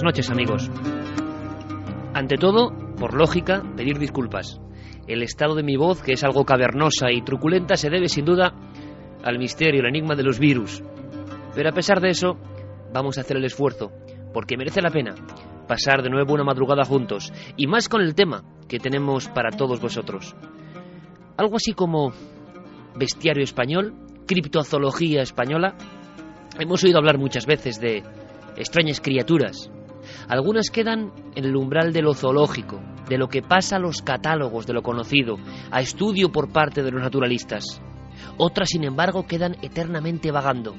Buenas noches amigos. Ante todo, por lógica, pedir disculpas. El estado de mi voz, que es algo cavernosa y truculenta, se debe sin duda al misterio, el enigma de los virus. Pero a pesar de eso, vamos a hacer el esfuerzo, porque merece la pena pasar de nuevo una madrugada juntos, y más con el tema que tenemos para todos vosotros. Algo así como bestiario español, criptozoología española. Hemos oído hablar muchas veces de extrañas criaturas. Algunas quedan en el umbral de lo zoológico, de lo que pasa a los catálogos de lo conocido, a estudio por parte de los naturalistas. Otras, sin embargo, quedan eternamente vagando,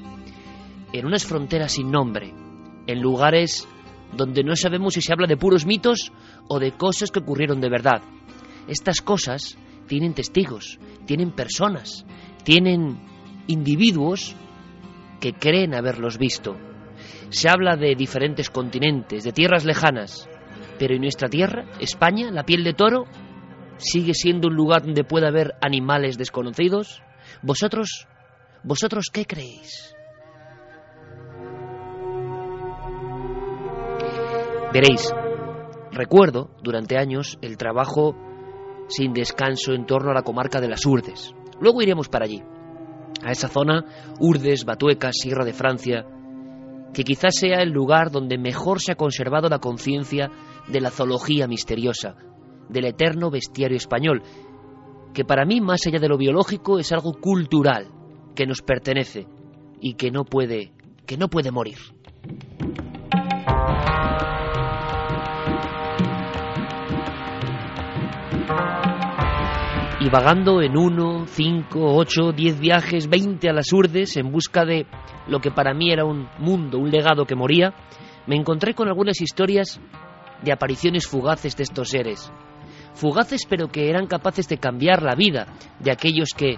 en unas fronteras sin nombre, en lugares donde no sabemos si se habla de puros mitos o de cosas que ocurrieron de verdad. Estas cosas tienen testigos, tienen personas, tienen individuos que creen haberlos visto. Se habla de diferentes continentes, de tierras lejanas, pero en nuestra tierra, España, la piel de toro, sigue siendo un lugar donde puede haber animales desconocidos. ¿Vosotros, vosotros qué creéis? Veréis, recuerdo durante años el trabajo sin descanso en torno a la comarca de las Urdes. Luego iremos para allí, a esa zona, Urdes, Batuecas, Sierra de Francia, que quizás sea el lugar donde mejor se ha conservado la conciencia de la zoología misteriosa, del eterno bestiario español, que para mí, más allá de lo biológico, es algo cultural, que nos pertenece y que no puede, que no puede morir. Y vagando en uno, cinco, ocho, diez viajes, veinte a las urdes en busca de lo que para mí era un mundo, un legado que moría, me encontré con algunas historias de apariciones fugaces de estos seres. Fugaces pero que eran capaces de cambiar la vida de aquellos que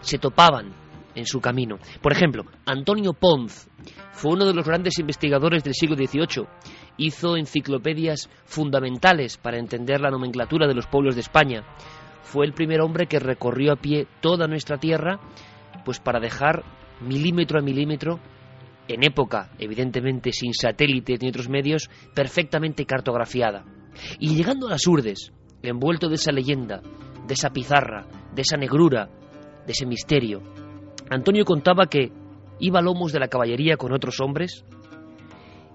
se topaban en su camino. Por ejemplo, Antonio Ponz fue uno de los grandes investigadores del siglo XVIII. Hizo enciclopedias fundamentales para entender la nomenclatura de los pueblos de España fue el primer hombre que recorrió a pie toda nuestra tierra, pues para dejar milímetro a milímetro, en época, evidentemente sin satélites ni otros medios, perfectamente cartografiada. Y llegando a las urdes, envuelto de esa leyenda, de esa pizarra, de esa negrura, de ese misterio, Antonio contaba que iba a lomos de la caballería con otros hombres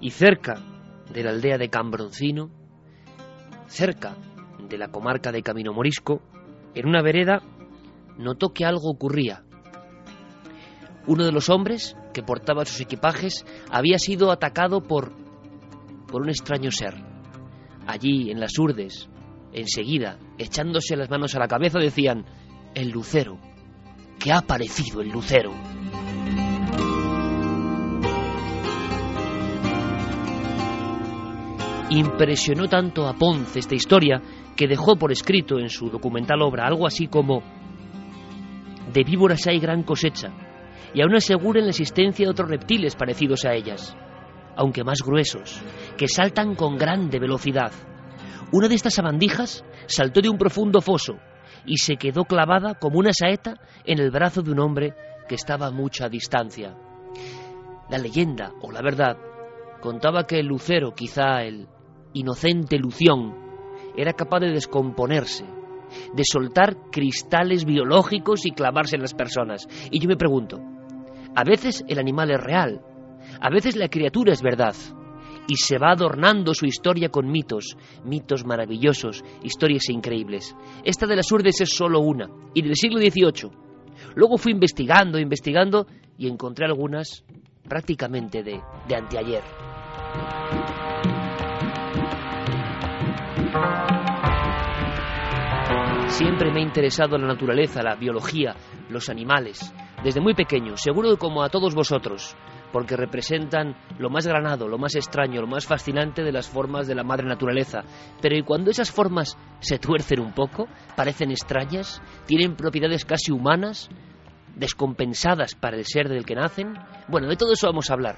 y cerca de la aldea de Cambroncino, cerca de la comarca de Camino Morisco, en una vereda, notó que algo ocurría. Uno de los hombres que portaba sus equipajes había sido atacado por por un extraño ser. Allí, en las urdes, enseguida, echándose las manos a la cabeza, decían, el lucero, que ha aparecido el lucero. Impresionó tanto a Ponce esta historia que dejó por escrito en su documental obra algo así como de víboras hay gran cosecha, y aún aseguran la existencia de otros reptiles parecidos a ellas, aunque más gruesos, que saltan con grande velocidad. Una de estas sabandijas saltó de un profundo foso y se quedó clavada como una saeta en el brazo de un hombre que estaba a mucha distancia. la leyenda o la verdad contaba que el lucero, quizá el inocente Lución, era capaz de descomponerse, de soltar cristales biológicos y clavarse en las personas. Y yo me pregunto, a veces el animal es real, a veces la criatura es verdad, y se va adornando su historia con mitos, mitos maravillosos, historias increíbles. Esta de las urdes es solo una, y del siglo XVIII. Luego fui investigando, investigando, y encontré algunas prácticamente de, de anteayer. Siempre me ha interesado la naturaleza, la biología, los animales, desde muy pequeño, seguro como a todos vosotros, porque representan lo más granado, lo más extraño, lo más fascinante de las formas de la madre naturaleza. Pero ¿y cuando esas formas se tuercen un poco, parecen extrañas, tienen propiedades casi humanas, descompensadas para el ser del que nacen? Bueno, de todo eso vamos a hablar.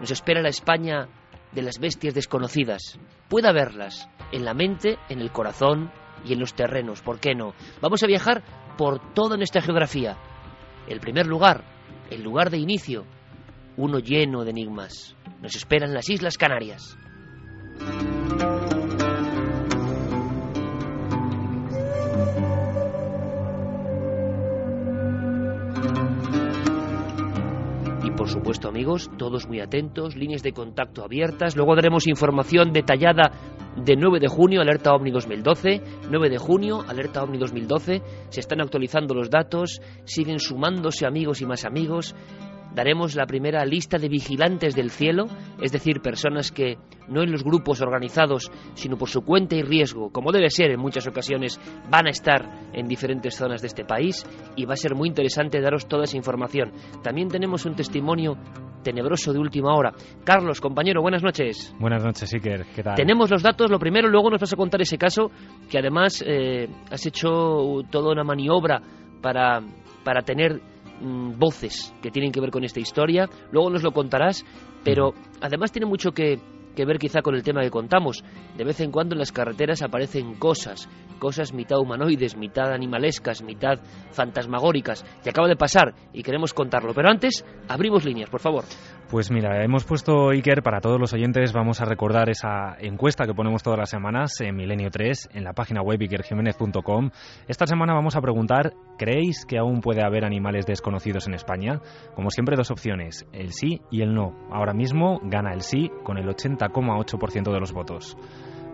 Nos espera la España de las bestias desconocidas. Pueda verlas en la mente, en el corazón y en los terrenos, ¿por qué no? Vamos a viajar por toda nuestra geografía. El primer lugar, el lugar de inicio, uno lleno de enigmas. Nos esperan las Islas Canarias. Por supuesto, amigos, todos muy atentos, líneas de contacto abiertas. Luego daremos información detallada de 9 de junio, alerta OVNI 2012. 9 de junio, alerta OVNI 2012. Se están actualizando los datos, siguen sumándose amigos y más amigos daremos la primera lista de vigilantes del cielo, es decir, personas que no en los grupos organizados, sino por su cuenta y riesgo, como debe ser en muchas ocasiones, van a estar en diferentes zonas de este país y va a ser muy interesante daros toda esa información. También tenemos un testimonio tenebroso de última hora. Carlos, compañero, buenas noches. Buenas noches, Iker. ¿Qué tal? Tenemos los datos, lo primero, luego nos vas a contar ese caso, que además eh, has hecho toda una maniobra para, para tener Mm, voces que tienen que ver con esta historia. Luego nos lo contarás, pero además tiene mucho que, que ver quizá con el tema que contamos. De vez en cuando en las carreteras aparecen cosas, cosas mitad humanoides, mitad animalescas, mitad fantasmagóricas, que acaba de pasar y queremos contarlo. Pero antes, abrimos líneas, por favor. Pues mira, hemos puesto Iker para todos los oyentes, vamos a recordar esa encuesta que ponemos todas las semanas en Milenio 3, en la página web ikerjiménez.com. Esta semana vamos a preguntar, ¿creéis que aún puede haber animales desconocidos en España? Como siempre, dos opciones, el sí y el no. Ahora mismo gana el sí con el 80,8% de los votos.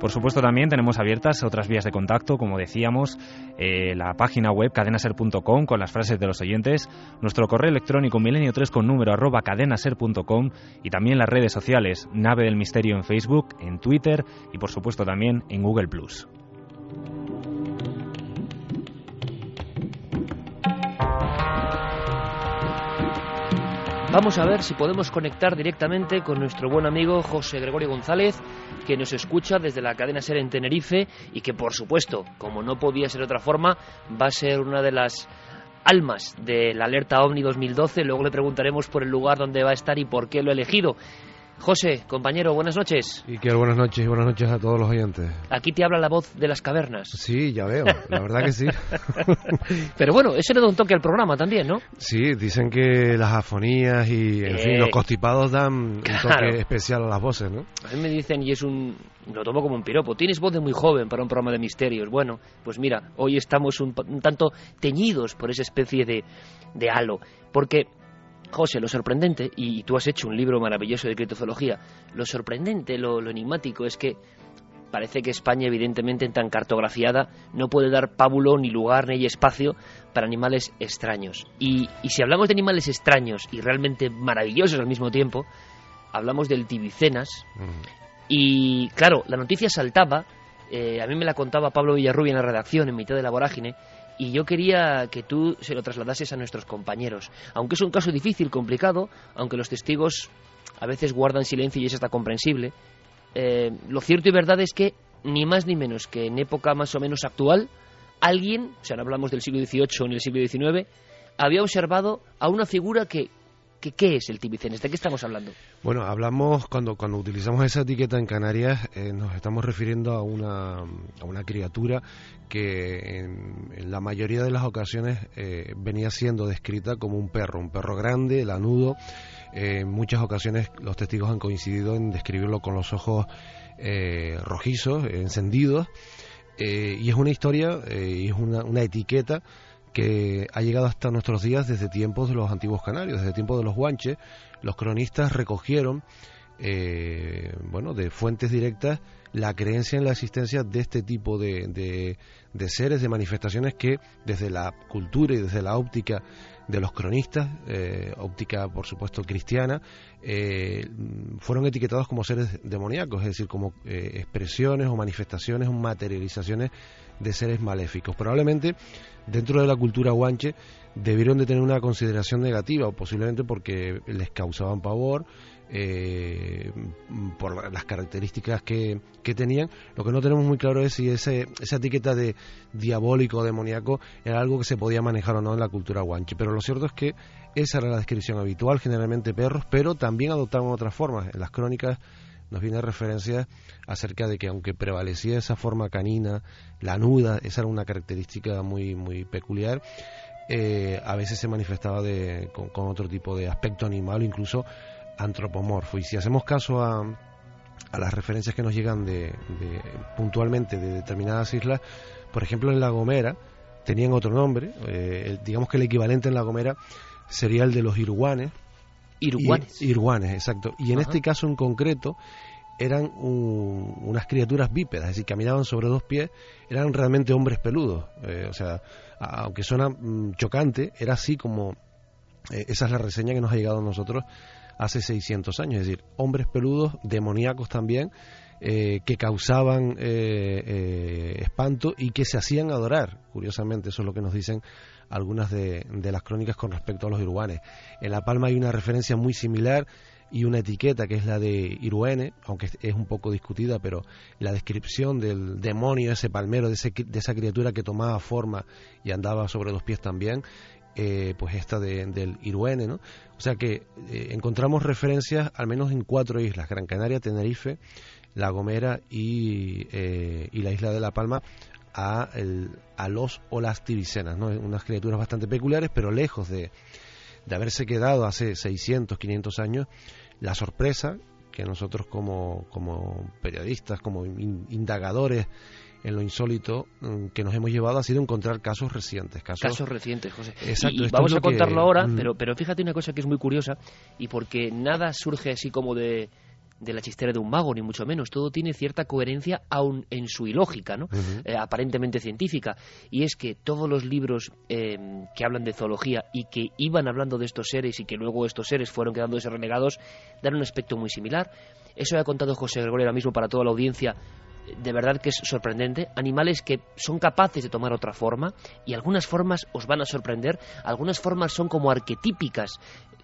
Por supuesto también tenemos abiertas otras vías de contacto, como decíamos, eh, la página web cadenaser.com con las frases de los oyentes, nuestro correo electrónico milenio3 con número arroba cadenaser.com y también las redes sociales Nave del Misterio en Facebook, en Twitter y por supuesto también en Google ⁇ Vamos a ver si podemos conectar directamente con nuestro buen amigo José Gregorio González, que nos escucha desde la cadena Ser en Tenerife y que, por supuesto, como no podía ser de otra forma, va a ser una de las almas de la alerta OVNI 2012. Luego le preguntaremos por el lugar donde va a estar y por qué lo ha elegido. José, compañero, buenas noches. Y quiero buenas noches y buenas noches a todos los oyentes. Aquí te habla la voz de las cavernas. Sí, ya veo, la verdad que sí. Pero bueno, eso le da un toque al programa también, ¿no? Sí, dicen que las afonías y, en fin, los constipados dan un toque especial a las voces, ¿no? A mí me dicen, y es un... lo tomo como un piropo, tienes voz de muy joven para un programa de misterios. Bueno, pues mira, hoy estamos un, tanto teñidos por esa especie de, de halo, porque José, lo sorprendente, y tú has hecho un libro maravilloso de criptozoología, lo sorprendente, lo, enigmático es que parece que España, evidentemente, tan cartografiada, no puede dar pábulo, ni lugar, ni espacio para animales extraños. Y, si hablamos de animales extraños y realmente maravillosos al mismo tiempo, hablamos del tibicenas. Y claro, la noticia saltaba, eh, a mí me la contaba Pablo Villarrubia en la redacción, en mitad de la vorágine, y yo quería que tú se lo trasladases a nuestros compañeros. Aunque es un caso difícil, complicado, aunque los testigos a veces guardan silencio y es hasta comprensible, eh, lo cierto y verdad es que ni más ni menos que en época más o menos actual, alguien, o sea, no hablamos del siglo XVIII ni del siglo XIX, había observado a una figura que ¿Qué, es el Tibicenes? ¿De qué estamos hablando? Bueno, hablamos, cuando, cuando utilizamos esa etiqueta en Canarias, eh, nos estamos refiriendo a una, a una criatura que en, la mayoría de las ocasiones eh, venía siendo descrita como un perro, un perro grande, lanudo, en muchas ocasiones los testigos han coincidido en describirlo con los ojos rojizos, encendidos, y es una historia y es una, una etiqueta que ha llegado hasta nuestros días desde tiempos de los antiguos canarios, desde tiempos de los guanches. Los cronistas recogieron, eh, bueno, de fuentes directas, la creencia en la existencia de este tipo de, de, seres, de manifestaciones que desde la cultura y desde la óptica de los cronistas, eh, óptica por supuesto cristiana, eh, fueron etiquetados como seres demoníacos, es decir, como expresiones o manifestaciones o materializaciones de seres maléficos. Probablemente dentro de la cultura guanche debieron de tener una consideración negativa, posiblemente porque les causaban pavor, eh, por las características que, que, tenían. Lo que no tenemos muy claro es si ese, esa etiqueta de diabólico o demoníaco era algo que se podía manejar o no en la cultura guanche. Pero lo cierto es que esa era la descripción habitual, generalmente perros, pero también adoptaban otras formas. En las crónicas nos viene referencia acerca de que aunque prevalecía esa forma canina, la nuda, esa era una característica muy, muy peculiar, eh, a veces se manifestaba de, con, otro tipo de aspecto animal, incluso antropomorfo. Y si hacemos caso a, a las referencias que nos llegan de, puntualmente de determinadas islas, por ejemplo en La Gomera, tenían otro nombre, eh, digamos que el equivalente en La Gomera sería el de los iruanes, Irguanes. irguanes, exacto. Y en este caso en concreto eran unas criaturas bípedas, es decir, caminaban sobre dos pies, eran realmente hombres peludos. Eh, o sea, aunque suena mm, chocante, era así como, eh, esa es la reseña que nos ha llegado a nosotros hace 600 años, es decir, hombres peludos, demoníacos también, eh, que causaban espanto y que se hacían adorar, curiosamente, eso es lo que nos dicen algunas de, las crónicas con respecto a los iruanes. En La Palma hay una referencia muy similar y una etiqueta que es la de Iruene, aunque es un poco discutida, pero la descripción del demonio, ese palmero, de, esa criatura que tomaba forma y andaba sobre dos pies también, eh, pues esta del Iruene, ¿no? O sea que eh, encontramos referencias al menos en cuatro islas, Gran Canaria, Tenerife, La Gomera y, eh, y la isla de La Palma, a, el, a los o las tibicenas, ¿no? unas criaturas bastante peculiares, pero lejos de, de haberse quedado hace 600, 500 años, la sorpresa que nosotros como, como periodistas, como indagadores en lo insólito mm, que nos hemos llevado ha sido encontrar casos recientes. Casos, recientes, José. Exacto, y, vamos a contarlo ahora, mm. pero, pero fíjate una cosa que es muy curiosa y porque nada surge así como de de la chistera de un mago, ni mucho menos. Todo tiene cierta coherencia aún en su ilógica, ¿no? Eh, aparentemente científica. Y es que todos los libros em, que hablan de zoología y que iban hablando de estos seres y que luego estos seres fueron quedándose renegados, dan un aspecto muy similar. Eso ha contado José Gregorio ahora mismo para toda la audiencia de verdad que es sorprendente. Animales que son capaces de tomar otra forma y algunas formas os van a sorprender. Algunas formas son como arquetípicas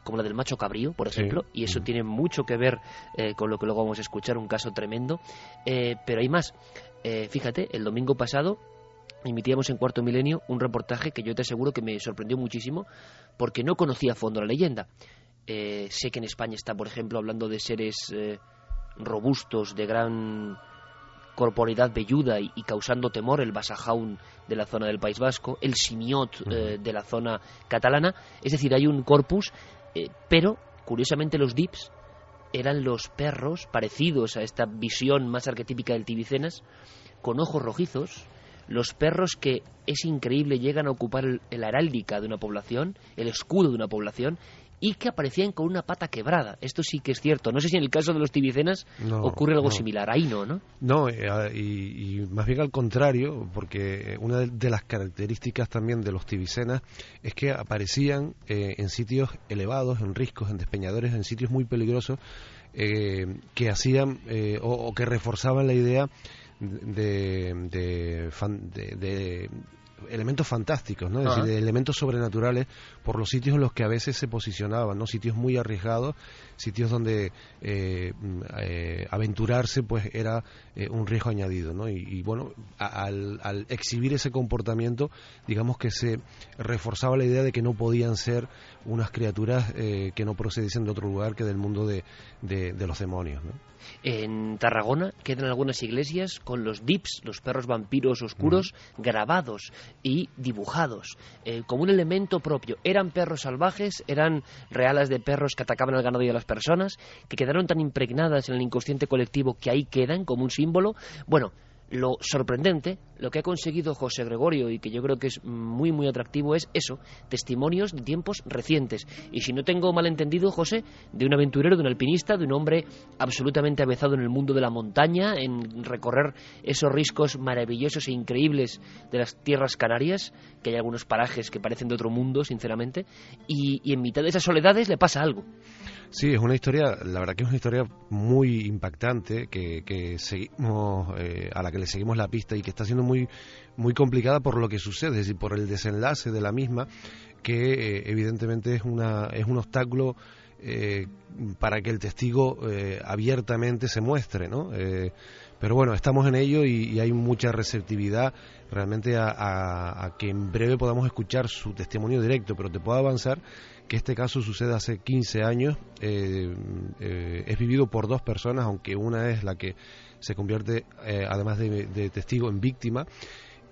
como la del macho cabrío, por ejemplo, y eso tiene mucho que ver eh, con lo que luego vamos a escuchar, un caso tremendo. Eh, pero hay más. Eh, fíjate, el domingo pasado emitíamos en Cuarto Milenio un reportaje que yo te aseguro que me sorprendió muchísimo porque no conocía a fondo la leyenda. sé que en España está, por ejemplo, hablando de seres robustos, de gran corporalidad velluda y, causando temor, el basajaun de la zona del País Vasco, el simiot de la zona catalana. Es decir, hay un corpus eh, pero, curiosamente, los dips eran los perros parecidos a esta visión más arquetípica del Tibicenas, con ojos rojizos, los perros que es increíble llegan a ocupar el, la heráldica de una población, el escudo de una población, y que aparecían con una pata quebrada. Esto sí que es cierto. No sé si en el caso de los tibicenas ocurre algo similar. Ahí no, ¿no? No, eh, y, más bien al contrario, porque una de, las características también de los tibicenas es que aparecían eh, en sitios elevados, en riscos, en despeñadores, en sitios muy peligrosos, eh, que hacían o, que reforzaban la idea de, de elementos fantásticos, ¿no? Es decir, de elementos sobrenaturales por los sitios en los que a veces se posicionaban, ¿no? Sitios muy arriesgados, sitios donde eh, eh, aventurarse pues era eh, un riesgo añadido, ¿no? Y, bueno, al, al, exhibir ese comportamiento, digamos que se reforzaba la idea de que no podían ser unas criaturas que no procediesen de otro lugar que del mundo de, de, los demonios, ¿no? En Tarragona quedan algunas iglesias con los dips, los perros vampiros oscuros, grabados. y dibujados, eh, como un elemento propio. Eran perros salvajes, eran realas de perros que atacaban al ganado y a las personas, que quedaron tan impregnadas en el inconsciente colectivo que ahí quedan como un símbolo. Bueno, lo sorprendente, lo que ha conseguido José Gregorio y que yo creo que es muy muy atractivo es eso, testimonios de tiempos recientes. Y si no tengo malentendido, José, de un aventurero, de un alpinista, de un hombre absolutamente avezado en el mundo de la montaña, en recorrer esos riscos maravillosos e increíbles de las tierras canarias, que hay algunos parajes que parecen de otro mundo, sinceramente, y, y en mitad de esas soledades le pasa algo. Sí, es una historia, la verdad que es una historia muy impactante que, que seguimos, eh, a la que le seguimos la pista y que está siendo muy, muy complicada por lo que sucede, es decir, por el desenlace de la misma, que eh, evidentemente es, una, es un obstáculo eh, para que el testigo abiertamente se muestre, ¿no? pero bueno, estamos en ello y, hay mucha receptividad realmente a, a, que en breve podamos escuchar su testimonio directo, pero te puedo avanzar que este caso sucede hace 15 años, eh, eh, es vivido por dos personas, aunque una es la que se convierte, eh, además de, testigo, en víctima.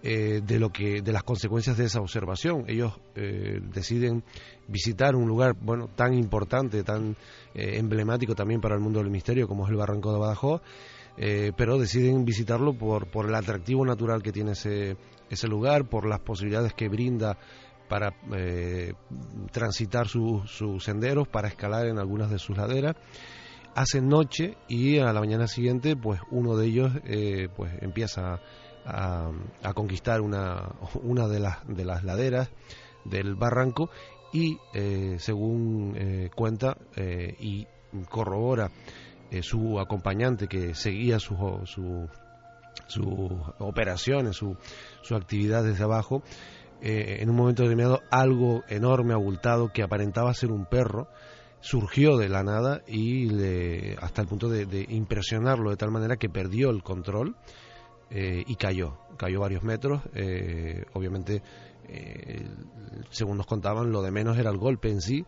de lo que de las consecuencias de esa observación ellos deciden visitar un lugar bueno tan importante tan emblemático también para el mundo del misterio como es el barranco de Badajoz pero deciden visitarlo por, por el atractivo natural que tiene ese, ese lugar, por las posibilidades que brinda para eh, transitar sus senderos, para escalar en algunas de sus laderas. Hacen noche y a la mañana siguiente, pues uno de ellos eh, pues empieza a, conquistar una, una de, las, de las laderas del barranco y eh, según cuenta y corrobora su acompañante que seguía sus su, operaciones, su, su actividad desde abajo, eh, en un momento determinado algo enorme, abultado, que aparentaba ser un perro, surgió de la nada y le, hasta el punto de, impresionarlo de tal manera que perdió el control eh, y cayó, cayó varios metros. Eh, obviamente, según nos contaban, lo de menos era el golpe en sí,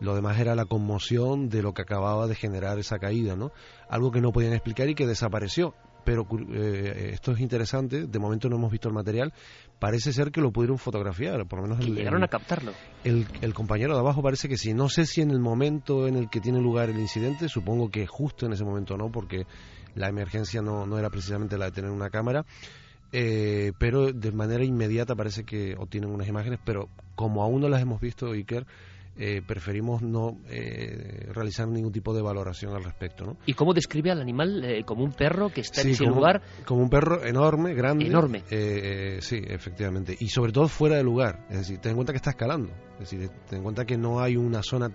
lo demás era la conmoción de lo que acababa de generar esa caída, ¿no? Algo que no podían explicar y que desapareció pero eh, esto es interesante, de momento no hemos visto el material, parece ser que lo pudieron fotografiar, por lo menos... El, llegaron a captarlo. El, el, compañero de abajo parece que sí, no sé si en el momento en el que tiene lugar el incidente, supongo que justo en ese momento no, porque la emergencia no, no era precisamente la de tener una cámara, eh, pero de manera inmediata parece que obtienen unas imágenes, pero como aún no las hemos visto, Iker, eh, preferimos no eh, realizar ningún tipo de valoración al respecto. ¿no? ¿Y cómo describe al animal eh, como un perro que está en ese lugar? Como un perro enorme, grande. Enorme. sí, efectivamente. Y sobre todo fuera de lugar. Es decir, ten en cuenta que está escalando. Es decir, ten en cuenta que no hay una zona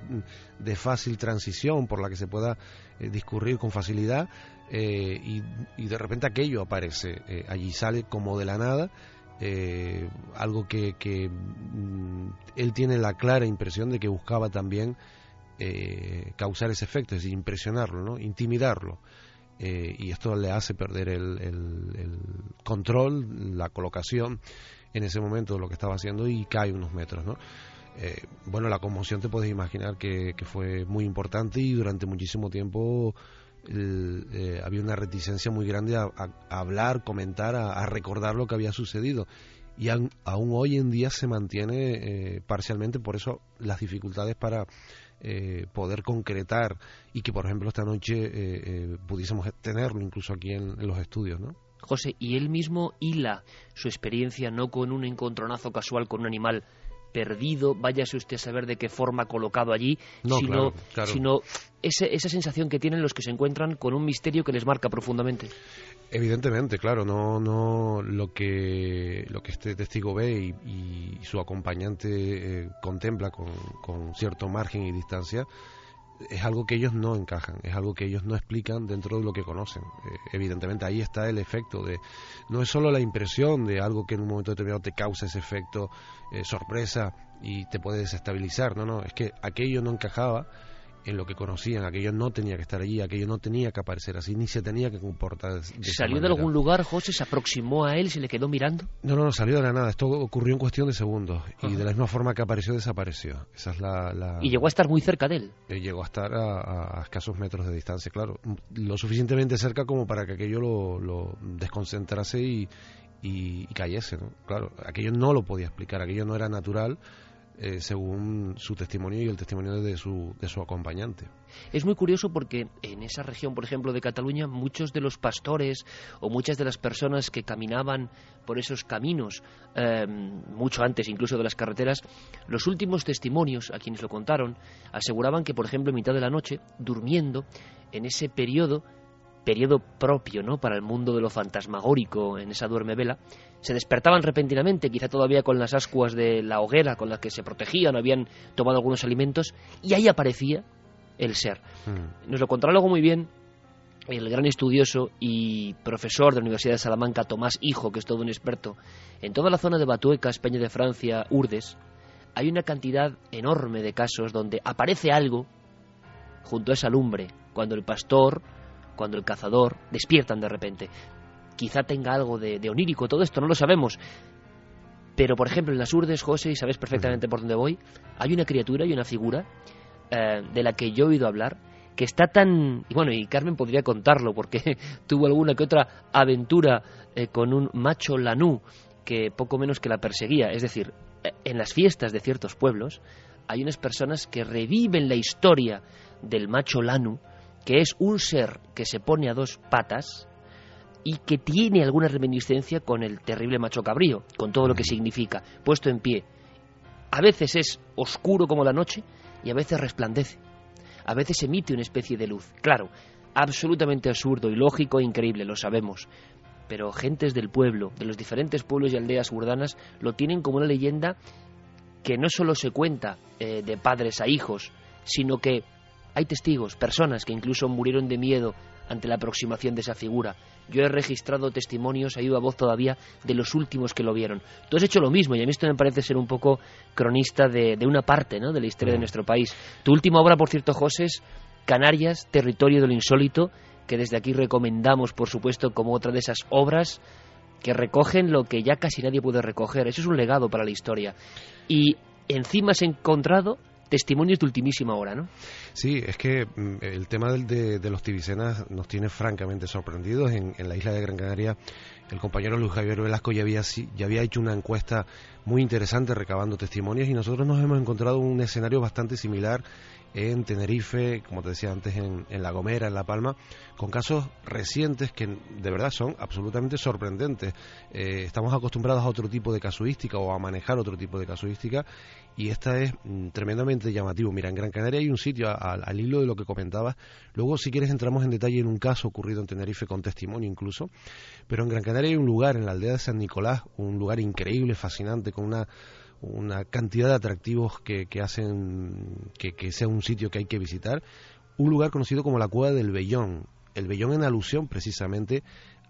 de fácil transición por la que se pueda discurrir con facilidad. Y, y, de repente aquello aparece. allí sale como de la nada eh, algo que, mm, él tiene la clara impresión de que buscaba también eh, causar ese efecto, es decir, impresionarlo, ¿no? intimidarlo. Eh, y esto le hace perder el, control, la colocación en ese momento de lo que estaba haciendo y cae unos metros. ¿no? bueno, la conmoción te puedes imaginar que, que fue muy importante y durante muchísimo tiempo eh, había una reticencia muy grande a, hablar, comentar, a, recordar lo que había sucedido. Y aún hoy en día se mantiene eh, parcialmente, por eso las dificultades para eh, poder concretar y que, por ejemplo, esta noche pudiésemos tenerlo incluso aquí en, en los estudios, ¿no? José, y él mismo hila su experiencia no con un encontronazo casual con un animal perdido, váyase usted a saber de qué forma colocado allí, sino, sino esa sensación que tienen los que se encuentran con un misterio que les marca profundamente. Evidentemente, claro, no, no lo que lo que este testigo ve y, su acompañante eh, contempla con, con cierto margen y distancia es algo que ellos no encajan, es algo que ellos no explican dentro de lo que conocen. Eh, evidentemente ahí está el efecto de, no es solo la impresión de algo que en un momento determinado te causa ese efecto eh, sorpresa y te puede desestabilizar, no, no, es que aquello no encajaba en lo que conocían, aquello no tenía que estar allí, aquello no tenía que aparecer así, ni se tenía que comportar. ¿Salió de algún lugar, José? ¿Se aproximó a él? ¿Se le quedó mirando? No, no, no, salió de la nada. Esto ocurrió en cuestión de segundos. Y de la misma forma que apareció, desapareció. Esa es la, ¿Y llegó a estar muy cerca de él? Eh, llegó a estar a, escasos metros de distancia, claro. Lo suficientemente cerca como para que aquello lo, lo desconcentrase y, y, cayese, ¿no? Claro, aquello no lo podía explicar, aquello no era natural eh, según su testimonio y el testimonio de su, de su acompañante. Es muy curioso porque en esa región, por ejemplo, de Cataluña, muchos de los pastores o muchas de las personas que caminaban por esos caminos, em, mucho antes incluso de las carreteras, los últimos testimonios a quienes lo contaron aseguraban que, por ejemplo, en mitad de la noche, durmiendo, en ese periodo periodo propio ¿no? para el mundo de lo fantasmagórico en esa duerme vela, se despertaban repentinamente, quizá todavía con las ascuas de la hoguera con las que se protegían, habían tomado algunos alimentos, y ahí aparecía el ser. Mm. Nos lo contará luego muy bien el gran estudioso y profesor de la Universidad de Salamanca, Tomás Hijo, que es todo un experto, en toda la zona de Batueca, España de Francia, Urdes, hay una cantidad enorme de casos donde aparece algo junto a esa lumbre, cuando el pastor cuando el cazador despiertan de repente. Quizá tenga algo de, onírico todo esto, no lo sabemos. Pero, por ejemplo, en las urdes, José, y sabes perfectamente por dónde voy, hay una criatura y una figura eh, de la que yo he oído hablar, que está tan... Y bueno, y Carmen podría contarlo, porque tuvo alguna que otra aventura eh, con un macho lanú que poco menos que la perseguía. Es decir, eh, en las fiestas de ciertos pueblos hay unas personas que reviven la historia del macho lanu que es un ser que se pone a dos patas y que tiene alguna reminiscencia con el terrible macho cabrío, con todo lo que significa, puesto en pie. A veces es oscuro como la noche y a veces resplandece. A veces emite una especie de luz. Claro, absolutamente absurdo, ilógico e increíble, lo sabemos. Pero gentes del pueblo, de los diferentes pueblos y aldeas urdanas, lo tienen como una leyenda que no solo se cuenta eh, de padres a hijos, sino que hay testigos, personas que incluso murieron de miedo ante la aproximación de esa figura. Yo he registrado testimonios, he ido a voz todavía, de los últimos que lo vieron. Tú has hecho lo mismo y a mí esto me parece ser un poco cronista de, una parte ¿no? de la historia de mm. nuestro país. Tu última obra, por cierto, José, es Canarias, Territorio de lo Insólito, que desde aquí recomendamos, por supuesto, como otra de esas obras que recogen lo que ya casi nadie puede recoger. Eso es un legado para la historia. Y encima has encontrado testimonios de ultimísima hora, ¿no? Sí, es que mm, el tema de, de, los tibicenas nos tiene francamente sorprendidos. En, en, la isla de Gran Canaria, el compañero Luis Javier Velasco ya había, ya había hecho una encuesta muy interesante recabando testimonios y nosotros nos hemos encontrado un escenario bastante similar en Tenerife, como te decía antes, en, La Gomera, en La Palma, con casos recientes que de verdad son absolutamente sorprendentes. Eh, estamos acostumbrados a otro tipo de casuística o a manejar otro tipo de casuística y esta es mm, tremendamente llamativo. Mira, en Gran Canaria hay un sitio al hilo de lo que comentabas. Luego, si quieres, entramos en detalle en un caso ocurrido en Tenerife con testimonio incluso. Pero en Gran Canaria hay un lugar, en la aldea de San Nicolás, un lugar increíble, fascinante, con una una cantidad de atractivos que, hacen que, sea un sitio que hay que visitar. Un lugar conocido como la Cueva del Bellón. El Bellón en alusión precisamente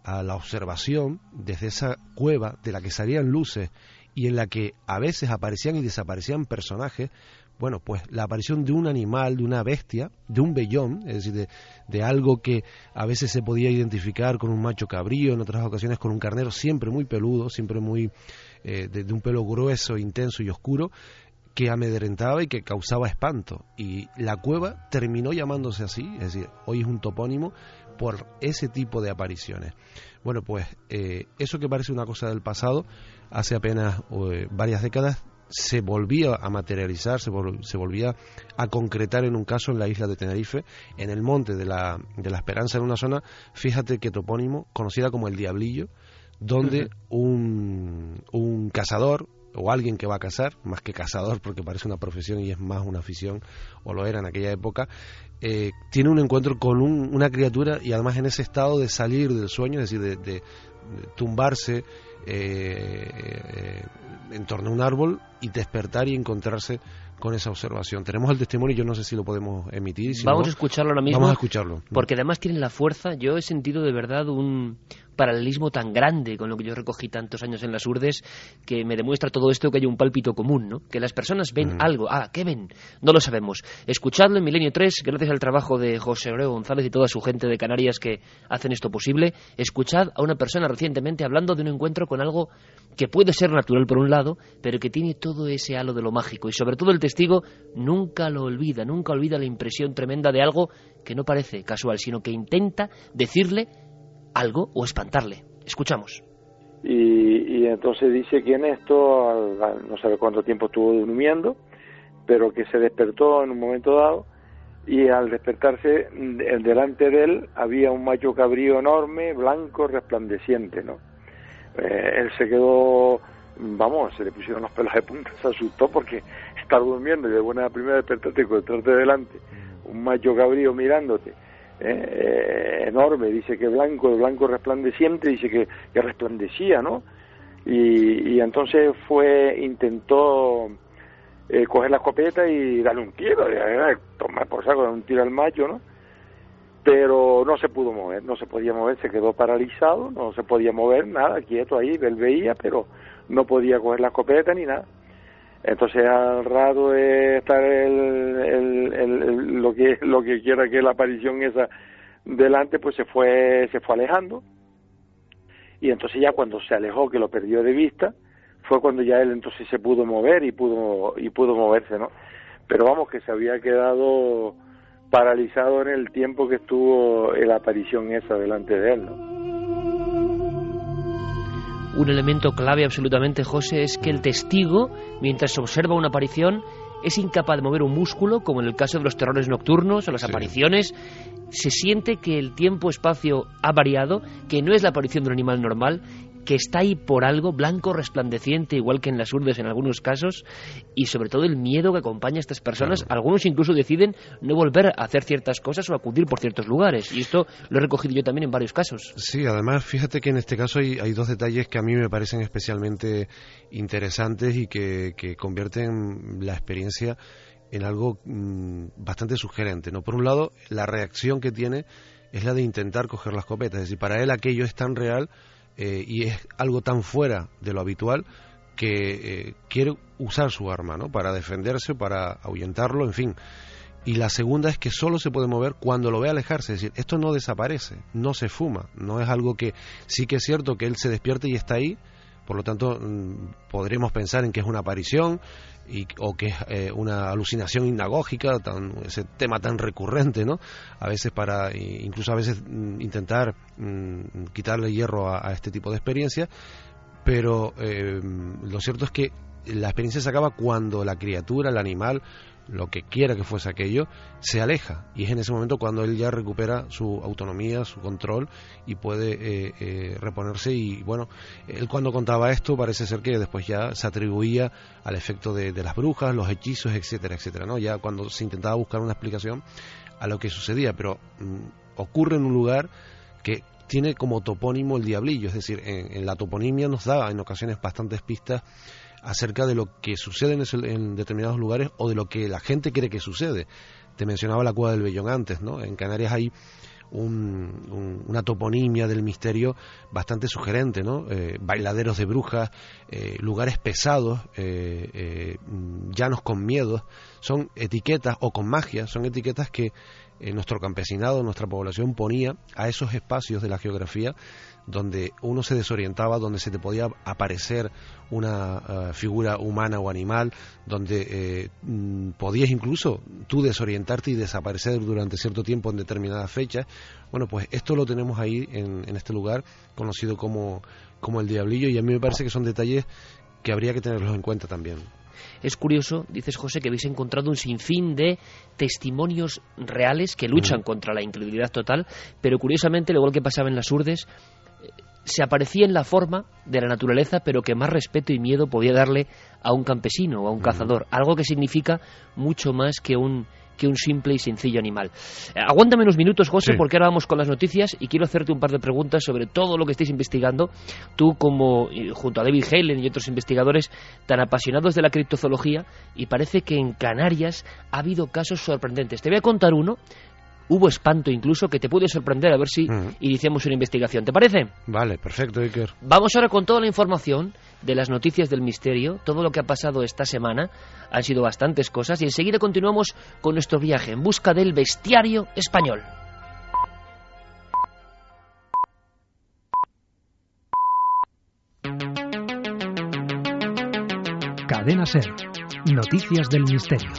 a la observación desde esa cueva de la que salían luces y en la que a veces aparecían y desaparecían personajes, bueno, pues la aparición de un animal, de una bestia, de un vellón, es decir, de, de, algo que a veces se podía identificar con un macho cabrío, en otras ocasiones con un carnero, siempre muy peludo, siempre muy eh, de, un pelo grueso, intenso y oscuro, que amedrentaba y que causaba espanto. Y la cueva terminó llamándose así, es decir, hoy es un topónimo por ese tipo de apariciones. Bueno, pues eh, eso que parece una cosa del pasado, hace apenas eh, varias décadas se volvía a materializar, se, se, volvía a concretar en un caso en la isla de Tenerife, en el monte de la, de la Esperanza, en una zona, fíjate que topónimo, conocida como el Diablillo, donde un, un cazador o alguien que va a cazar, más que cazador porque parece una profesión y es más una afición, o lo era en aquella época, eh, tiene un encuentro con una criatura y además en ese estado de salir del sueño, es decir, de, tumbarse eh, en torno a un árbol y despertar y encontrarse con esa observación. Tenemos el testimonio, yo no sé si lo podemos emitir. vamos a escucharlo ahora mismo. Vamos a escucharlo. Porque además tiene la fuerza. Yo he sentido de verdad un paralelismo tan grande con lo que yo recogí tantos años en las urdes que me demuestra todo esto que hay un pálpito común, ¿no? Que las personas ven algo. Ah, ¿qué ven? No lo sabemos. Escuchadlo en Milenio 3, gracias al trabajo de José Aureo González y toda su gente de Canarias que hacen esto posible. Escuchad a una persona recientemente hablando de un encuentro con algo que puede ser natural por un lado, pero que tiene todo ese halo de lo mágico y sobre todo el testigo nunca lo olvida, nunca olvida la impresión tremenda de algo que no parece casual, sino que intenta decirle algo o espantarle. Escuchamos. Y, entonces dice que en esto, no sabe cuánto tiempo estuvo durmiendo, pero que se despertó en un momento dado y al despertarse delante de él había un macho cabrío enorme, blanco, resplandeciente, ¿no? Eh, él se quedó, vamos, se le pusieron los pelos de punta, se asustó porque estar durmiendo y de buena primera despertarte y encontrarte delante un macho cabrío mirándote, eh, enorme, dice que blanco, blanco resplandeciente, dice que, que resplandecía, ¿no? Y, y entonces fue, intentó eh, coger la escopeta y darle un tiro, tomar por saco, darle un tiro al macho, ¿no? Pero no se pudo mover, no se podía mover, se quedó paralizado, no se podía mover, nada, quieto ahí, él veía, pero no podía coger la escopeta ni nada. Entonces al rato de estar el, lo que lo que quiera que la aparición esa delante, pues se fue se fue alejando y entonces ya cuando se alejó que lo perdió de vista fue cuando ya él entonces se pudo mover y pudo y pudo moverse, ¿no? Pero vamos que se había quedado paralizado en el tiempo que estuvo la aparición esa delante de él, ¿no? Un elemento clave absolutamente, José, es que el testigo, mientras observa una aparición, es incapaz de mover un músculo, como en el caso de los terrores nocturnos o las apariciones. Se siente que el tiempo-espacio ha variado, que no es la aparición de un animal normal que está ahí por algo, blanco, resplandeciente, igual que en las urdes en algunos casos, y sobre todo el miedo que acompaña a estas personas. Algunos incluso deciden no volver a hacer ciertas cosas o acudir por ciertos lugares, y esto lo he recogido yo también en varios casos. Sí, además, fíjate que en este caso hay, dos detalles que a mí me parecen especialmente interesantes y que, convierten la experiencia en algo mm, bastante sugerente. ¿no? Por un lado, la reacción que tiene es la de intentar coger las escopeta, es decir, para él aquello es tan real eh, y es algo tan fuera de lo habitual que eh, quiere usar su arma ¿no? para defenderse, para ahuyentarlo, en fin. Y la segunda es que solo se puede mover cuando lo ve alejarse, es decir, esto no desaparece, no se fuma, no es algo que sí que es cierto que él se despierte y está ahí, por lo tanto mm, podremos pensar en que es una aparición y, o que es eh, una alucinación inagógica, tan, ese tema tan recurrente, ¿no? A veces para, incluso a veces mm, intentar mm, quitarle hierro a, este tipo de experiencia, pero eh, lo cierto es que la experiencia se acaba cuando la criatura, el animal, lo que quiera que fuese aquello, se aleja. Y es en ese momento cuando él ya recupera su autonomía, su control y puede eh, eh, reponerse. Y bueno, él cuando contaba esto parece ser que después ya se atribuía al efecto de, las brujas, los hechizos, etcétera, etcétera. ¿no? Ya cuando se intentaba buscar una explicación a lo que sucedía, pero mm, ocurre en un lugar que tiene como topónimo el diablillo, es decir, en la toponimia nos da en ocasiones bastantes pistas acerca de lo que sucede en, determinados lugares o de lo que la gente cree que sucede. Te mencionaba la Cueva del Bellón antes, ¿no? En Canarias hay una toponimia del misterio bastante sugerente, ¿no? Eh, bailaderos de brujas, eh, lugares pesados, eh, llanos con miedo, son etiquetas o con magia, son etiquetas que nuestro campesinado, nuestra población ponía a esos espacios de la geografía donde uno se desorientaba, donde se te podía aparecer una eh, figura humana o animal, donde eh, mm, podías incluso tú desorientarte y desaparecer durante cierto tiempo en determinadas fechas. Bueno, pues esto lo tenemos ahí en, en este lugar conocido como, como el Diablillo y a mí me parece que son detalles que habría que tenerlos en cuenta también. Es curioso, dices José, que habéis encontrado un sinfín de testimonios reales que luchan contra la incredulidad total, pero curiosamente, lo igual que pasaba en las urdes, se aparecía en la forma de la naturaleza, pero que más respeto y miedo podía darle a un campesino o a un cazador, algo que significa mucho más que un que un simple y sencillo animal. Eh, aguántame unos minutos, José, porque ahora vamos con las noticias y quiero hacerte un par de preguntas sobre todo lo que estáis investigando. Tú, como junto a David Halen y otros investigadores tan apasionados de la criptozoología, y parece que en Canarias ha habido casos sorprendentes. Te voy a contar uno hubo espanto incluso que te puede sorprender a ver si iniciamos una investigación. ¿Te parece? Vale, perfecto, Iker. Vamos ahora con toda la información de las noticias del misterio, todo lo que ha pasado esta semana. Han sido bastantes cosas y enseguida continuamos con nuestro viaje en busca del bestiario español. Cadena Ser. Noticias del misterio.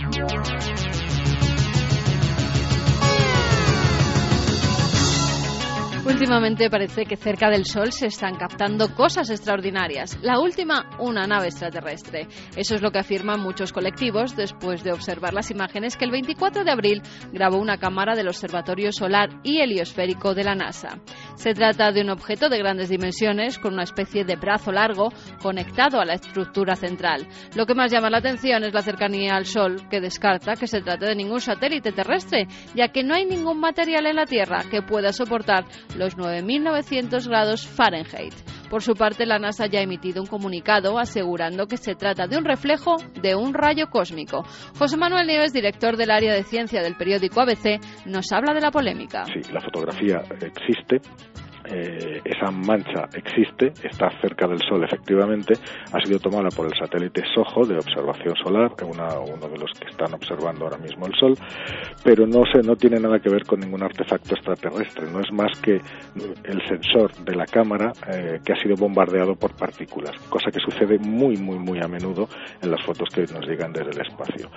Últimamente parece que cerca del Sol se están captando cosas extraordinarias. La última, una nave extraterrestre. Eso es lo que afirman muchos colectivos después de observar las imágenes que el 24 de abril grabó una cámara del Observatorio Solar y Heliosférico de la NASA. Se trata de un objeto de grandes dimensiones con una especie de brazo largo conectado a la estructura central. Lo que más llama la atención es la cercanía al Sol, que descarta que se trate de ningún satélite terrestre, ya que no hay ningún material en la Tierra que pueda soportar los 9.900 grados Fahrenheit. Por su parte, la NASA ya ha emitido un comunicado asegurando que se trata de un reflejo de un rayo cósmico. José Manuel Nieves, director del área de ciencia del periódico ABC, nos habla de la polémica. Sí, la fotografía existe, eh, esa mancha existe, está cerca del Sol efectivamente, ha sido tomada por el satélite SOHO de observación solar, uno de los que están observando ahora mismo el Sol, pero no, se, no tiene nada que ver con ningún artefacto extraterrestre, no es más que el sensor de la cámara eh, que ha sido bombardeado por partículas, cosa que sucede muy, muy, muy a menudo en las fotos que nos llegan desde el espacio.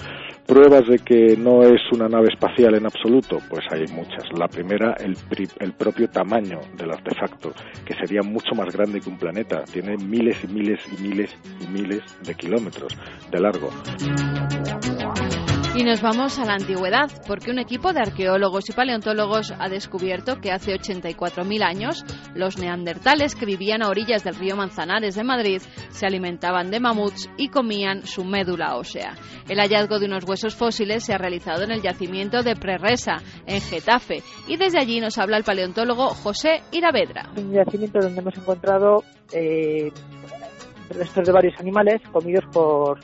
Pruebas de que no es una nave espacial en absoluto, pues hay muchas. La primera, el, el propio tamaño de la artefacto que sería mucho más grande que un planeta. Tiene miles y miles y miles y miles de kilómetros de largo. Y nos vamos a la antigüedad, porque un equipo de arqueólogos y paleontólogos ha descubierto que hace 84.000 años los neandertales que vivían a orillas del río Manzanares de Madrid se alimentaban de mamuts y comían su médula ósea. El hallazgo de unos huesos fósiles se ha realizado en el yacimiento de Prerresa, en Getafe, y desde allí nos habla el paleontólogo José Iravedra. Un yacimiento donde hemos encontrado eh, restos de varios animales comidos por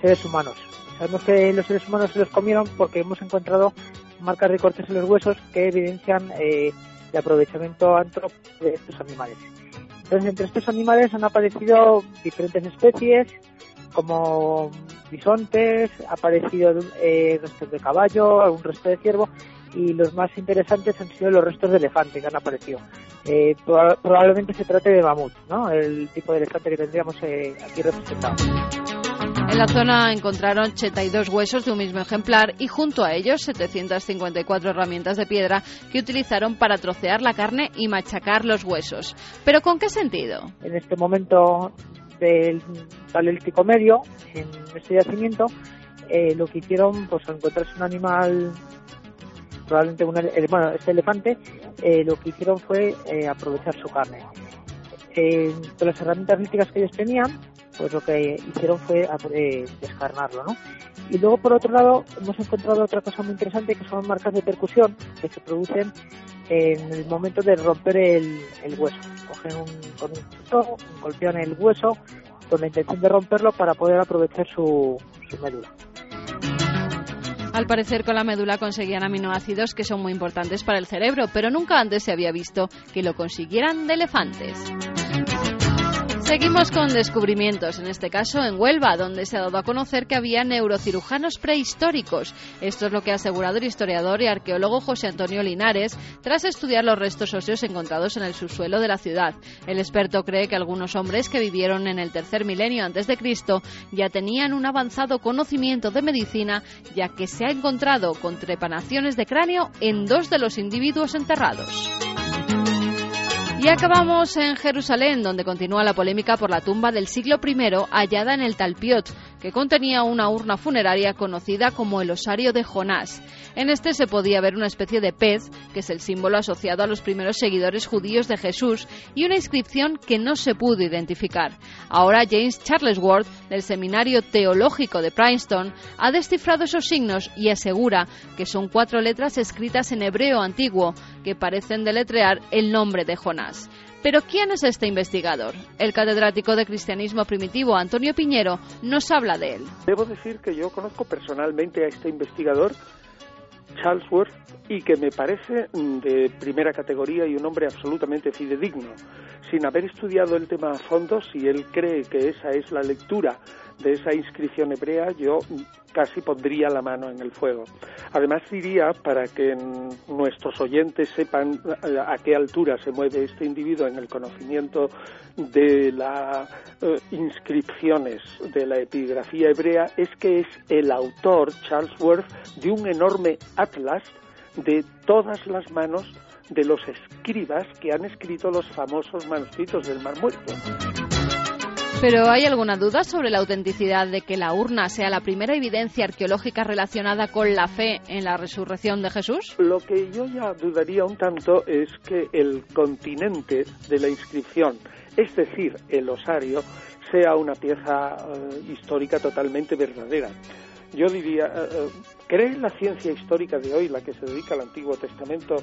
seres humanos Sabemos que los seres humanos se los comieron porque hemos encontrado marcas de cortes en los huesos que evidencian eh, el aprovechamiento antrópico de estos animales. Entonces, entre estos animales han aparecido diferentes especies, como bisontes, ha aparecido eh, restos de caballo, algún resto de ciervo, y los más interesantes han sido los restos de elefante que han aparecido. Eh, probablemente se trate de mamut, ¿no? El tipo de elefante que tendríamos eh, aquí representado. En la zona encontraron 82 huesos de un mismo ejemplar y junto a ellos 754 herramientas de piedra que utilizaron para trocear la carne y machacar los huesos. ¿Pero con qué sentido? En este momento del paleolítico medio, en este yacimiento, eh, lo que hicieron, pues encontrarse un animal, probablemente un, bueno, este elefante, eh, lo que hicieron fue eh, aprovechar su carne. con las herramientas líticas que ellos tenían, pues lo que hicieron fue eh, descarnarlo, ¿no? Y luego, por otro lado, hemos encontrado otra cosa muy interesante que son marcas de percusión que se producen en el momento de romper el, hueso. Cogen un, con un golpean el hueso con la intención de romperlo para poder aprovechar su, su médula. Al parecer con la médula conseguían aminoácidos que son muy importantes para el cerebro, pero nunca antes se había visto que lo consiguieran de elefantes. Seguimos con descubrimientos, en este caso en Huelva, donde se ha dado a conocer que había neurocirujanos prehistóricos. Esto es lo que ha asegurado el historiador y arqueólogo José Antonio Linares tras estudiar los restos óseos encontrados en el subsuelo de la ciudad. El experto cree que algunos hombres que vivieron en el tercer milenio antes de Cristo ya tenían un avanzado conocimiento de medicina, ya que se ha encontrado con trepanaciones de cráneo en dos de los individuos enterrados. Y acabamos en Jerusalén, donde continúa la polémica por la tumba del siglo I hallada en el Talpiot, que contenía una urna funeraria conocida como el osario de Jonás. En este se podía ver una especie de pez, que es el símbolo asociado a los primeros seguidores judíos de Jesús, y una inscripción que no se pudo identificar. Ahora James Charlesworth, del Seminario Teológico de Princeton, ha descifrado esos signos y asegura que son cuatro letras escritas en hebreo antiguo, que parecen deletrear el nombre de Jonás. Pero ¿quién es este investigador? El catedrático de cristianismo primitivo Antonio Piñero nos habla de él. Debo decir que yo conozco personalmente a este investigador, Charles Worth, y que me parece de primera categoría y un hombre absolutamente fidedigno. Sin haber estudiado el tema a fondo, si él cree que esa es la lectura de esa inscripción hebrea, yo casi pondría la mano en el fuego. Además diría, para que nuestros oyentes sepan a qué altura se mueve este individuo en el conocimiento de las eh, inscripciones de la epigrafía hebrea, es que es el autor, Charles Worth, de un enorme atlas de todas las manos de los escribas que han escrito los famosos manuscritos del Mar Muerto. Pero ¿hay alguna duda sobre la autenticidad de que la urna sea la primera evidencia arqueológica relacionada con la fe en la resurrección de Jesús? Lo que yo ya dudaría un tanto es que el continente de la inscripción, es decir, el osario, sea una pieza eh, histórica totalmente verdadera. Yo diría, eh, eh, ¿cree la ciencia histórica de hoy, la que se dedica al Antiguo Testamento,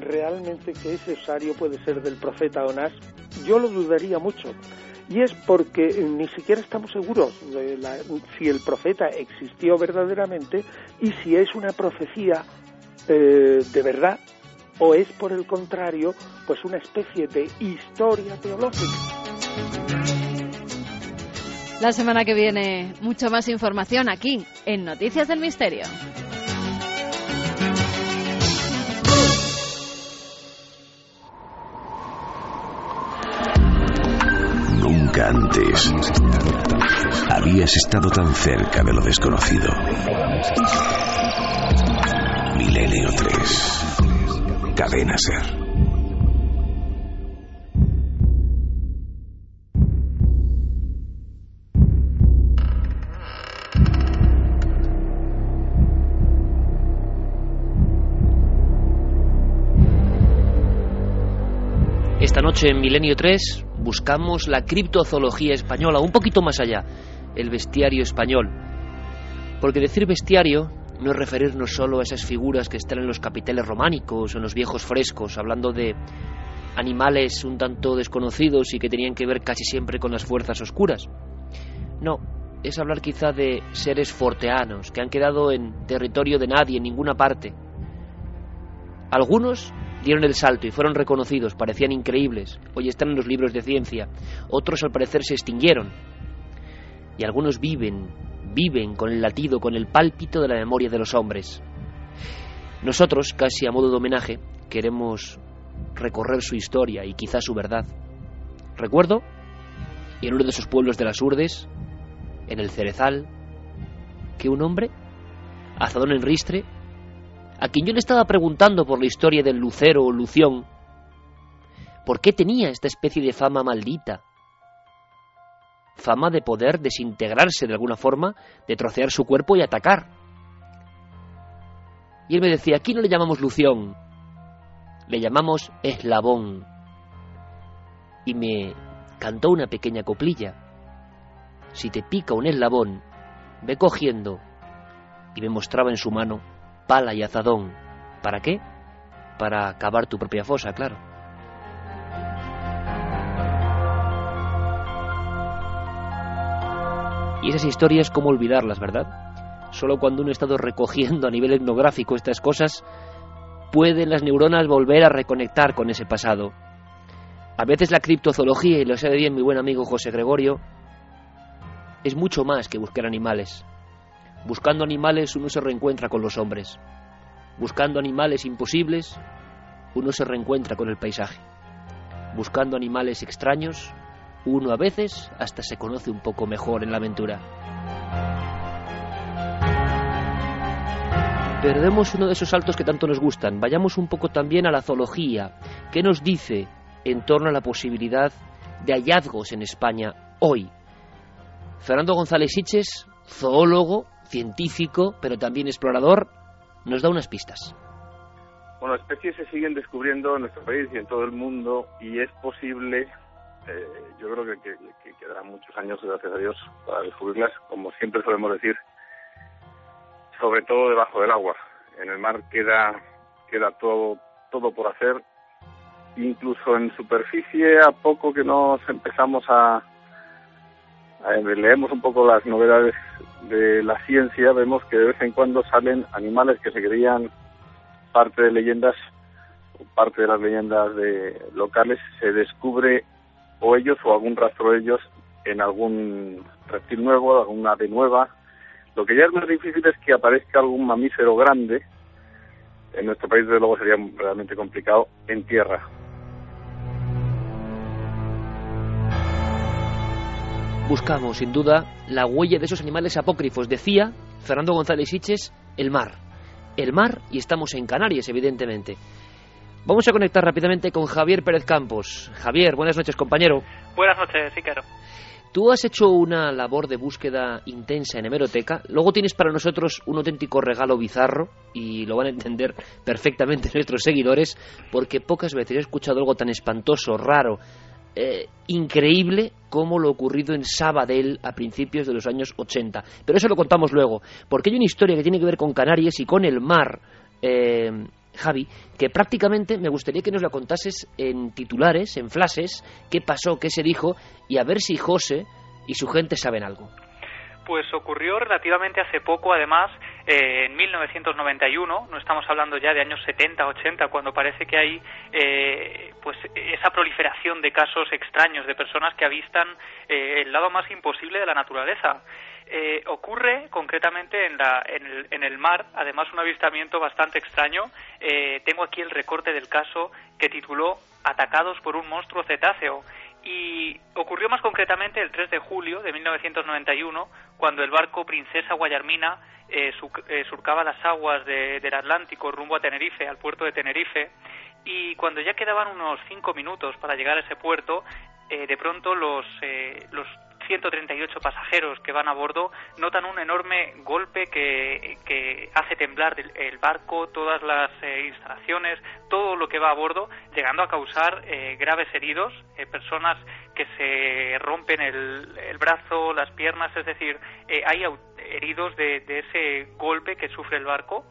realmente que ese osario puede ser del profeta Onás? Yo lo dudaría mucho y es porque ni siquiera estamos seguros de si el profeta existió verdaderamente y si es una profecía eh, de verdad o es por el contrario pues una especie de historia teológica. La semana que viene mucha más información aquí en Noticias del Misterio. Nunca antes habías estado tan cerca de lo desconocido. Milenio 3. Cadena Ser. Noche en Milenio 3 buscamos la criptozoología española, un poquito más allá, el bestiario español. Porque decir bestiario no es referirnos solo a esas figuras que están en los capiteles románicos o en los viejos frescos, hablando de animales un tanto desconocidos y que tenían que ver casi siempre con las fuerzas oscuras. No, es hablar quizá de seres forteanos que han quedado en territorio de nadie, en ninguna parte. Algunos dieron el salto y fueron reconocidos, parecían increíbles, hoy están en los libros de ciencia, otros al parecer se extinguieron, y algunos viven, viven con el latido, con el pálpito de la memoria de los hombres. Nosotros, casi a modo de homenaje, queremos recorrer su historia y quizá su verdad. Recuerdo, en uno de esos pueblos de las Urdes, en el Cerezal, que un hombre, azadón en ristre, a quien yo le estaba preguntando por la historia del lucero o lución, ¿por qué tenía esta especie de fama maldita? Fama de poder desintegrarse de alguna forma, de trocear su cuerpo y atacar. Y él me decía, aquí no le llamamos lución, le llamamos eslabón. Y me cantó una pequeña coplilla. Si te pica un eslabón, ve cogiendo. Y me mostraba en su mano pala y azadón. ¿Para qué? Para cavar tu propia fosa, claro. Y esas historias, ¿cómo olvidarlas, verdad? Solo cuando uno ha estado recogiendo a nivel etnográfico estas cosas, pueden las neuronas volver a reconectar con ese pasado. A veces la criptozoología, y lo sabe bien mi buen amigo José Gregorio, es mucho más que buscar animales. Buscando animales uno se reencuentra con los hombres. Buscando animales imposibles uno se reencuentra con el paisaje. Buscando animales extraños uno a veces hasta se conoce un poco mejor en la aventura. Pero demos uno de esos saltos que tanto nos gustan. Vayamos un poco también a la zoología. ¿Qué nos dice en torno a la posibilidad de hallazgos en España hoy? Fernando González Siches, zoólogo, científico, pero también explorador, nos da unas pistas. Bueno, especies se siguen descubriendo en nuestro país y en todo el mundo y es posible, eh, yo creo que, que, quedarán muchos años, gracias a Dios, para descubrirlas, como siempre solemos decir, sobre todo debajo del agua. En el mar queda, queda todo, todo por hacer, incluso en superficie, a poco que nos empezamos a, leemos un poco las novedades de la ciencia, vemos que de vez en cuando salen animales que se creían parte de leyendas, parte de las leyendas de locales, se descubre o ellos o algún rastro de ellos en algún reptil nuevo, alguna ave nueva. Lo que ya es más difícil es que aparezca algún mamífero grande. En nuestro país, desde luego, sería realmente complicado en tierra. Buscamos, sin duda, la huella de esos animales apócrifos. Decía Fernando González Siches, el mar. El mar, y estamos en Canarias, evidentemente. Vamos a conectar rápidamente con Javier Pérez Campos. Javier, buenas noches, compañero. Buenas noches, Iker. Tú has hecho una labor de búsqueda intensa en hemeroteca, luego tienes para nosotros un auténtico regalo bizarro y lo van a entender perfectamente nuestros seguidores porque pocas veces he escuchado algo tan espantoso, raro, eh, increíble como lo ocurrido en Sabadell a principios de los años 80. Pero eso lo contamos luego, porque hay una historia que tiene que ver con Canarias y con el mar. Eh, Javi, que prácticamente me gustaría que nos la contases en titulares, en flashes, qué pasó, qué se dijo, y a ver si José y su gente saben algo. Pues ocurrió relativamente hace poco, además, eh, en 1991, no estamos hablando ya de años 70, 80, cuando parece que hay eh, pues esa proliferación de casos extraños de personas que avistan eh, el lado más imposible de la naturaleza. Eh, ocurre concretamente en, la, en, el, en, el, mar, además un avistamiento bastante extraño. Eh, tengo aquí el recorte del caso que tituló Atacados por un monstruo cetáceo. Y ocurrió más concretamente el 3 de julio de 1991, cuando el barco Princesa Guayarmina eh, eh, surcaba las aguas de, del Atlántico rumbo a Tenerife, al puerto de Tenerife, y cuando ya quedaban unos cinco minutos para llegar a ese puerto, eh, de pronto los, los 138 pasajeros que van a bordo notan un enorme golpe que, que hace temblar el barco, todas las eh, instalaciones, todo lo que va a bordo, llegando a causar eh, graves heridos, eh, personas que se rompen el, el, brazo, las piernas, es decir, hay heridos de, de, ese golpe que sufre el barco.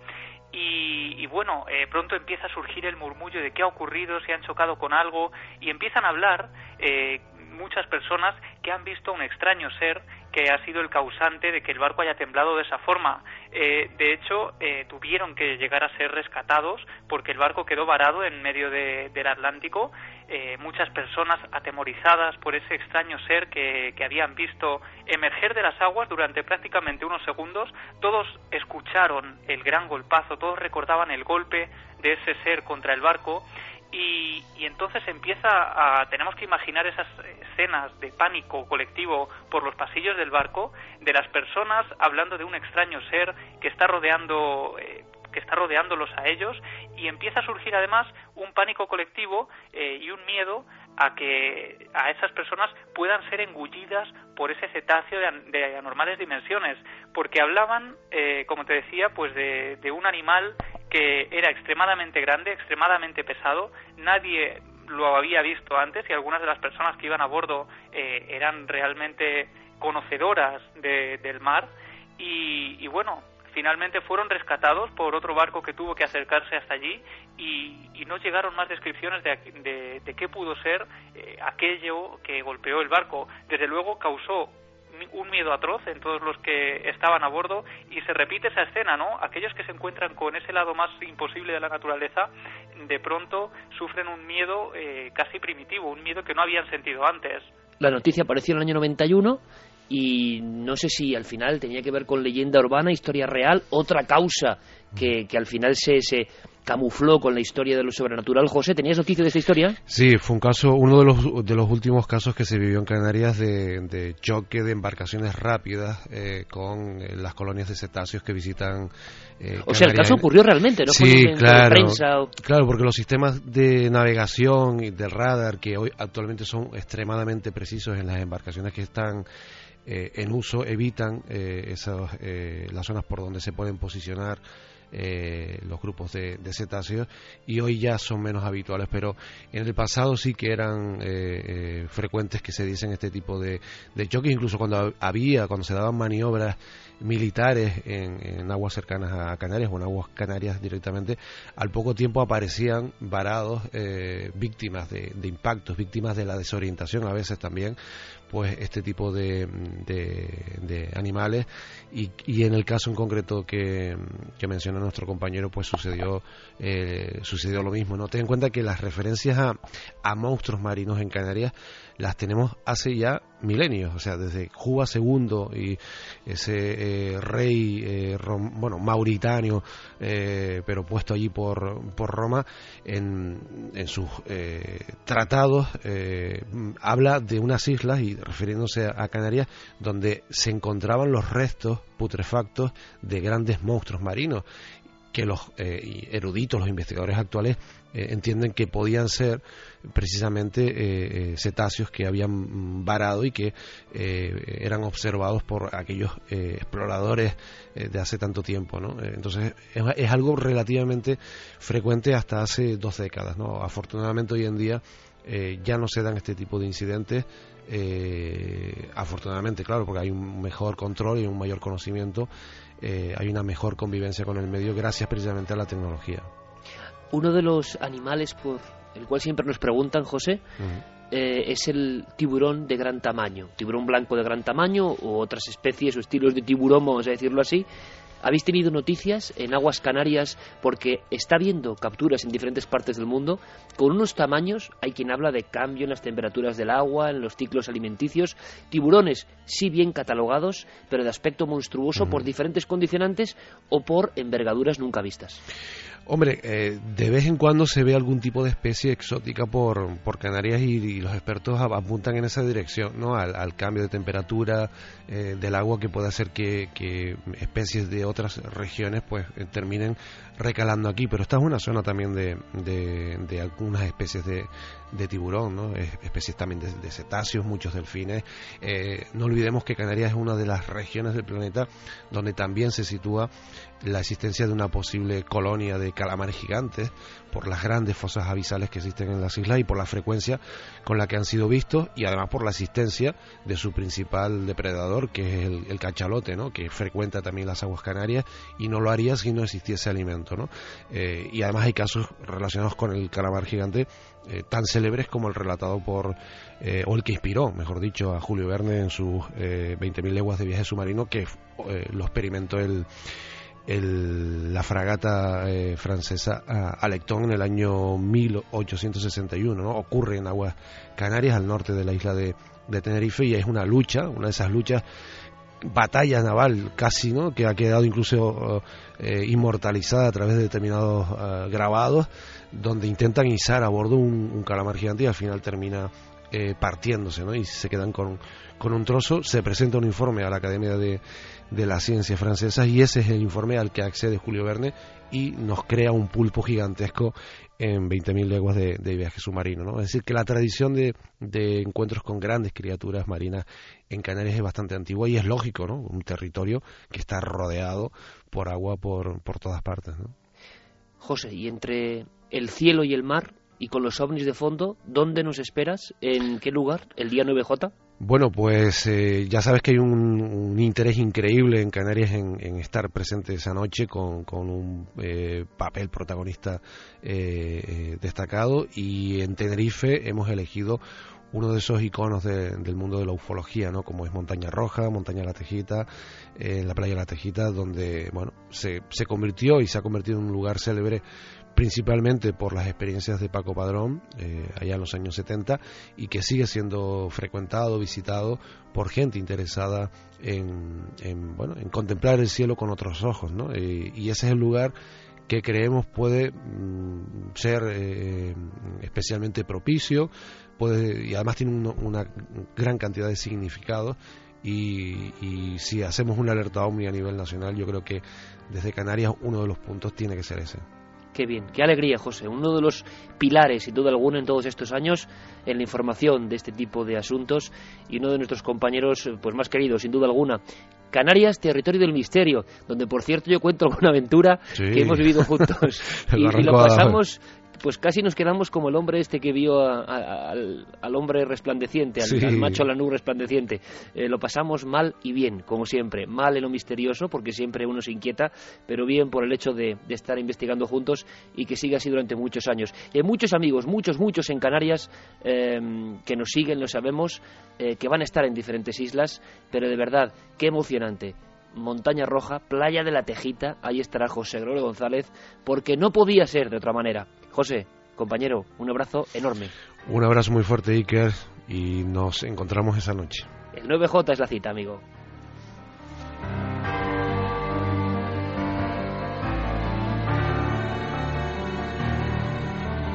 Y, y, bueno, eh, pronto empieza a surgir el murmullo de qué ha ocurrido, si han chocado con algo, y empiezan a hablar eh, muchas personas que han visto un extraño ser que ha sido el causante de que el barco haya temblado de esa forma. Eh, de hecho, eh, tuvieron que llegar a ser rescatados porque el barco quedó varado en medio de, del Atlántico. Eh, muchas personas atemorizadas por ese extraño ser que, que habían visto emerger de las aguas durante prácticamente unos segundos, todos escucharon el gran golpazo, todos recordaban el golpe de ese ser contra el barco y, y, entonces empieza a tenemos que imaginar esas escenas de pánico colectivo por los pasillos del barco de las personas hablando de un extraño ser que está rodeando eh, que está rodeándolos a ellos y empieza a surgir además un pánico colectivo eh, y un miedo a que a esas personas puedan ser engullidas por ese cetáceo de, de anormales dimensiones porque hablaban eh, como te decía pues de, de un animal que era extremadamente grande, extremadamente pesado, nadie lo había visto antes y algunas de las personas que iban a bordo eh, eran realmente conocedoras de, del mar y, y, bueno, finalmente fueron rescatados por otro barco que tuvo que acercarse hasta allí y, no llegaron más descripciones de, de, de qué pudo ser eh, aquello que golpeó el barco. Desde luego causó un miedo atroz en todos los que estaban a bordo y se repite esa escena, ¿no? Aquellos que se encuentran con ese lado más imposible de la naturaleza, de pronto sufren un miedo eh, casi primitivo, un miedo que no habían sentido antes. La noticia apareció en el año 91 y no sé si al final tenía que ver con leyenda urbana, historia real, otra causa que, que al final se, se camufló con la historia de lo sobrenatural. José, ¿tenías noticia de esta historia? Sí, fue un caso, uno de los, de los últimos casos que se vivió en Canarias de, de choque de embarcaciones rápidas eh, con eh, las colonias de cetáceos que visitan. Eh, o sea, el caso ocurrió realmente, ¿no? Sí, claro. Prensa o... Claro, porque los sistemas de navegación y del radar, que hoy actualmente son extremadamente precisos en las embarcaciones que están eh, en uso, evitan eh, esas, las zonas por donde se pueden posicionar eh, los grupos de, de, cetáceos y hoy ya son menos habituales, pero en el pasado sí que eran eh, eh, frecuentes que se dicen este tipo de, de choques, incluso cuando había, cuando se daban maniobras militares en, aguas cercanas a Canarias o en aguas canarias directamente, al poco tiempo aparecían varados eh, víctimas de, de, impactos, víctimas de la desorientación a veces también, pues este tipo de, de, de animales. Y, y, en el caso en concreto que, que menciona nuestro compañero pues sucedió eh, sucedió lo mismo no ten en cuenta que las referencias a, a monstruos marinos en Canarias las tenemos hace ya milenios, o sea, desde Juba II y ese eh, rey, eh, rom, bueno, mauritano, eh, pero puesto allí por, por Roma, en, en sus eh, tratados habla de unas islas, y refiriéndose a Canarias, donde se encontraban los restos putrefactos de grandes monstruos marinos que los eh, eruditos, los investigadores actuales eh, entienden que podían ser precisamente eh, cetáceos que habían varado y que eran observados por aquellos exploradores de hace tanto tiempo. ¿no? entonces es, algo relativamente frecuente hasta hace dos décadas. ¿no? Afortunadamente hoy en día ya no se dan este tipo de incidentes. afortunadamente, claro, porque hay un mejor control y un mayor conocimiento eh, hay una mejor convivencia con el medio gracias precisamente a la tecnología. Uno de los animales por el cual siempre nos preguntan, José, eh, es el tiburón de gran tamaño, tiburón blanco de gran tamaño o otras especies o estilos de tiburón, vamos a decirlo así, ¿Habéis tenido noticias en aguas canarias? Porque está habiendo capturas en diferentes partes del mundo con unos tamaños, hay quien habla de cambio en las temperaturas del agua, en los ciclos alimenticios, tiburones sí bien catalogados, pero de aspecto monstruoso por diferentes condicionantes o por envergaduras nunca vistas. Hombre, eh, de vez en cuando se ve algún tipo de especie exótica por, por Canarias y, los expertos apuntan en esa dirección, ¿no? Al, cambio de temperatura eh, del agua que puede hacer que, especies de otras regiones pues eh, terminen recalando aquí. Pero esta es una zona también de, de, algunas especies de, de tiburón, ¿no? especies también de, cetáceos, muchos delfines. no olvidemos que Canarias es una de las regiones del planeta donde también se sitúa la existencia de una posible colonia de calamares gigantes por las grandes fosas abisales que existen en las islas y por la frecuencia con la que han sido vistos y además por la existencia de su principal depredador que es el, cachalote ¿no? que frecuenta también las aguas canarias y no lo haría si no existiese alimento ¿no? Eh, y además hay casos relacionados con el calamar gigante eh, tan célebres como el relatado por, eh, o el que inspiró, mejor dicho, a Julio Verne en sus 20.000 leguas de viaje submarino, que lo experimentó el, la fragata eh, francesa Alecton en el año 1861. ¿no? Ocurre en aguas canarias, al norte de la isla de, Tenerife, y es una lucha, una de esas luchas batalla naval casi, ¿no? Que ha quedado incluso eh, inmortalizada a través de determinados eh, grabados, donde intentan izar a bordo un, calamar gigante y al final termina partiéndose, ¿no? Y se quedan con, con un trozo. Se presenta un informe a la Academia de, de la ciencia francesa y ese es el informe al que accede Julio Verne y nos crea un pulpo gigantesco en 20.000 leguas de, viaje submarino. ¿no? Es decir, que la tradición de, encuentros con grandes criaturas marinas en Canarias es bastante antigua y es lógico, ¿no? un territorio que está rodeado por agua por, por todas partes. ¿no? José, y entre el cielo y el mar y con los ovnis de fondo, ¿dónde nos esperas? ¿En qué lugar? ¿El día 9J? Bueno, pues eh, ya sabes que hay un, interés increíble en Canarias en, estar presente esa noche con, un eh, papel protagonista eh, destacado y en Tenerife hemos elegido uno de esos iconos del mundo de la ufología, ¿no? Como es Montaña Roja, Montaña La Tejita, la playa La Tejita, donde, bueno, se, se convirtió y se ha convertido en un lugar célebre principalmente por las experiencias de Paco Padrón eh, allá en los años 70 y que sigue siendo frecuentado, visitado por gente interesada en, bueno, en contemplar el cielo con otros ojos, ¿no? Eh, y ese es el lugar que creemos puede mm, ser eh, especialmente propicio, puede, y además tiene una gran cantidad de significados y, y, si hacemos una alerta OVNI a nivel nacional, yo creo que desde Canarias uno de los puntos tiene que ser ese. Qué bien, qué alegría, José. Uno de los pilares, sin duda alguna, en todos estos años en la información de este tipo de asuntos y uno de nuestros compañeros pues más queridos, sin duda alguna. Canarias, territorio del misterio, donde por cierto yo cuento alguna aventura que hemos vivido juntos y, y, lo pasamos pues casi nos quedamos como el hombre este que vio al, hombre resplandeciente, al, macho a la nube resplandeciente. Eh, lo pasamos mal y bien, como siempre. Mal en lo misterioso, porque siempre uno se inquieta, pero bien por el hecho de, estar investigando juntos y que siga así durante muchos años. Y hay muchos amigos, muchos, muchos en Canarias em, que nos siguen, lo sabemos, eh, que van a estar en diferentes islas, pero de verdad, qué emocionante. Montaña Roja, Playa de la Tejita, ahí estará José Gregorio González, porque no podía ser de otra manera. José, compañero, un abrazo enorme. Un abrazo muy fuerte, Iker, y nos encontramos esa noche. El 9J es la cita, amigo.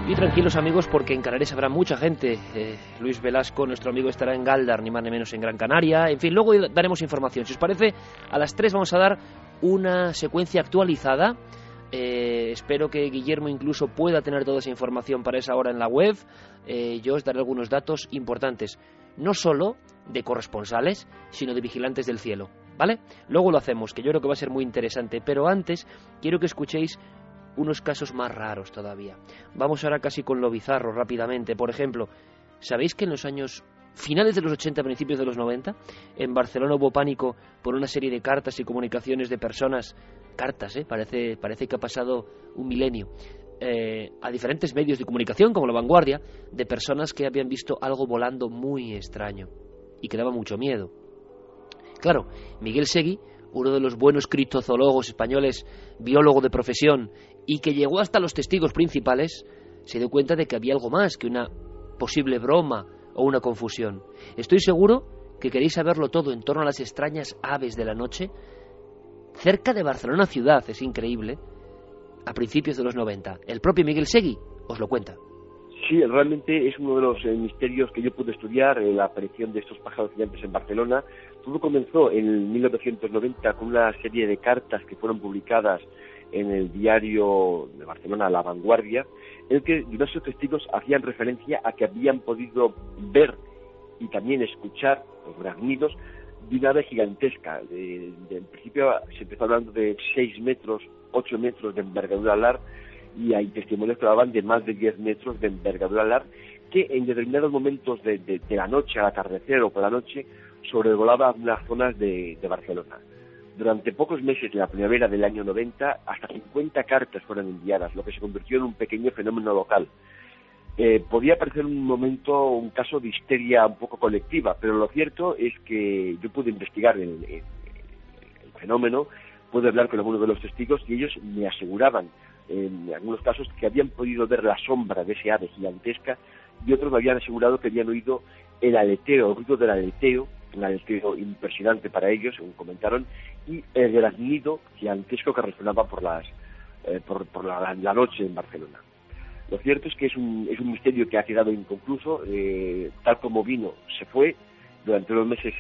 Y tranquilos amigos porque en Canarias habrá mucha gente. Eh, Luis Velasco, nuestro amigo, estará en Galdar, ni más ni menos en Gran Canaria. En fin, luego daremos información. Si os parece, a las 3 vamos a dar una secuencia actualizada Eh, espero que Guillermo incluso pueda tener toda esa información para esa hora en la web. Eh, yo os daré algunos datos importantes, no solo de corresponsales, sino de vigilantes del cielo. ¿Vale? Luego lo hacemos, que yo creo que va a ser muy interesante. Pero antes quiero que escuchéis unos casos más raros todavía. Vamos ahora casi con lo bizarro rápidamente. Por ejemplo, ¿sabéis que en los años finales de los 80, principios de los 90, en Barcelona hubo pánico por una serie de cartas y comunicaciones de personas, cartas, ¿eh? parece, parece que ha pasado un milenio, eh, a diferentes medios de comunicación, como La Vanguardia, de personas que habían visto algo volando muy extraño y que daba mucho miedo. Claro, Miguel Segui, uno de los buenos criptozoólogos españoles, biólogo de profesión, y que llegó hasta los testigos principales, se dio cuenta de que había algo más que una posible broma o una confusión. Estoy seguro que queréis saberlo todo en torno a las extrañas aves de la noche. Cerca de Barcelona ciudad, es increíble, a principios de los 90. El propio Miguel Segui os lo cuenta. Sí, realmente es uno de los eh, misterios que yo pude estudiar, la aparición de estos pájaros gigantes en Barcelona. Todo comenzó en 1990 con una serie de cartas que fueron publicadas en el diario de Barcelona La Vanguardia, en el que diversos testigos hacían referencia a que habían podido ver y también escuchar los graznidos de una ave gigantesca. De, en principio se empezó hablando de 6 metros, 8 metros de envergadura alar y hay testimonios que hablaban de más de 10 metros de envergadura alar que en determinados momentos de, la noche, al atardecer o por la noche, sobrevolaba unas zonas de Barcelona. Durante pocos meses de la primavera del año 90, hasta 50 cartas fueron enviadas, lo que se convirtió en un pequeño fenómeno local. Eh, podía parecer un momento, un caso de histeria un poco colectiva, pero lo cierto es que yo pude investigar el, fenómeno, pude hablar con algunos de los testigos y ellos me aseguraban, en algunos casos, que habían podido ver la sombra de ese ave gigantesca y otros me habían asegurado que habían oído el aleteo, el ruido del aleteo un aleteo impresionante para ellos, según comentaron, y el graznido gigantesco que resonaba por, las, eh, por, la, noche en Barcelona. Lo cierto es que es un, es un misterio que ha quedado inconcluso, eh, tal como vino, se fue, durante unos meses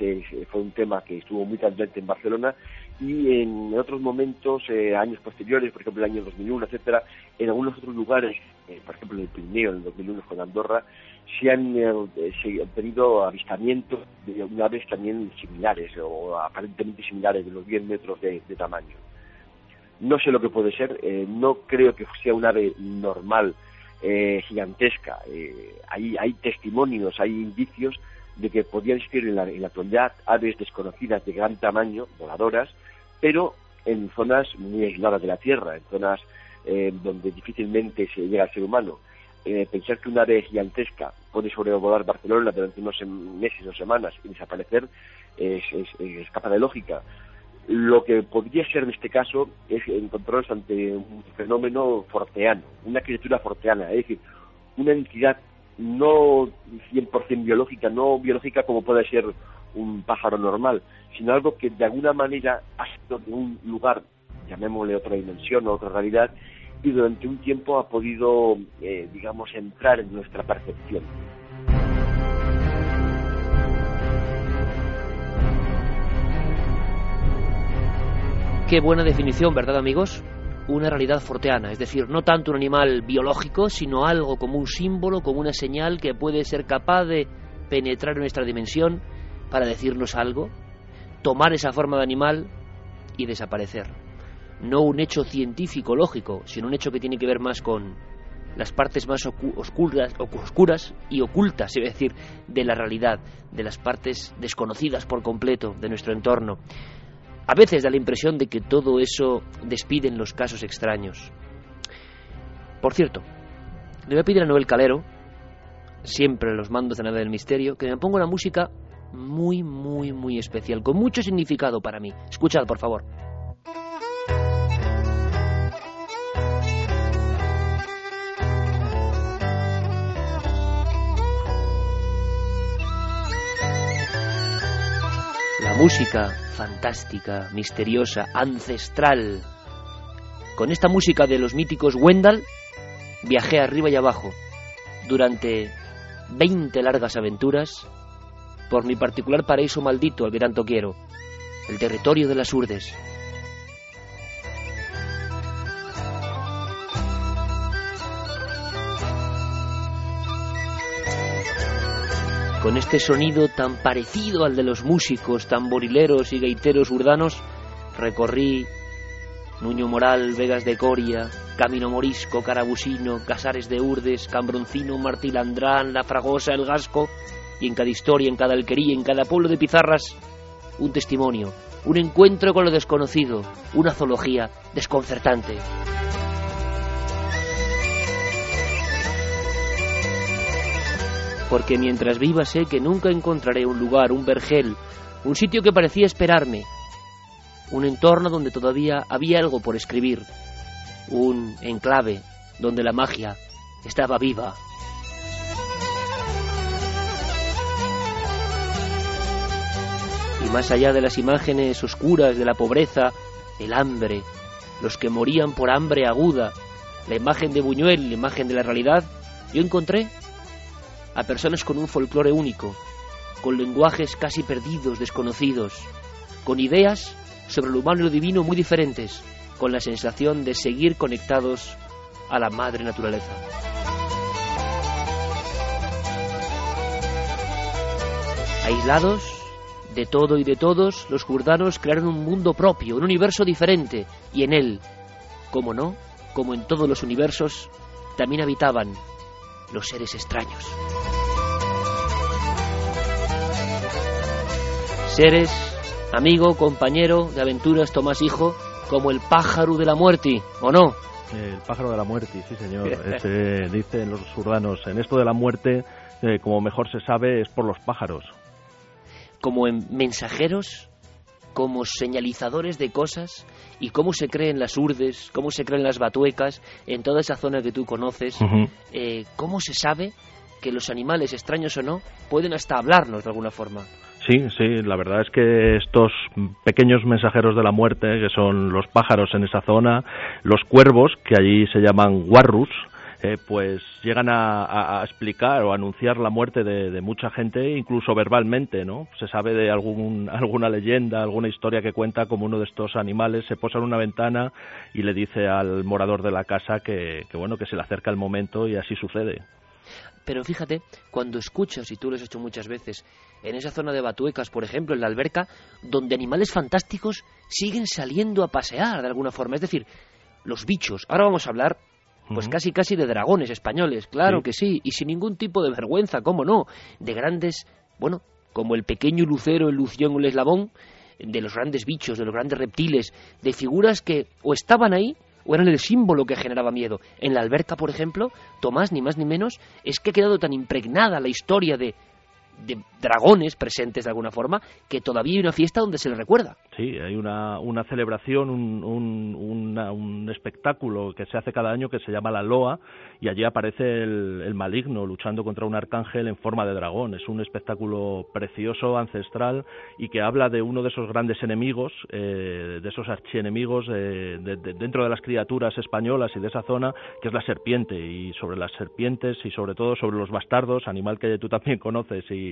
fue un tema que estuvo muy candente en Barcelona y en otros momentos, eh, años posteriores, por ejemplo el año 2001, etcétera, en algunos otros lugares, por ejemplo en el Pirineo en el 2001 con Andorra, se han, eh, tenido avistamientos de aves también similares o aparentemente similares de los 10 metros de, tamaño. No sé lo que puede ser, eh, no creo que sea un ave normal, eh, gigantesca. hay, hay testimonios, hay indicios de que podrían existir en la, en la actualidad aves desconocidas de gran tamaño, voladoras, pero en zonas muy aisladas de la Tierra, en zonas donde difícilmente se llega al ser humano eh, pensar que una ave gigantesca puede sobrevolar Barcelona durante unos meses o semanas y desaparecer es, escapa de lógica. Lo que podría ser en este caso es encontrarnos ante un fenómeno forteano, una criatura forteana, es decir, una entidad no 100% biológica, no biológica como puede ser un pájaro normal, sino algo que de alguna manera ha sido de un lugar, llamémosle otra dimensión o otra realidad, y durante un tiempo ha podido, eh, digamos, entrar en nuestra percepción. Qué buena definición, ¿verdad amigos? Una realidad forteana, es decir, no tanto un animal biológico, sino algo como un símbolo, como una señal que puede ser capaz de penetrar en nuestra dimensión para decirnos algo, tomar esa forma de animal y desaparecer no un hecho científico lógico, sino un hecho que tiene que ver más con las partes más oscuras, oscuras y ocultas, es decir, de la realidad, de las partes desconocidas por completo de nuestro entorno. A veces da la impresión de que todo eso despide en los casos extraños. Por cierto, le voy a pedir a Noel Calero, siempre los mandos de nada del misterio, que me ponga una música muy, muy, muy especial, con mucho significado para mí. Escuchad, por favor. Música fantástica, misteriosa, ancestral. Con esta música de los míticos Wendell viajé arriba y abajo durante 20 largas aventuras por mi particular paraíso maldito al que tanto quiero, el territorio de las Urdes. Con este sonido tan parecido al de los músicos tamborileros y gaiteros urdanos, recorrí Nuño Moral, Vegas de Coria, Camino Morisco, Carabusino, Casares de Urdes, Cambroncino, Martilandrán, La Fragosa, El Gasco, y en cada historia, en cada alquería, en cada pueblo de Pizarras, un testimonio, un encuentro con lo desconocido, una zoología desconcertante. Porque mientras viva sé que nunca encontraré un lugar, un vergel, un sitio que parecía esperarme, un entorno donde todavía había algo por escribir, un enclave donde la magia estaba viva. Y más allá de las imágenes oscuras de la pobreza, el hambre, los que morían por hambre aguda, la imagen de Buñuel, la imagen de la realidad, yo encontré a personas con un folclore único, con lenguajes casi perdidos, desconocidos, con ideas sobre lo humano y lo divino muy diferentes, con la sensación de seguir conectados a la madre naturaleza. Aislados de todo y de todos, los jurdanos crearon un mundo propio, un universo diferente, y en él, como no, como en todos los universos, también habitaban los seres extraños. Seres amigo, compañero de aventuras, Tomás Hijo, como el pájaro de la muerte, ¿o no? El pájaro de la muerte, sí señor. Ese, dicen los urbanos, en esto de la muerte, eh, como mejor se sabe, es por los pájaros. Como en mensajeros, como señalizadores de cosas, y cómo se creen las urdes, cómo se creen las batuecas, en toda esa zona que tú conoces, eh, cómo se sabe que los animales, extraños o no, pueden hasta hablarnos de alguna forma. Sí, sí, la verdad es que estos pequeños mensajeros de la muerte, que son los pájaros en esa zona, los cuervos, que allí se llaman warrus, eh, pues llegan a, explicar o anunciar la muerte de, mucha gente, incluso verbalmente, ¿no? Se sabe de algún, alguna leyenda, alguna historia que cuenta como uno de estos animales se posa en una ventana y le dice al morador de la casa que, que bueno, que se le acerca el momento y así sucede. Pero fíjate, cuando escuchas, y tú lo has hecho muchas veces, en esa zona de Batuecas, por ejemplo, en la alberca, donde animales fantásticos siguen saliendo a pasear de alguna forma. Es decir, los bichos. Ahora vamos a hablar, pues casi casi de dragones españoles, claro que sí, y sin ningún tipo de vergüenza, cómo no, de grandes, bueno, como el pequeño lucero, el lución o el eslabón, de los grandes bichos, de los grandes reptiles, de figuras que o estaban ahí o eran el símbolo que generaba miedo. En la alberca, por ejemplo, Tomás, ni más ni menos, es que ha quedado tan impregnada la historia de de dragones presentes de alguna forma, que todavía hay una fiesta donde se le recuerda. Sí, hay una, una celebración, un, un, espectáculo que se hace cada año que se llama la Loa y allí aparece el, maligno luchando contra un arcángel en forma de dragón. Es un espectáculo precioso, ancestral y que habla de uno de esos grandes enemigos, eh, de esos archienemigos de, dentro de las criaturas españolas y de esa zona, que es la serpiente. Y sobre las serpientes y sobre todo sobre los bastardos, animal que tú también conoces y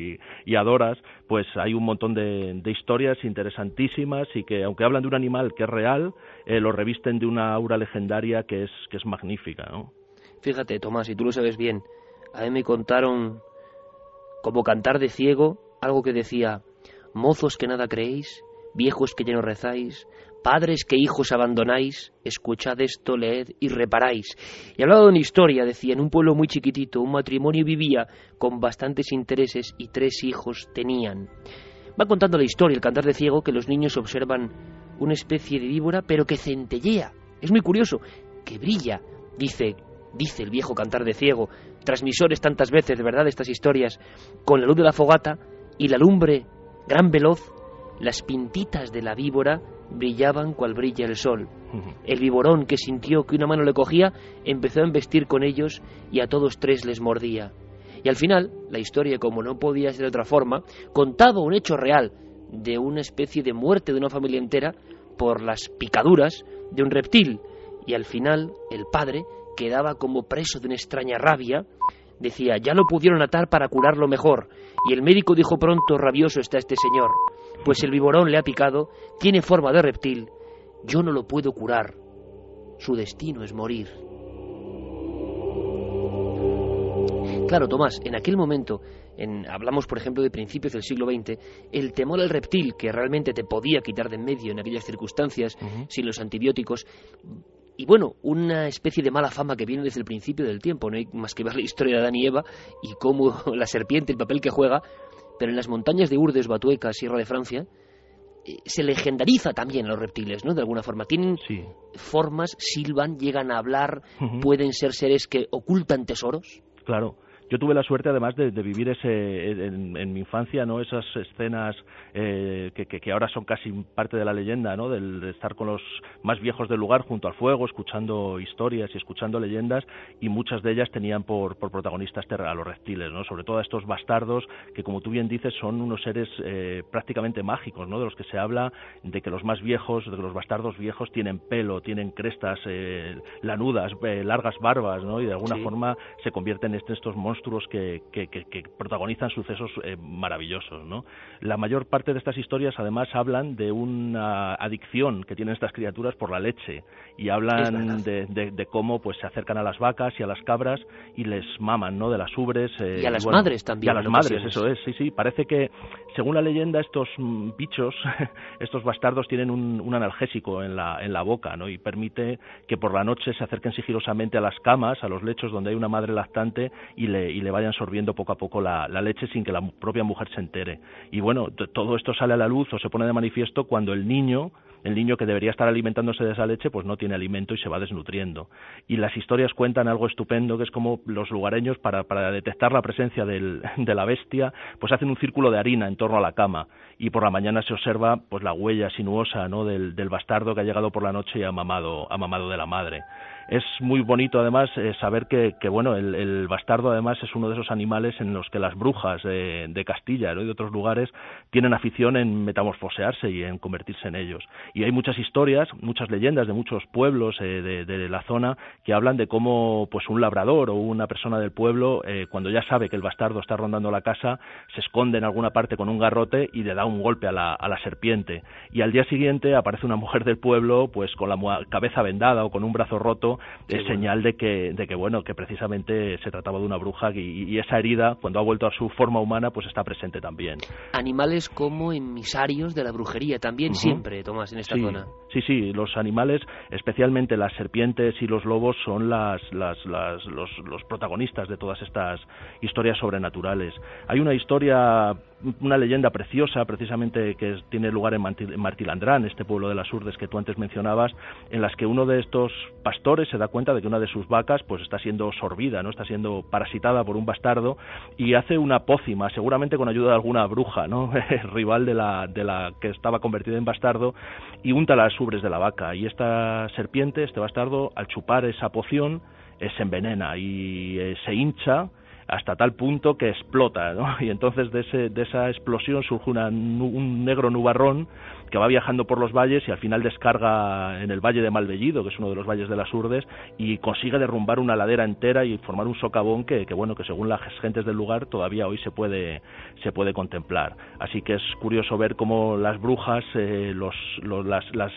y, adoras, pues hay un montón de, historias interesantísimas y que, aunque hablan de un animal que es real, eh, lo revisten de una aura legendaria que es, que es magnífica. ¿no? Fíjate, Tomás, y tú lo sabes bien, a mí me contaron como cantar de ciego algo que decía, mozos que nada creéis, viejos que ya no rezáis, Padres que hijos abandonáis, escuchad esto, leed y reparáis. Y hablaba de una historia, decía, en un pueblo muy chiquitito, un matrimonio vivía con bastantes intereses y tres hijos tenían. Va contando la historia, el cantar de ciego, que los niños observan una especie de víbora, pero que centellea. Es muy curioso, que brilla, dice, dice el viejo cantar de ciego, transmisores tantas veces, de verdad, estas historias, con la luz de la fogata y la lumbre gran veloz, las pintitas de la víbora brillaban cual brilla el sol. El viborón, que sintió que una mano le cogía, empezó a embestir con ellos y a todos tres les mordía. Y al final, la historia, como no podía ser de otra forma, contaba un hecho real de una especie de muerte de una familia entera por las picaduras de un reptil. Y al final, el padre quedaba como preso de una extraña rabia. Decía, ya lo pudieron atar para curarlo mejor. Y el médico dijo pronto, rabioso está este señor pues el viborón le ha picado, tiene forma de reptil, yo no lo puedo curar, su destino es morir. Claro, Tomás, en aquel momento, en, hablamos por ejemplo de principios del siglo XX, el temor al reptil, que realmente te podía quitar de en medio en aquellas circunstancias, sin los antibióticos, y bueno, una especie de mala fama que viene desde el principio del tiempo, no hay más que ver la historia de Adán y Eva y cómo la serpiente, el papel que juega, pero en las montañas de Urdes, Batueca, Sierra de Francia, eh, se legendariza también a los reptiles, ¿no? De alguna forma. Tienen formas, silban, llegan a hablar, pueden ser seres que ocultan tesoros. Claro. Yo tuve la suerte, además, de, vivir ese en, mi infancia, no esas escenas eh, que, ahora son casi parte de la leyenda, ¿no? Del, de estar con los más viejos del lugar junto al fuego, escuchando historias y escuchando leyendas, y muchas de ellas tenían por, protagonistas a los reptiles, ¿no? Sobre todo a estos bastardos que, como tú bien dices, son unos seres eh, prácticamente mágicos, ¿no? De los que se habla de que los más viejos, de que los bastardos viejos tienen pelo, tienen crestas eh, lanudas, largas barbas, ¿no? Y de alguna forma se convierten en estos monstruos monstruos que, protagonizan sucesos eh, maravillosos. ¿no? La mayor parte de estas historias además hablan de una adicción que tienen estas criaturas por la leche y hablan de, cómo pues se acercan a las vacas y a las cabras y les maman ¿no? de las ubres. Eh, y a las madres también. Y a las madres, eso es, sí, sí. Parece que, según la leyenda, estos mm, bichos, estos bastardos tienen un, un analgésico en la, en la boca ¿no? y permite que por la noche se acerquen sigilosamente a las camas, a los lechos donde hay una madre lactante y le y le vayan sorbiendo poco a poco la, leche sin que la propia mujer se entere. Y bueno, todo esto sale a la luz o se pone de manifiesto cuando el niño el niño que debería estar alimentándose de esa leche pues no tiene alimento y se va desnutriendo. Y las historias cuentan algo estupendo que es como los lugareños para, para detectar la presencia del, de la bestia pues hacen un círculo de harina en torno a la cama y por la mañana se observa pues la huella sinuosa ¿no? del, del bastardo que ha llegado por la noche y ha mamado, ha mamado de la madre es muy bonito además eh, saber que, bueno el, bastardo además es uno de esos animales en los que las brujas de Castilla y de otros lugares tienen afición en metamorfosearse y en convertirse en ellos. Y hay muchas historias muchas leyendas de muchos pueblos eh, de, la zona que hablan de cómo pues un labrador o una persona del pueblo eh, cuando ya sabe que el bastardo está rondando la casa se esconde en alguna parte con un garrote y le da un golpe a la, a la serpiente. Y al día siguiente aparece una mujer del pueblo pues con la cabeza vendada o con un brazo roto es señal de que, de que, bueno, que precisamente se trataba de una bruja y, esa herida, cuando ha vuelto a su forma humana, pues está presente también. Animales como emisarios de la brujería también siempre, Tomás, en esta zona. Sí, sí, los animales, especialmente las serpientes y los lobos, son las, las, las, los, los protagonistas de todas estas historias sobrenaturales. Hay una historia una leyenda preciosa, precisamente que tiene lugar en Martilandrán, este pueblo de las Urdes que tú antes mencionabas, en las que uno de estos pastores se da cuenta de que una de sus vacas pues está siendo sorbida, no está siendo parasitada por un bastardo y hace una pócima, seguramente con ayuda de alguna bruja, ¿no? rival de la, de la que estaba convertida en bastardo, y unta las ubres de la vaca. Y esta serpiente, este bastardo, al chupar esa poción, eh, se envenena y eh, se hincha hasta tal punto que explota, ¿no? Y entonces de, ese, de esa explosión surge un negro nubarrón que va viajando por los valles y al final descarga en el valle de Malvellido, que es uno de los valles de las Urdes, y consigue derrumbar una ladera entera y formar un socavón que, bueno, que según las gentes del lugar todavía hoy se puede, se puede contemplar. Así que es curioso ver cómo las brujas, eh, los, las, las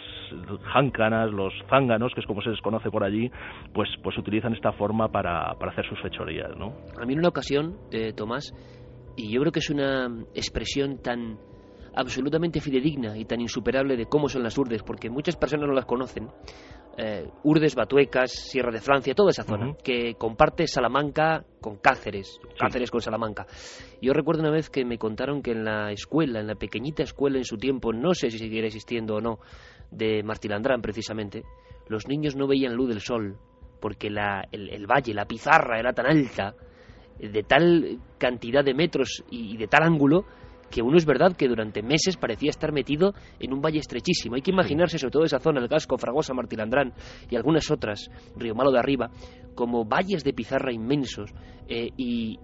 jáncanas, los zánganos, que es como se les conoce por allí, pues, pues utilizan esta forma para, para hacer sus fechorías, ¿no? En una ocasión, eh, Tomás, y yo creo que es una expresión tan absolutamente fidedigna y tan insuperable de cómo son las urdes, porque muchas personas no las conocen. Eh, urdes, Batuecas, Sierra de Francia, toda esa zona, que comparte Salamanca con Cáceres, Cáceres con Salamanca. Yo recuerdo una vez que me contaron que en la escuela, en la pequeñita escuela en su tiempo, no sé si siguiera existiendo o no, de Martilandrán precisamente, los niños no veían luz del sol, porque la, el, valle, la pizarra era tan alta, de tal cantidad de metros y de tal ángulo, que uno es verdad que durante meses parecía estar metido en un valle estrechísimo. Hay que imaginarse, sobre todo esa zona, el Gasco, Fragosa, Martilandrán y algunas otras, Río Malo de arriba, como valles de pizarra inmensos. e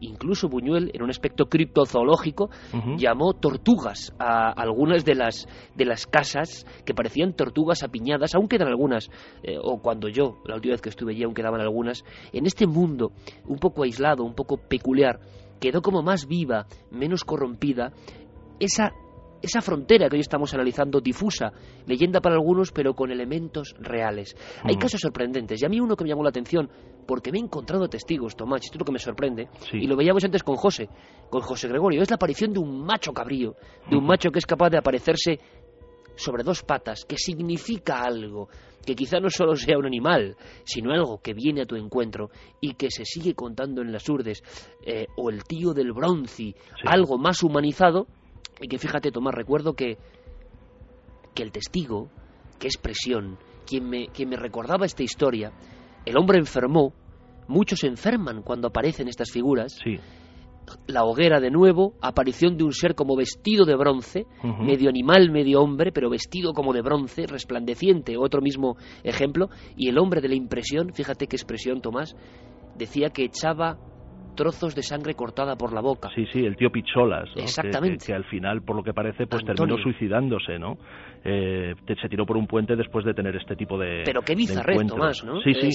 incluso Buñuel, en un aspecto criptozoológico, llamó tortugas a algunas de las, de las casas que parecían tortugas apiñadas, aún quedan algunas, eh, o cuando yo, la última vez que estuve allí, aún quedaban algunas, en este mundo un poco aislado, un poco peculiar, quedó como más viva, menos corrompida, esa, esa frontera que hoy estamos analizando, difusa, leyenda para algunos, pero con elementos reales. Hay mm. casos sorprendentes, y a mí uno que me llamó la atención, porque me he encontrado testigos, Tomás, esto es lo que me sorprende, y lo veíamos antes con José, con José Gregorio, es la aparición de un macho cabrío, de un macho que es capaz de aparecerse sobre dos patas, que significa algo, que quizá no solo sea un animal, sino algo que viene a tu encuentro y que se sigue contando en las urdes, eh, o el tío del bronce, algo más humanizado, y que fíjate, Tomás, recuerdo que, que el testigo, que es presión, quien me, quien me recordaba esta historia, el hombre enfermó, muchos enferman cuando aparecen estas figuras, la hoguera de nuevo, aparición de un ser como vestido de bronce, medio animal, medio hombre, pero vestido como de bronce, resplandeciente, otro mismo ejemplo, y el hombre de la impresión, fíjate qué expresión Tomás, decía que echaba trozos de sangre cortada por la boca. Sí, sí, el tío Picholas. Exactamente. Que, al final, por lo que parece, pues terminó suicidándose, ¿no? Eh, se tiró por un puente después de tener este tipo de. Pero qué bizarre, Tomás, ¿no? Sí, sí.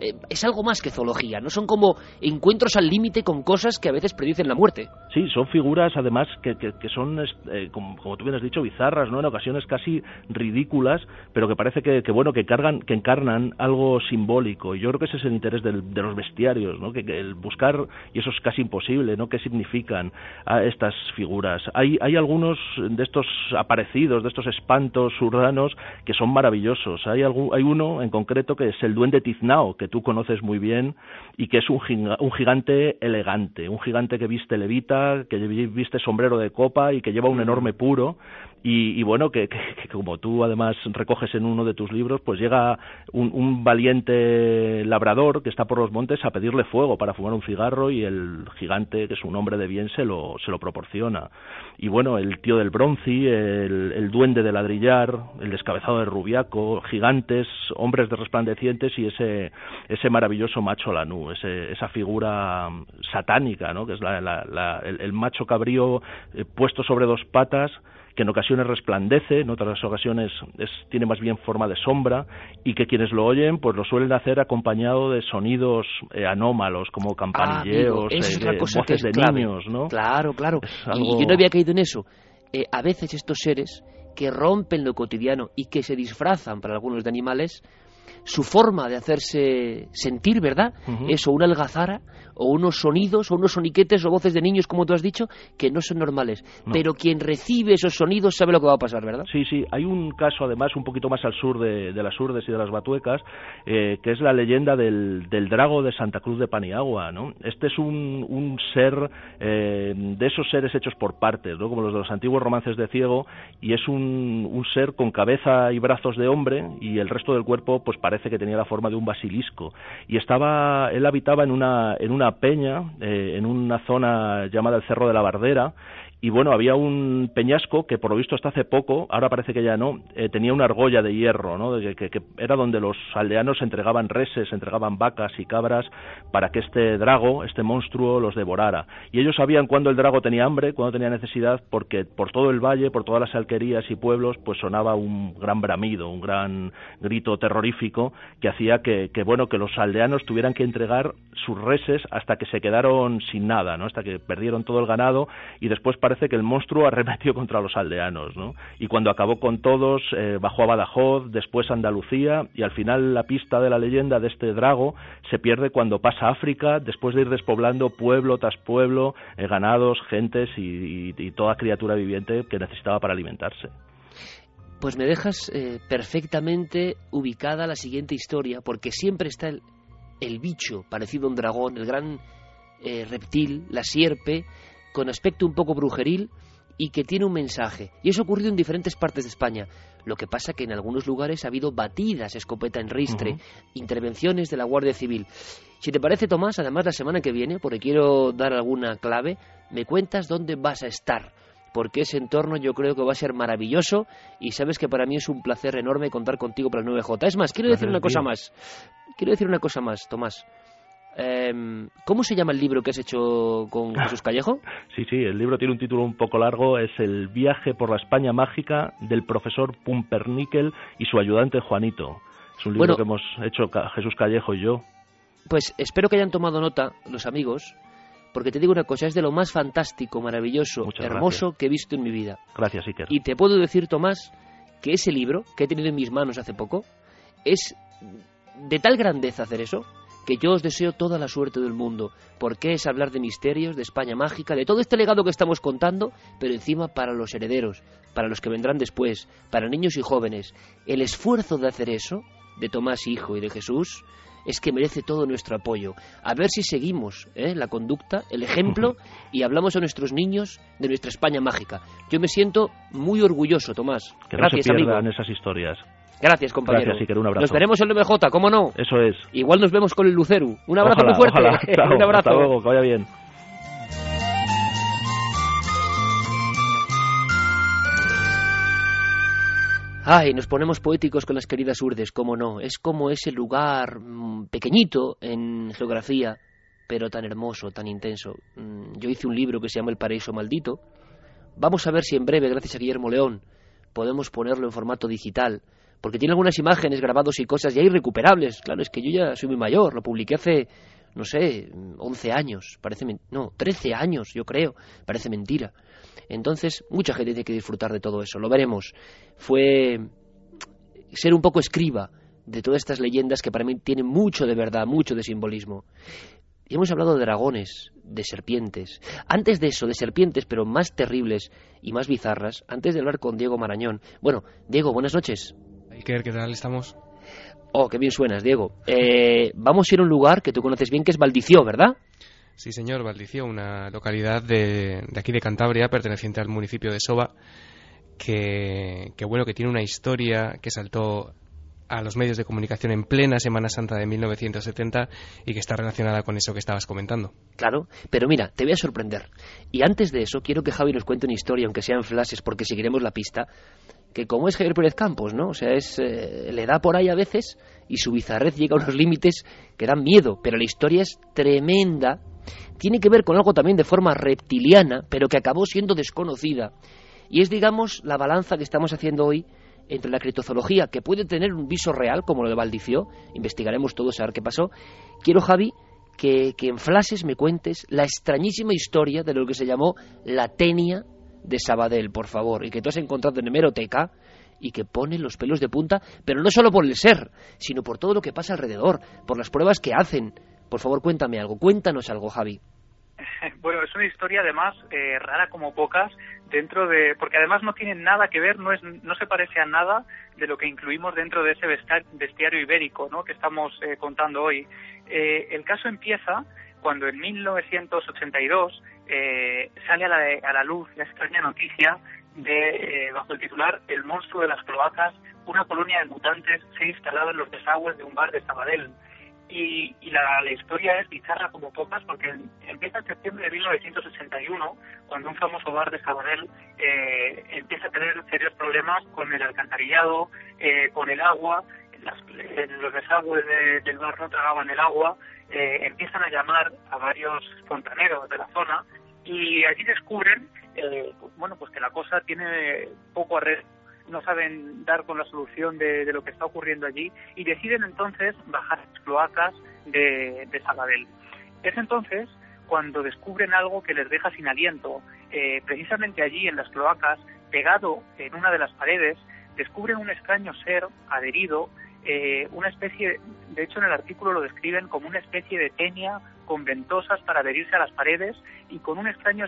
Eh, es algo más que zoología, no son como encuentros al límite con cosas que a veces predicen la muerte. Sí, son figuras además que, que, son, eh, como, tú bien has dicho, bizarras, ¿no? En ocasiones casi ridículas, pero que parece que, bueno, que cargan, que encarnan algo simbólico. Y yo creo que ese es el interés de los bestiarios, ¿no? Que, el buscar y eso es casi imposible, ¿no? ¿Qué significan a estas figuras? Hay, hay algunos de estos aparecidos, de estos espantos urbanos que son maravillosos. Hay, hay uno en concreto que es el duende Tiznao, que tú conoces muy bien y que es un, un gigante elegante, un gigante que viste levita, que viste sombrero de copa y que lleva un enorme puro y, bueno, que, como tú además recoges en uno de tus libros, pues llega un, valiente labrador que está por los montes a pedirle fuego para fumar un cigarro y el gigante, que es un hombre de bien, se lo, se lo proporciona. Y bueno, el tío del bronci, el, duende de ladrillar, el descabezado de rubiaco, gigantes, hombres de resplandecientes y ese, ese maravilloso macho lanú, ese, esa figura satánica, ¿no? que es la, el, macho cabrío eh, puesto sobre dos patas, que en ocasiones resplandece, en otras ocasiones tiene más bien forma de sombra y que quienes lo oyen pues lo suelen hacer acompañado de sonidos eh, anómalos como campanilleos, ah, eh, voces de niños, ¿no? Claro, claro. Y yo no había caído en eso. Eh, a veces estos seres que rompen lo cotidiano y que se disfrazan para algunos de animales, su forma de hacerse sentir, ¿verdad? Eso, una algazara o unos sonidos o unos soniquetes o voces de niños, como tú has dicho, que no son normales. Pero quien recibe esos sonidos sabe lo que va a pasar, ¿verdad? Sí, sí. Hay un caso, además, un poquito más al sur de, las Urdes y de las Batuecas, eh, que es la leyenda del, del, drago de Santa Cruz de Paniagua, ¿no? Este es un, un ser eh, de esos seres hechos por partes, ¿no? Como los de los antiguos romances de ciego, y es un, un ser con cabeza y brazos de hombre y el resto del cuerpo, pues parece que tenía la forma de un basilisco. Y estaba, él habitaba en una, en una peña, eh, en una zona llamada el Cerro de la Bardera, y bueno, había un peñasco que por lo visto hasta hace poco, ahora parece que ya no, eh, tenía una argolla de hierro, ¿no? Que, era donde los aldeanos entregaban reses, entregaban vacas y cabras para que este drago, este monstruo, los devorara. Y ellos sabían cuándo el drago tenía hambre, cuándo tenía necesidad, porque por todo el valle, por todas las alquerías y pueblos, pues sonaba un gran bramido, un gran grito terrorífico que hacía que, que bueno, que los aldeanos tuvieran que entregar sus reses hasta que se quedaron sin nada, ¿no? Hasta que perdieron todo el ganado y después para parece que el monstruo arremetió contra los aldeanos, ¿no? Y cuando acabó con todos, eh, bajó a Badajoz, después a Andalucía, y al final la pista de la leyenda de este drago se pierde cuando pasa a África, después de ir despoblando pueblo tras pueblo, eh, ganados, gentes y, toda criatura viviente que necesitaba para alimentarse. Pues me dejas eh, perfectamente ubicada la siguiente historia, porque siempre está el, el bicho parecido a un dragón, el gran reptil, la sierpe, con aspecto un poco brujeril y que tiene un mensaje. Y eso ha ocurrido en diferentes partes de España. Lo que pasa que en algunos lugares ha habido batidas escopeta en ristre, intervenciones de la Guardia Civil. Si te parece, Tomás, además la semana que viene, porque quiero dar alguna clave, me cuentas dónde vas a estar. Porque ese entorno yo creo que va a ser maravilloso y sabes que para mí es un placer enorme contar contigo para el 9J. Es más, quiero decir una cosa más. Quiero decir una cosa más, Tomás. Em, ¿Cómo se llama el libro que has hecho con Jesús Callejo? Sí, sí, el libro tiene un título un poco largo, es El viaje por la España mágica del profesor Pumpernickel y su ayudante Juanito. Es un libro que hemos hecho Jesús Callejo y yo. Pues espero que hayan tomado nota los amigos, porque te digo una cosa, es de lo más fantástico, maravilloso, hermoso que he visto en mi vida. Gracias, Iker. Y te puedo decir, Tomás, que ese libro, que he tenido en mis manos hace poco, es de tal grandeza hacer eso, que yo os deseo toda la suerte del mundo, porque es hablar de misterios, de España mágica, de todo este legado que estamos contando, pero encima para los herederos, para los que vendrán después, para niños y jóvenes. El esfuerzo de hacer eso, de Tomás Hijo y de Jesús, es que merece todo nuestro apoyo. A ver si seguimos ¿eh? la conducta, el ejemplo, y hablamos a nuestros niños de nuestra España mágica. Yo me siento muy orgulloso, Tomás. Que Gracias, no se amigo. pierdan esas historias. Gracias, compañero. Gracias, Iker, un abrazo. Nos veremos en el MJ, ¿cómo no? Eso es. Igual nos vemos con el Luceru. Un abrazo Ojalá, muy fuerte. ojalá. Chao, Un abrazo. Hasta luego, que vaya bien. Ay, nos ponemos poéticos con las queridas urdes, cómo no. Es como ese lugar mm, pequeñito en geografía, pero tan hermoso, tan intenso. Mm, Yo hice un libro que se llama El paraíso maldito. Vamos a ver si en breve, gracias a Guillermo León, podemos ponerlo en formato digital, porque tiene algunas imágenes, grabados y cosas ya irrecuperables. Claro, es que yo ya soy muy mayor, lo publiqué hace, no sé, 11 años, parece, no, 13 años, yo creo, parece mentira. Entonces, mucha gente tiene que disfrutar de todo eso, lo veremos. Fue ser un poco escriba de todas estas leyendas que para mí tienen mucho de verdad, mucho de simbolismo. Y hemos hablado de dragones, de serpientes. Antes de eso, de serpientes, pero más terribles y más bizarras, antes de hablar con Diego Marañón. Bueno, Diego, buenas noches. Iker, ¿qué tal estamos? Oh, qué bien suenas, Diego. Eh, vamos a ir a un lugar que tú conoces bien, que es Valdició, ¿verdad? Sí, señor, Valdicio, una localidad de, de aquí de Cantabria, perteneciente al municipio de Soba, que, que, bueno, que tiene una historia que saltó a los medios de comunicación en plena Semana Santa de 1970 y que está relacionada con eso que estabas comentando. Claro, pero mira, te voy a sorprender. Y antes de eso, quiero que Javi nos cuente una historia, aunque sea en flashes, porque seguiremos la pista, que como es Javier Pérez Campos, ¿no? O sea, es, eh, le da por ahí a veces y su bizarrez llega a unos límites que dan miedo, pero la historia es tremenda. Tiene que ver con algo también de forma reptiliana, pero que acabó siendo desconocida. Y es, digamos, la balanza que estamos haciendo hoy entre la criptozoología, que puede tener un viso real, como lo de Valdicio, investigaremos todo, saber qué pasó. Quiero, Javi, que, que en flashes me cuentes la extrañísima historia de lo que se llamó la tenia de Sabadell, por favor, y que tú has encontrado en hemeroteca y que pone los pelos de punta, pero no solo por el ser, sino por todo lo que pasa alrededor, por las pruebas que hacen. Por favor, cuéntame algo, cuéntanos algo, Javi. Bueno, es una historia además eh, rara como pocas dentro de porque además no tiene nada que ver, no es no se parece a nada de lo que incluimos dentro de ese bestiario ibérico, ¿no? Que estamos eh, contando hoy. Eh, el caso empieza cuando en 1982 eh, sale a la, a la luz la extraña noticia de eh, bajo el titular El monstruo de las cloacas, una colonia de mutantes se ha instalado en los desagües de un bar de Sabadell y, y la, la historia es bizarra como pocas porque empieza en septiembre de 1961 cuando un famoso bar de Sabadell eh, empieza a tener serios problemas con el alcantarillado, eh, con el agua, las, los desagües de- del bar no tragaban el agua, eh, empiezan a llamar a varios fontaneros de la zona y allí descubren eh, bueno pues que la cosa tiene poco arreglo no saben dar con la solución de, de lo que está ocurriendo allí y deciden entonces bajar las cloacas de, de. Es entonces cuando descubren algo que les deja sin aliento. Eh, precisamente allí en las cloacas, pegado en una de las paredes, descubren un extraño ser adherido, eh, una especie, de hecho en el artículo lo describen como una especie de tenia con ventosas para adherirse a las paredes y con un extraño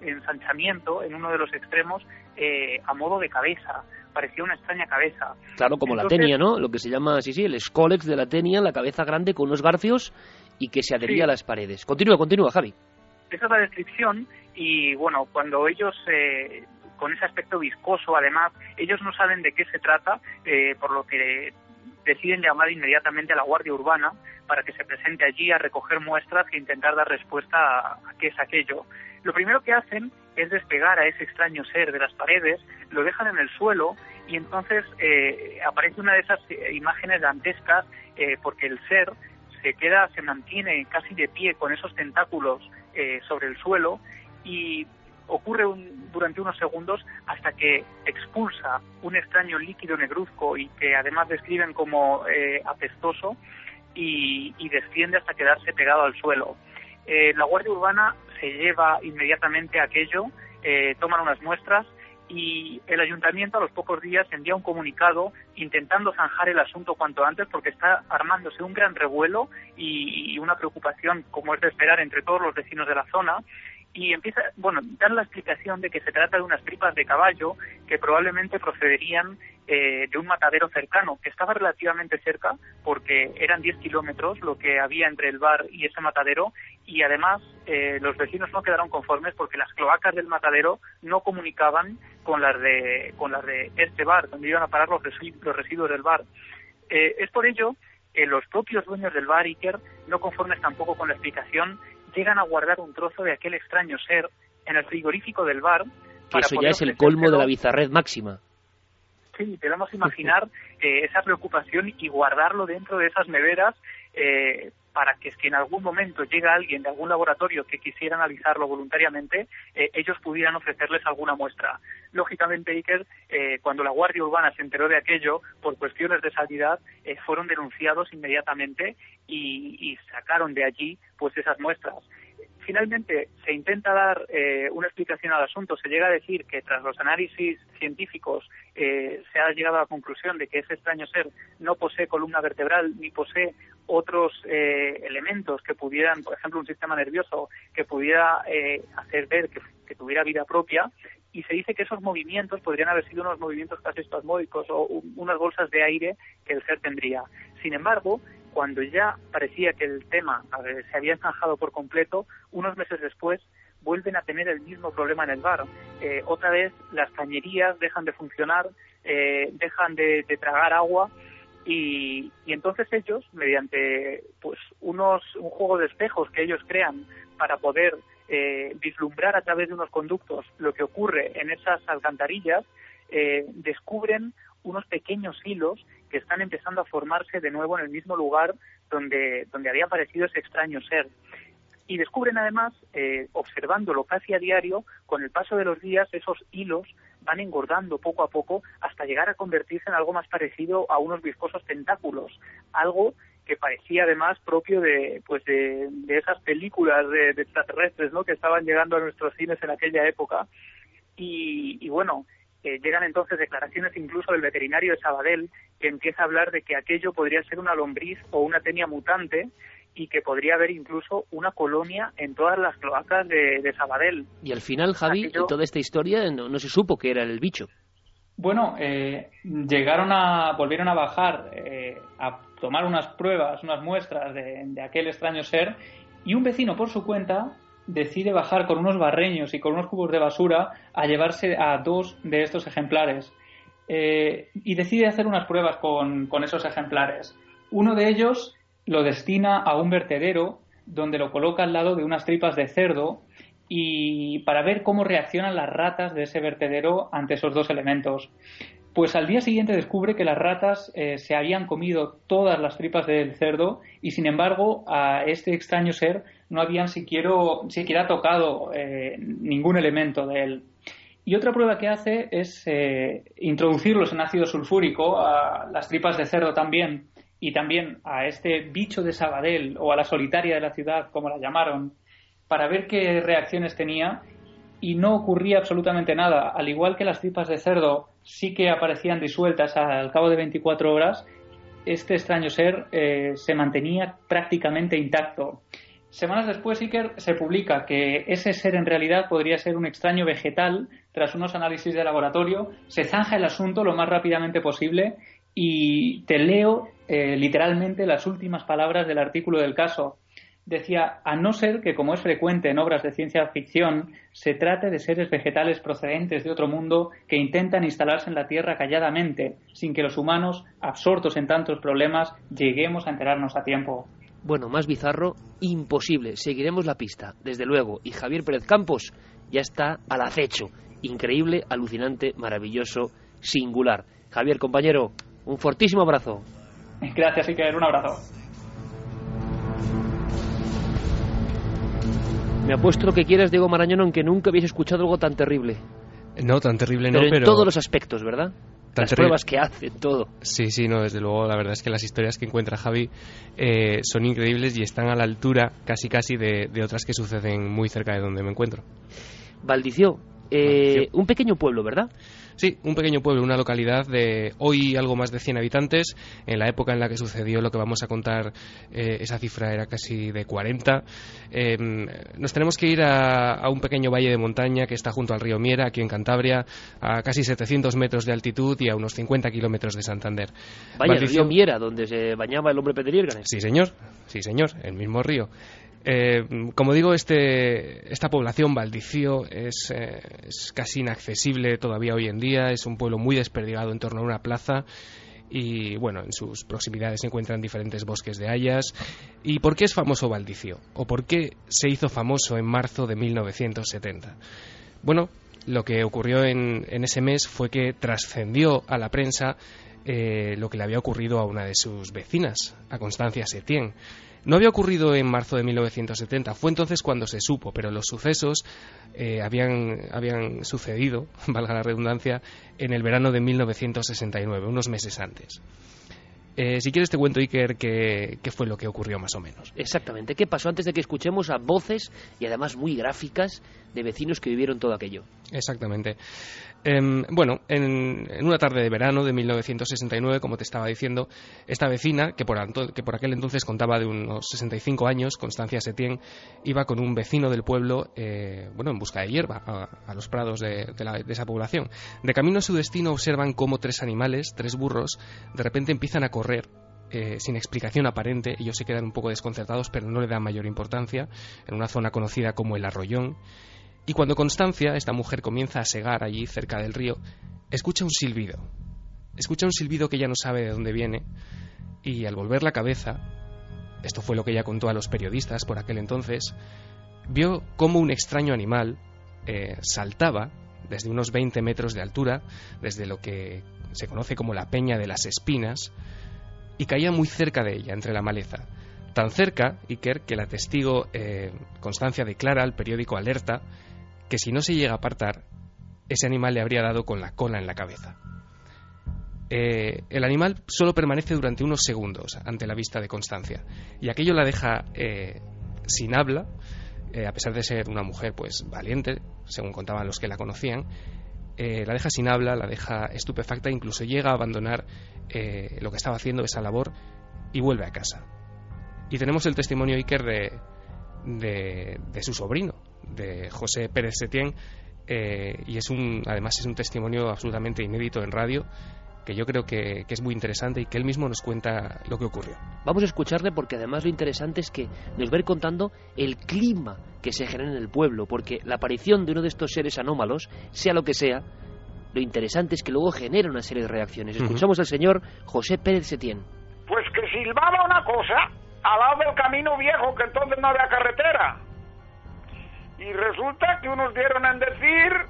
ensanchamiento en uno de los extremos eh, a modo de cabeza. Parecía una extraña cabeza. Claro, como Entonces- la tenia, ¿no? Lo que se llama, sí, sí, el escolex de la tenia, la cabeza grande con unos garfios y que se adhería Sí. a las paredes. Continúa, continúa, Javi. Esa es la descripción y bueno, cuando ellos eh, con ese aspecto viscoso, además, ellos no saben de qué se trata, eh, por lo que deciden llamar inmediatamente a la Guardia Urbana para que se presente allí a recoger muestras e intentar dar respuesta a, a qué es aquello. Lo primero que hacen es despegar a ese extraño ser de las paredes, lo dejan en el suelo y entonces eh, aparece una de esas eh, imágenes dantescas eh, porque el ser se queda, se mantiene casi de pie con esos tentáculos sobre el suelo y ocurre un- durante unos segundos hasta que expulsa un extraño líquido negruzco y que además describen como eh, apestoso y, y desciende hasta quedarse pegado al suelo. Eh, la Guardia Urbana se lleva inmediatamente aquello, eh, toman unas muestras y el ayuntamiento a los pocos días envía un comunicado intentando zanjar el asunto cuanto antes porque está armándose un gran revuelo y, una preocupación, como es de esperar, entre todos los vecinos de la zona y empieza, bueno, dar la explicación de que se trata de unas tripas de caballo que probablemente procederían eh, de un matadero cercano, que estaba relativamente cerca porque eran 10 kilómetros lo que había entre el bar y ese matadero y además eh, los vecinos no quedaron conformes porque las cloacas del matadero no comunicaban con las de, con las de este bar, donde iban a parar los, los residuos del bar. Eh, es por ello que los propios dueños del bar, Iker, no conformes tampoco con la explicación, llegan a guardar un trozo de aquel extraño ser en el frigorífico del bar. Que eso ya es el colmo de la bizarred máxima. Sí, debemos imaginar eh, esa preocupación y guardarlo dentro de esas neveras eh, para que si en algún momento llega alguien de algún laboratorio que quisiera analizarlo voluntariamente, eh, ellos pudieran ofrecerles alguna muestra. Lógicamente, Iker, eh, cuando la Guardia Urbana se enteró de aquello, por cuestiones de salidad, eh, fueron denunciados inmediatamente y, y sacaron de allí pues esas muestras finalmente se intenta dar eh, una explicación al asunto, se llega a decir que tras los análisis científicos eh, se ha llegado a la conclusión de que ese extraño ser no posee columna vertebral ni posee otros eh, elementos que pudieran, por ejemplo, un sistema nervioso que pudiera hacer ver que, que, tuviera vida propia. Y se dice que esos movimientos podrían haber sido unos movimientos casi espasmódicos o unas bolsas de aire que el ser tendría. Sin embargo, cuando ya parecía que el tema se había zanjado por completo, unos meses después vuelven a tener el mismo problema en el bar. Eh, otra vez las cañerías dejan de funcionar, eh, dejan de, tragar agua y, entonces ellos, mediante pues unos un juego de espejos que ellos crean para poder eh, vislumbrar a través de unos conductos lo que ocurre en esas alcantarillas, descubren unos pequeños hilos que están empezando a formarse de nuevo en el mismo lugar donde, donde había aparecido ese extraño ser. Y descubren además, eh, observándolo casi a diario, con el paso de los días esos hilos van engordando poco a poco hasta llegar a convertirse en algo más parecido a unos viscosos tentáculos, algo que parecía además propio de pues de, esas películas de, extraterrestres ¿no? que estaban llegando a nuestros cines en aquella época y, y bueno llegan entonces declaraciones incluso del veterinario de Sabadell que empieza a hablar de que aquello podría ser una lombriz o una tenia mutante y que podría haber incluso una colonia en todas las cloacas de, Sabadell. Y al final, Javi, en toda esta historia no, se supo que era el bicho. Bueno, eh, llegaron a, volvieron a bajar, eh, a tomar unas pruebas, unas muestras de aquel extraño ser, y un vecino por su cuenta decide bajar con unos barreños y con unos cubos de basura a llevarse a dos de estos ejemplares. Eh, y decide hacer unas pruebas con, esos ejemplares. Uno de ellos lo destina a un vertedero donde lo coloca al lado de unas tripas de cerdo y para ver cómo reaccionan las ratas de ese vertedero ante esos dos elementos. Pues al día siguiente descubre que las ratas eh, se habían comido todas las tripas del cerdo y sin embargo a este extraño ser no habían siquiera, siquiera tocado eh, ningún elemento de él. Y otra prueba que hace es eh, introducirlos en ácido sulfúrico a las tripas de cerdo también y también a este bicho de Sabadell o a la solitaria de la ciudad, como la llamaron, para ver qué reacciones tenía y no ocurría absolutamente nada. Al igual que las tripas de cerdo sí que aparecían disueltas al cabo de 24 horas, este extraño ser eh, se mantenía prácticamente intacto. Semanas después, Iker se publica que ese ser en realidad podría ser un extraño vegetal. Tras unos análisis de laboratorio, se zanja el asunto lo más rápidamente posible y te leo eh, literalmente las últimas palabras del artículo del caso decía, a no ser que, como es frecuente en obras de ciencia ficción, se trate de seres vegetales procedentes de otro mundo que intentan instalarse en la Tierra calladamente, sin que los humanos, absortos en tantos problemas, lleguemos a enterarnos a tiempo. Bueno, más bizarro, imposible. Seguiremos la pista, desde luego. Y Javier Pérez Campos ya está al acecho. Increíble, alucinante, maravilloso, singular. Javier, compañero, un fortísimo abrazo. Gracias, Iker. Un abrazo. Me apuesto lo que quieras, Diego Marañón, aunque nunca habéis escuchado algo tan terrible. No, tan terrible no, pero... en todos los aspectos, ¿verdad? las pruebas que hace, todo. Sí, sí, no, desde luego, la verdad es que las historias que encuentra Javi eh, son increíbles y están a la altura, casi casi, de, otras que suceden muy cerca de donde me encuentro. Valdicio, Eh, un pequeño pueblo, ¿verdad? Sí, un pequeño pueblo, una localidad de hoy algo más de 100 habitantes. En la época en la que sucedió lo que vamos a contar, eh, esa cifra era casi de 40. Eh, nos tenemos que ir a, un pequeño valle de montaña que está junto al río Miera, aquí en Cantabria, a casi 700 metros de altitud y a unos 50 kilómetros de Santander. Vaya, el río Miera, donde se bañaba el hombre Pedriérganes. Sí, señor, sí, señor, el mismo río. Eh, como digo, este, esta población, Valdicio, es, eh, es, casi inaccesible todavía hoy en día. Es un pueblo muy desperdigado en torno a una plaza. Y bueno, en sus proximidades se encuentran diferentes bosques de hayas. ¿Y por qué es famoso Valdicio? ¿O por qué se hizo famoso en marzo de 1970? Bueno, lo que ocurrió en, en ese mes fue que trascendió a la prensa eh, lo que le había ocurrido a una de sus vecinas, a Constancia Setién. No había ocurrido en marzo de 1970, fue entonces cuando se supo, pero los sucesos eh, habían, habían sucedido, valga la redundancia, en el verano de 1969, unos meses antes. Eh, si quieres te cuento, Iker, qué, qué, fue lo que ocurrió más o menos. Exactamente, qué pasó antes de que escuchemos a voces y además muy gráficas de vecinos que vivieron todo aquello. Exactamente. Em, bueno, en, una tarde de verano de 1969, como te estaba diciendo, esta vecina, que por, que por aquel entonces contaba de unos 65 años, Constancia Setién, iba con un vecino del pueblo, eh, bueno, en busca de hierba a, los prados de, esa población. De camino a su destino observan cómo tres animales, tres burros, de repente empiezan a correr eh, sin explicación aparente, ellos se quedan un poco desconcertados, pero no le dan mayor importancia, en una zona conocida como el Arroyón, y cuando Constancia, esta mujer, comienza a segar allí cerca del río, escucha un silbido. Escucha un silbido que ella no sabe de dónde viene y al volver la cabeza, esto fue lo que ella contó a los periodistas por aquel entonces, vio cómo un extraño animal eh, saltaba desde unos 20 metros de altura, desde lo que se conoce como la Peña de las Espinas, y caía muy cerca de ella, entre la maleza. Tan cerca, Iker, que la testigo eh, Constancia declara al periódico Alerta que si no se llega a apartar, ese animal le habría dado con la cola en la cabeza. Eh, el animal solo permanece durante unos segundos ante la vista de Constancia y aquello la deja eh, sin habla, eh, a pesar de ser una mujer pues valiente, según contaban los que la conocían, la deja sin habla, la deja estupefacta, incluso llega a abandonar lo que estaba haciendo, esa labor, y vuelve a casa. Y tenemos el testimonio Iker de, de su sobrino, de José Pérez Setién eh, y es un, además es un testimonio absolutamente inédito en radio que yo creo que, es muy interesante y que él mismo nos cuenta lo que ocurrió. Vamos a escucharle porque además lo interesante es que nos va a ir contando el clima que se genera en el pueblo, porque la aparición de uno de estos seres anómalos, sea lo que sea, lo interesante es que luego genera una serie de reacciones. Escuchamos al señor José Pérez Setién. Pues que silbaba una cosa al lado del camino viejo, que entonces no había carretera y resulta que unos dieron en decir,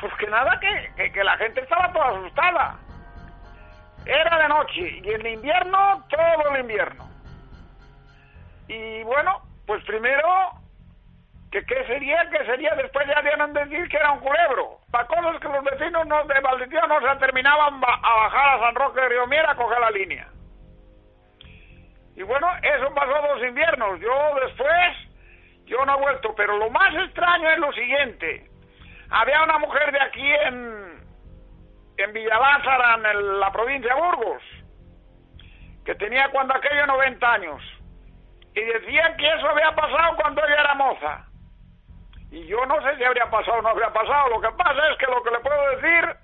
pues que nada, que, que, la gente estaba toda asustada. Era de noche y en invierno, todo el invierno. Y bueno, pues primero, que qué sería, que sería, después ya dieron en decir que era un culebro. Para cosas que los vecinos no, de Valdicio no se terminaban a bajar a San Roque de Río Miera a coger la línea. Y bueno, eso pasó dos inviernos. Yo después yo no he vuelto, pero lo más extraño es lo siguiente. Había una mujer de aquí en, en Villalázara, en la provincia de Burgos, que tenía cuando aquello 90 años. Y decía que eso había pasado cuando ella era moza. Y yo no sé si habría pasado o no habría pasado. Lo que pasa es que lo que le puedo decir,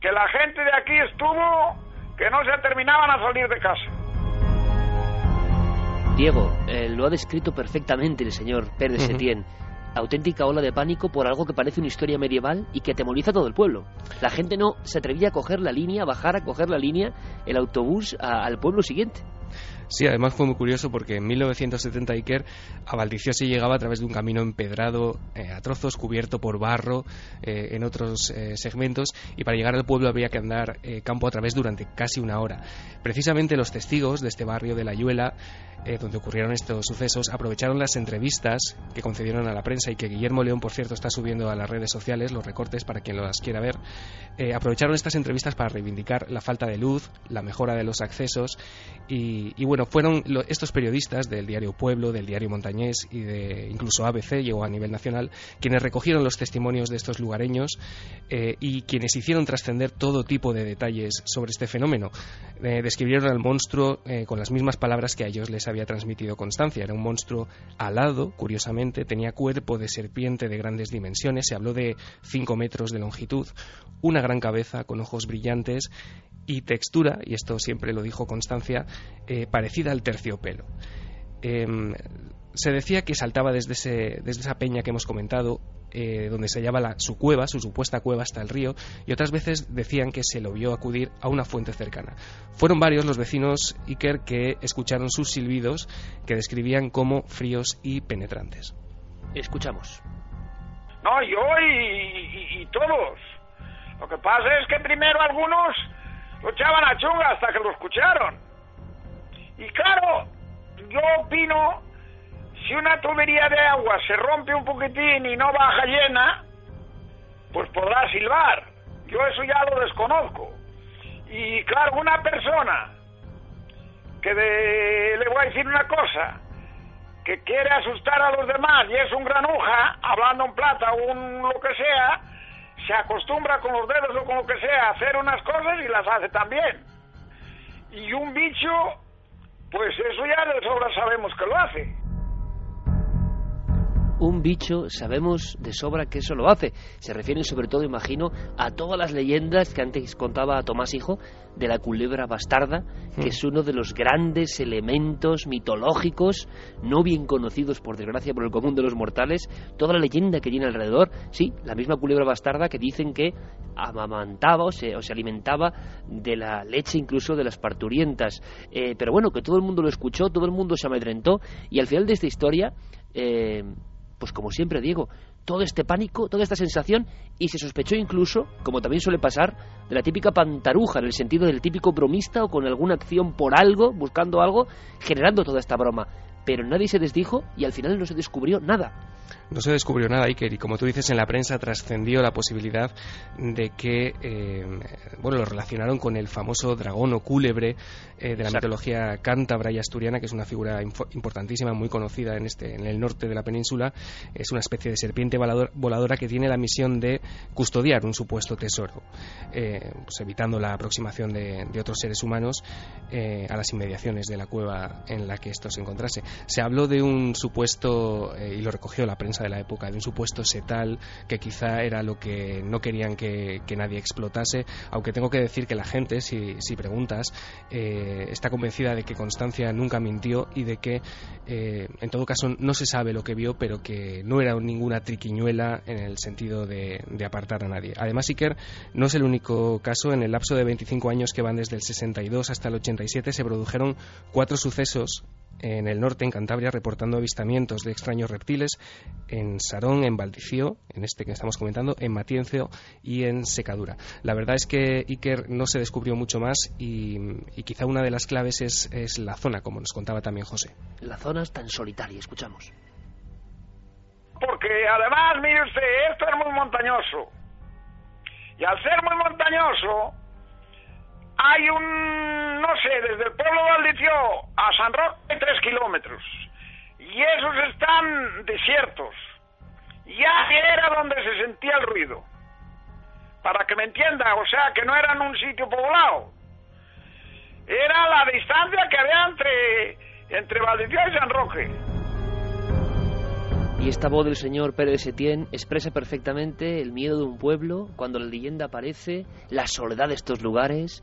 que la gente de aquí estuvo, que no se terminaban a salir de casa. Diego, eh, lo ha descrito perfectamente el señor Pérez Setién. Auténtica ola de pánico por algo que parece una historia medieval y que atemoriza a todo el pueblo. La gente no se atrevía a coger la línea, a bajar a coger la línea, el autobús al pueblo siguiente. Sí, además fue muy curioso porque en 1970 Iker a Valdicio se llegaba a través de un camino empedrado eh, a trozos, cubierto por barro eh, en otros eh, segmentos y para llegar al pueblo había que andar campo a través durante casi una hora. Precisamente los testigos de este barrio de La Yuela donde ocurrieron estos sucesos, aprovecharon las entrevistas que concedieron a la prensa y que Guillermo León, por cierto, está subiendo a las redes sociales, los recortes para quien las quiera ver. aprovecharon estas entrevistas para reivindicar la falta de luz, la mejora de los accesos y, y bueno, fueron estos periodistas del diario Pueblo, del diario Montañés y de incluso ABC, llegó a nivel nacional, quienes recogieron los testimonios de estos lugareños eh, y quienes hicieron trascender todo tipo de detalles sobre este fenómeno. Eh, describieron al monstruo eh, con las mismas palabras que a ellos les había transmitido Constancia. Era un monstruo alado, curiosamente, tenía cuerpo de serpiente de grandes dimensiones, se habló de 5 metros de longitud, una gran cabeza con ojos brillantes y textura, y esto siempre lo dijo Constancia, eh, parecida al terciopelo. Em, se decía que saltaba desde, ese, desde esa peña que hemos comentado, eh, donde se hallaba su cueva, su supuesta cueva hasta el río, y otras veces decían que se lo vio acudir a una fuente cercana. Fueron varios los vecinos Iker que escucharon sus silbidos que describían como fríos y penetrantes. Escuchamos. No, yo y todos. Lo que pasa es que primero algunos lo echaban a chunga hasta que lo escucharon. Y claro, yo opino, si una tubería de agua se rompe un poquitín y no baja llena, pues podrá silbar. Yo eso ya lo desconozco. Y claro, una persona que le voy a decir una cosa, que quiere asustar a los demás y es un granuja, hablando en plata o un lo que sea, se acostumbra con los dedos o con lo que sea a hacer unas cosas y las hace también. Y un bicho, pues eso ya de sobra sabemos que lo hace un bicho, sabemos de sobra que eso lo hace. Se refieren sobre todo, imagino, a todas las leyendas que antes contaba Tomás Hijo de la culebra bastarda, que es uno de los grandes elementos mitológicos, no bien conocidos por desgracia por el común de los mortales, toda la leyenda que tiene alrededor, sí, la misma culebra bastarda que dicen que amamantaba o se, o se alimentaba de la leche incluso de las parturientas. Eh, pero bueno, que todo el mundo lo escuchó, todo el mundo se amedrentó y al final de esta historia... Eh, pues como siempre digo, todo este pánico, toda esta sensación, y se sospechó incluso, como también suele pasar, de la típica pantaruja, en el sentido del típico bromista o con alguna acción por algo, buscando algo, generando toda esta broma. Pero nadie se desdijo y al final no se descubrió nada no se descubrió nada, Iker, y como tú dices, en la prensa trascendió la posibilidad de que, eh, bueno, lo relacionaron con el famoso dragón o cúlebre eh, de la mitología cántabra y asturiana, que es una figura importantísima, muy conocida en, este, en el norte de la península. Es una especie de serpiente voladora que tiene la misión de custodiar un supuesto tesoro, eh, pues evitando la aproximación de, otros seres humanos a las inmediaciones de la cueva en la que esto se encontrase. Se habló de un supuesto, y lo recogió la prensa de la época, de un supuesto setal que quizá era lo que no querían que, nadie explotase, aunque tengo que decir que la gente, si, si preguntas, eh, está convencida de que Constancia nunca mintió y de que, eh, en todo caso, no se sabe lo que vio, pero que no era ninguna triquiñuela en el sentido de, de apartar a nadie. Además, Iker no es el único caso. En el lapso de 25 años que van desde el 62 hasta el 87 se produjeron cuatro sucesos en el norte, en Cantabria, reportando avistamientos de extraños reptiles en Sarón, en Valdicio, en este que estamos comentando, en Matiencio y en Secadura. La verdad es que Iker no se descubrió mucho más y, quizá una de las claves es, es, la zona, como nos contaba también José. La zona es tan solitaria, escuchamos. Porque además, mire usted, esto es muy montañoso. Y al ser muy montañoso, hay un, no sé, desde el pueblo de Valdicio a San Roque hay tres kilómetros. Y esos están desiertos. Ya era donde se sentía el ruido. Para que me entienda, o sea, que no eran un sitio poblado. Era la distancia que había entre, entre y San Roque. Y esta voz del señor Pérez Setién expresa perfectamente el miedo de un pueblo cuando la leyenda aparece, la soledad de estos lugares.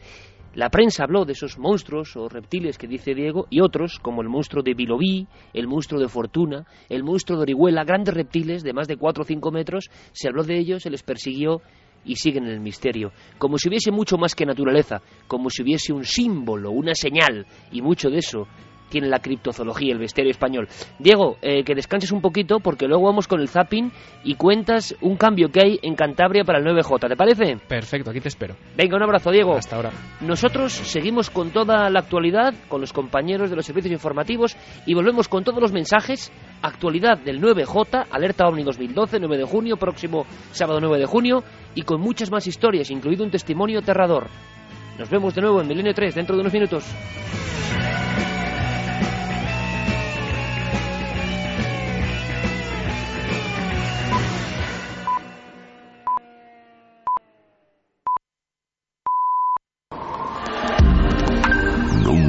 La prensa habló de esos monstruos o reptiles que dice Diego y otros, como el monstruo de Vilobí, el monstruo de Fortuna, el monstruo de Orihuela, grandes reptiles de más de 4 o 5 metros, se habló de ellos, se les persiguió y siguen en el misterio, como si hubiese mucho más que naturaleza, como si hubiese un símbolo, una señal, y mucho de eso tiene la criptozoología, el bestiario español. Diego, eh, que descanses un poquito porque luego vamos con el zapping y cuentas un cambio que hay en Cantabria para el 9J, ¿te parece? Perfecto, aquí te espero. Venga, un abrazo, Diego. Hasta ahora. Nosotros seguimos con toda la actualidad, con los compañeros de los servicios informativos y volvemos con todos los mensajes. Actualidad del 9J, Alerta OVNI 2012, 9 de junio, próximo sábado 9 de junio, y con muchas más historias, incluido un testimonio aterrador. Nos vemos de nuevo en Milenio 3 dentro de unos minutos.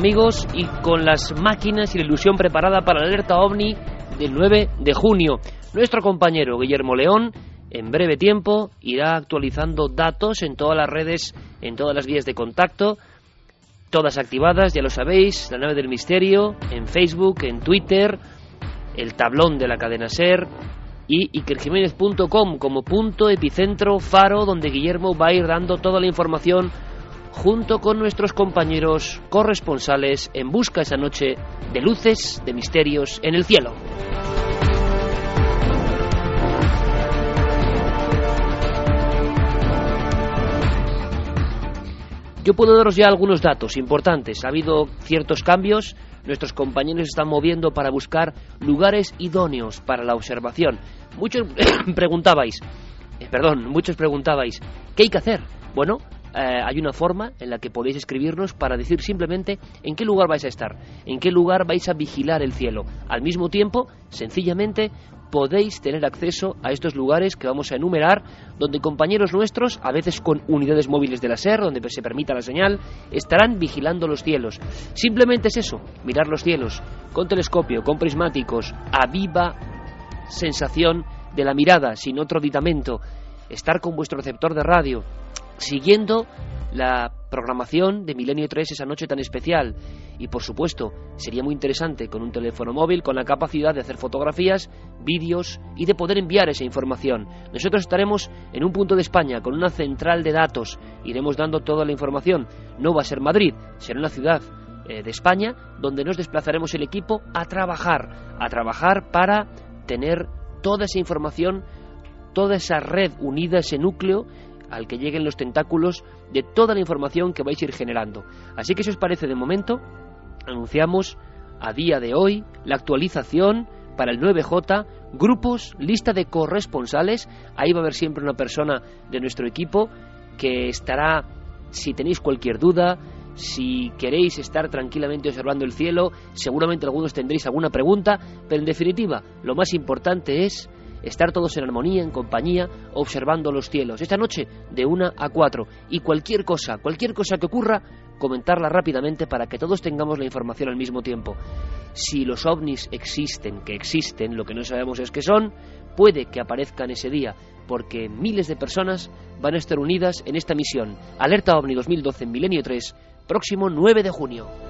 Amigos y con las máquinas y la ilusión preparada para la alerta ovni del 9 de junio. Nuestro compañero Guillermo León en breve tiempo irá actualizando datos en todas las redes, en todas las vías de contacto, todas activadas, ya lo sabéis, la nave del misterio, en Facebook, en Twitter, el tablón de la cadena SER y ikerjiménez.com como punto epicentro faro donde Guillermo va a ir dando toda la información junto con nuestros compañeros corresponsales en busca esa noche de luces, de misterios en el cielo. Yo puedo daros ya algunos datos importantes. Ha habido ciertos cambios. Nuestros compañeros están moviendo para buscar lugares idóneos para la observación. Muchos preguntabais, eh, perdón, muchos preguntabais, ¿qué hay que hacer? Bueno, eh, hay una forma en la que podéis escribirnos para decir simplemente en qué lugar vais a estar, en qué lugar vais a vigilar el cielo. Al mismo tiempo, sencillamente, podéis tener acceso a estos lugares que vamos a enumerar, donde compañeros nuestros, a veces con unidades móviles de la SER, donde se permita la señal, estarán vigilando los cielos. Simplemente es eso, mirar los cielos, con telescopio, con prismáticos, a viva sensación de la mirada, sin otro aditamento, estar con vuestro receptor de radio, siguiendo la programación de Milenio 3 esa noche tan especial. Y por supuesto, sería muy interesante con un teléfono móvil con la capacidad de hacer fotografías, vídeos y de poder enviar esa información. Nosotros estaremos en un punto de España con una central de datos. Iremos dando toda la información. No va a ser Madrid, será una ciudad eh, de España donde nos desplazaremos el equipo a trabajar, a trabajar para tener toda esa información, toda esa red unida, ese núcleo al que lleguen los tentáculos de toda la información que vais a ir generando. Así que si os parece de momento, anunciamos a día de hoy la actualización para el 9J, grupos, lista de corresponsales, ahí va a haber siempre una persona de nuestro equipo que estará, si tenéis cualquier duda, si queréis estar tranquilamente observando el cielo, seguramente algunos tendréis alguna pregunta, pero en definitiva, lo más importante es estar todos en armonía, en compañía, observando los cielos. Esta noche de una a cuatro. Y cualquier cosa, cualquier cosa que ocurra, comentarla rápidamente para que todos tengamos la información al mismo tiempo. Si los ovnis existen, que existen, lo que no sabemos es que son, puede que aparezcan ese día, porque miles de personas van a estar unidas en esta misión. Alerta OVNI 2012 en Milenio 3, próximo 9 de junio.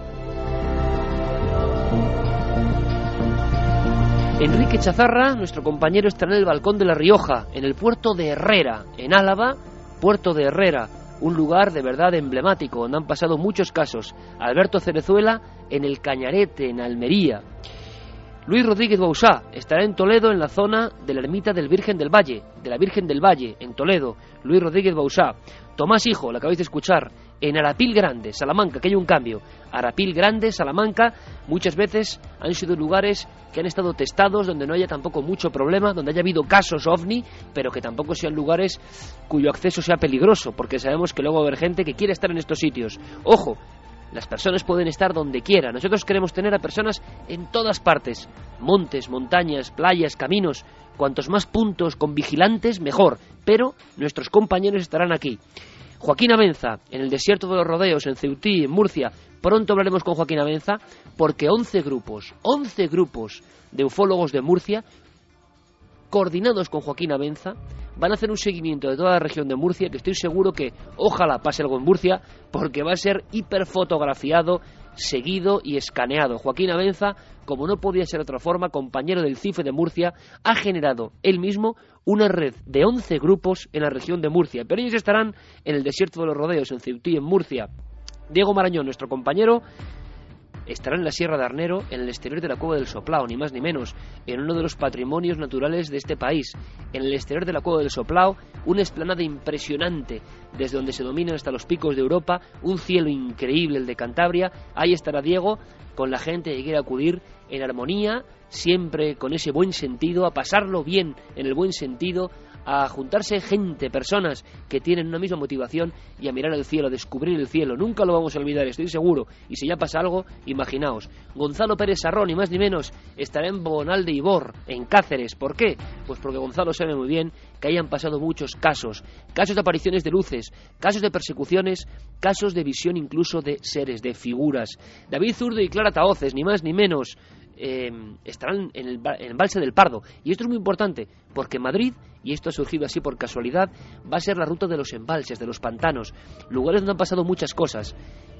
Enrique Chazarra, nuestro compañero, estará en el balcón de La Rioja, en el puerto de Herrera, en Álava, puerto de Herrera, un lugar de verdad emblemático, donde han pasado muchos casos. Alberto Cerezuela en el Cañarete, en Almería. Luis Rodríguez Bausá estará en Toledo, en la zona de la ermita del Virgen del Valle, de la Virgen del Valle, en Toledo. Luis Rodríguez Bausá. Tomás Hijo, lo acabáis de escuchar, en Arapil Grande, Salamanca, que hay un cambio. Arapil Grande, Salamanca, muchas veces han sido lugares que han estado testados, donde no haya tampoco mucho problema, donde haya habido casos ovni, pero que tampoco sean lugares cuyo acceso sea peligroso, porque sabemos que luego va a haber gente que quiere estar en estos sitios. Ojo, las personas pueden estar donde quieran. Nosotros queremos tener a personas en todas partes. Montes, montañas, playas, caminos. Cuantos más puntos con vigilantes, mejor. Pero nuestros compañeros estarán aquí. Joaquín Abenza, en el desierto de los rodeos, en Ceutí, en Murcia. Pronto hablaremos con Joaquín Abenza porque 11 grupos, 11 grupos de ufólogos de Murcia, coordinados con Joaquín Abenza, van a hacer un seguimiento de toda la región de Murcia, que estoy seguro que ojalá pase algo en Murcia, porque va a ser hiperfotografiado, seguido y escaneado. Joaquín Abenza, como no podía ser de otra forma, compañero del CIFE de Murcia, ha generado él mismo una red de 11 grupos en la región de Murcia, pero ellos estarán en el desierto de los rodeos, en Ceutí, en Murcia. Diego Marañón, nuestro compañero, estará en la Sierra de Arnero, en el exterior de la Cueva del Soplao, ni más ni menos, en uno de los patrimonios naturales de este país. En el exterior de la Cueva del Soplao, una esplanada impresionante, desde donde se dominan hasta los picos de Europa, un cielo increíble, el de Cantabria. Ahí estará Diego, con la gente que quiere acudir en armonía, siempre con ese buen sentido, a pasarlo bien en el buen sentido, a juntarse gente, personas que tienen una misma motivación y a mirar el cielo, a descubrir el cielo. Nunca lo vamos a olvidar, estoy seguro. Y si ya pasa algo, imaginaos. Gonzalo Pérez Sarrón, ni más ni menos, estará en Bonal de Ibor, en Cáceres. ¿Por qué? Pues porque Gonzalo sabe muy bien que hayan pasado muchos casos. Casos de apariciones de luces, casos de persecuciones, casos de visión incluso de seres, de figuras. David Zurdo y Clara Taoces, ni más ni menos, eh, estarán en el, en el Balse del Pardo. Y esto es muy importante, porque Madrid, y esto ha surgido así por casualidad, va a ser la ruta de los embalses, de los pantanos, lugares donde han pasado muchas cosas.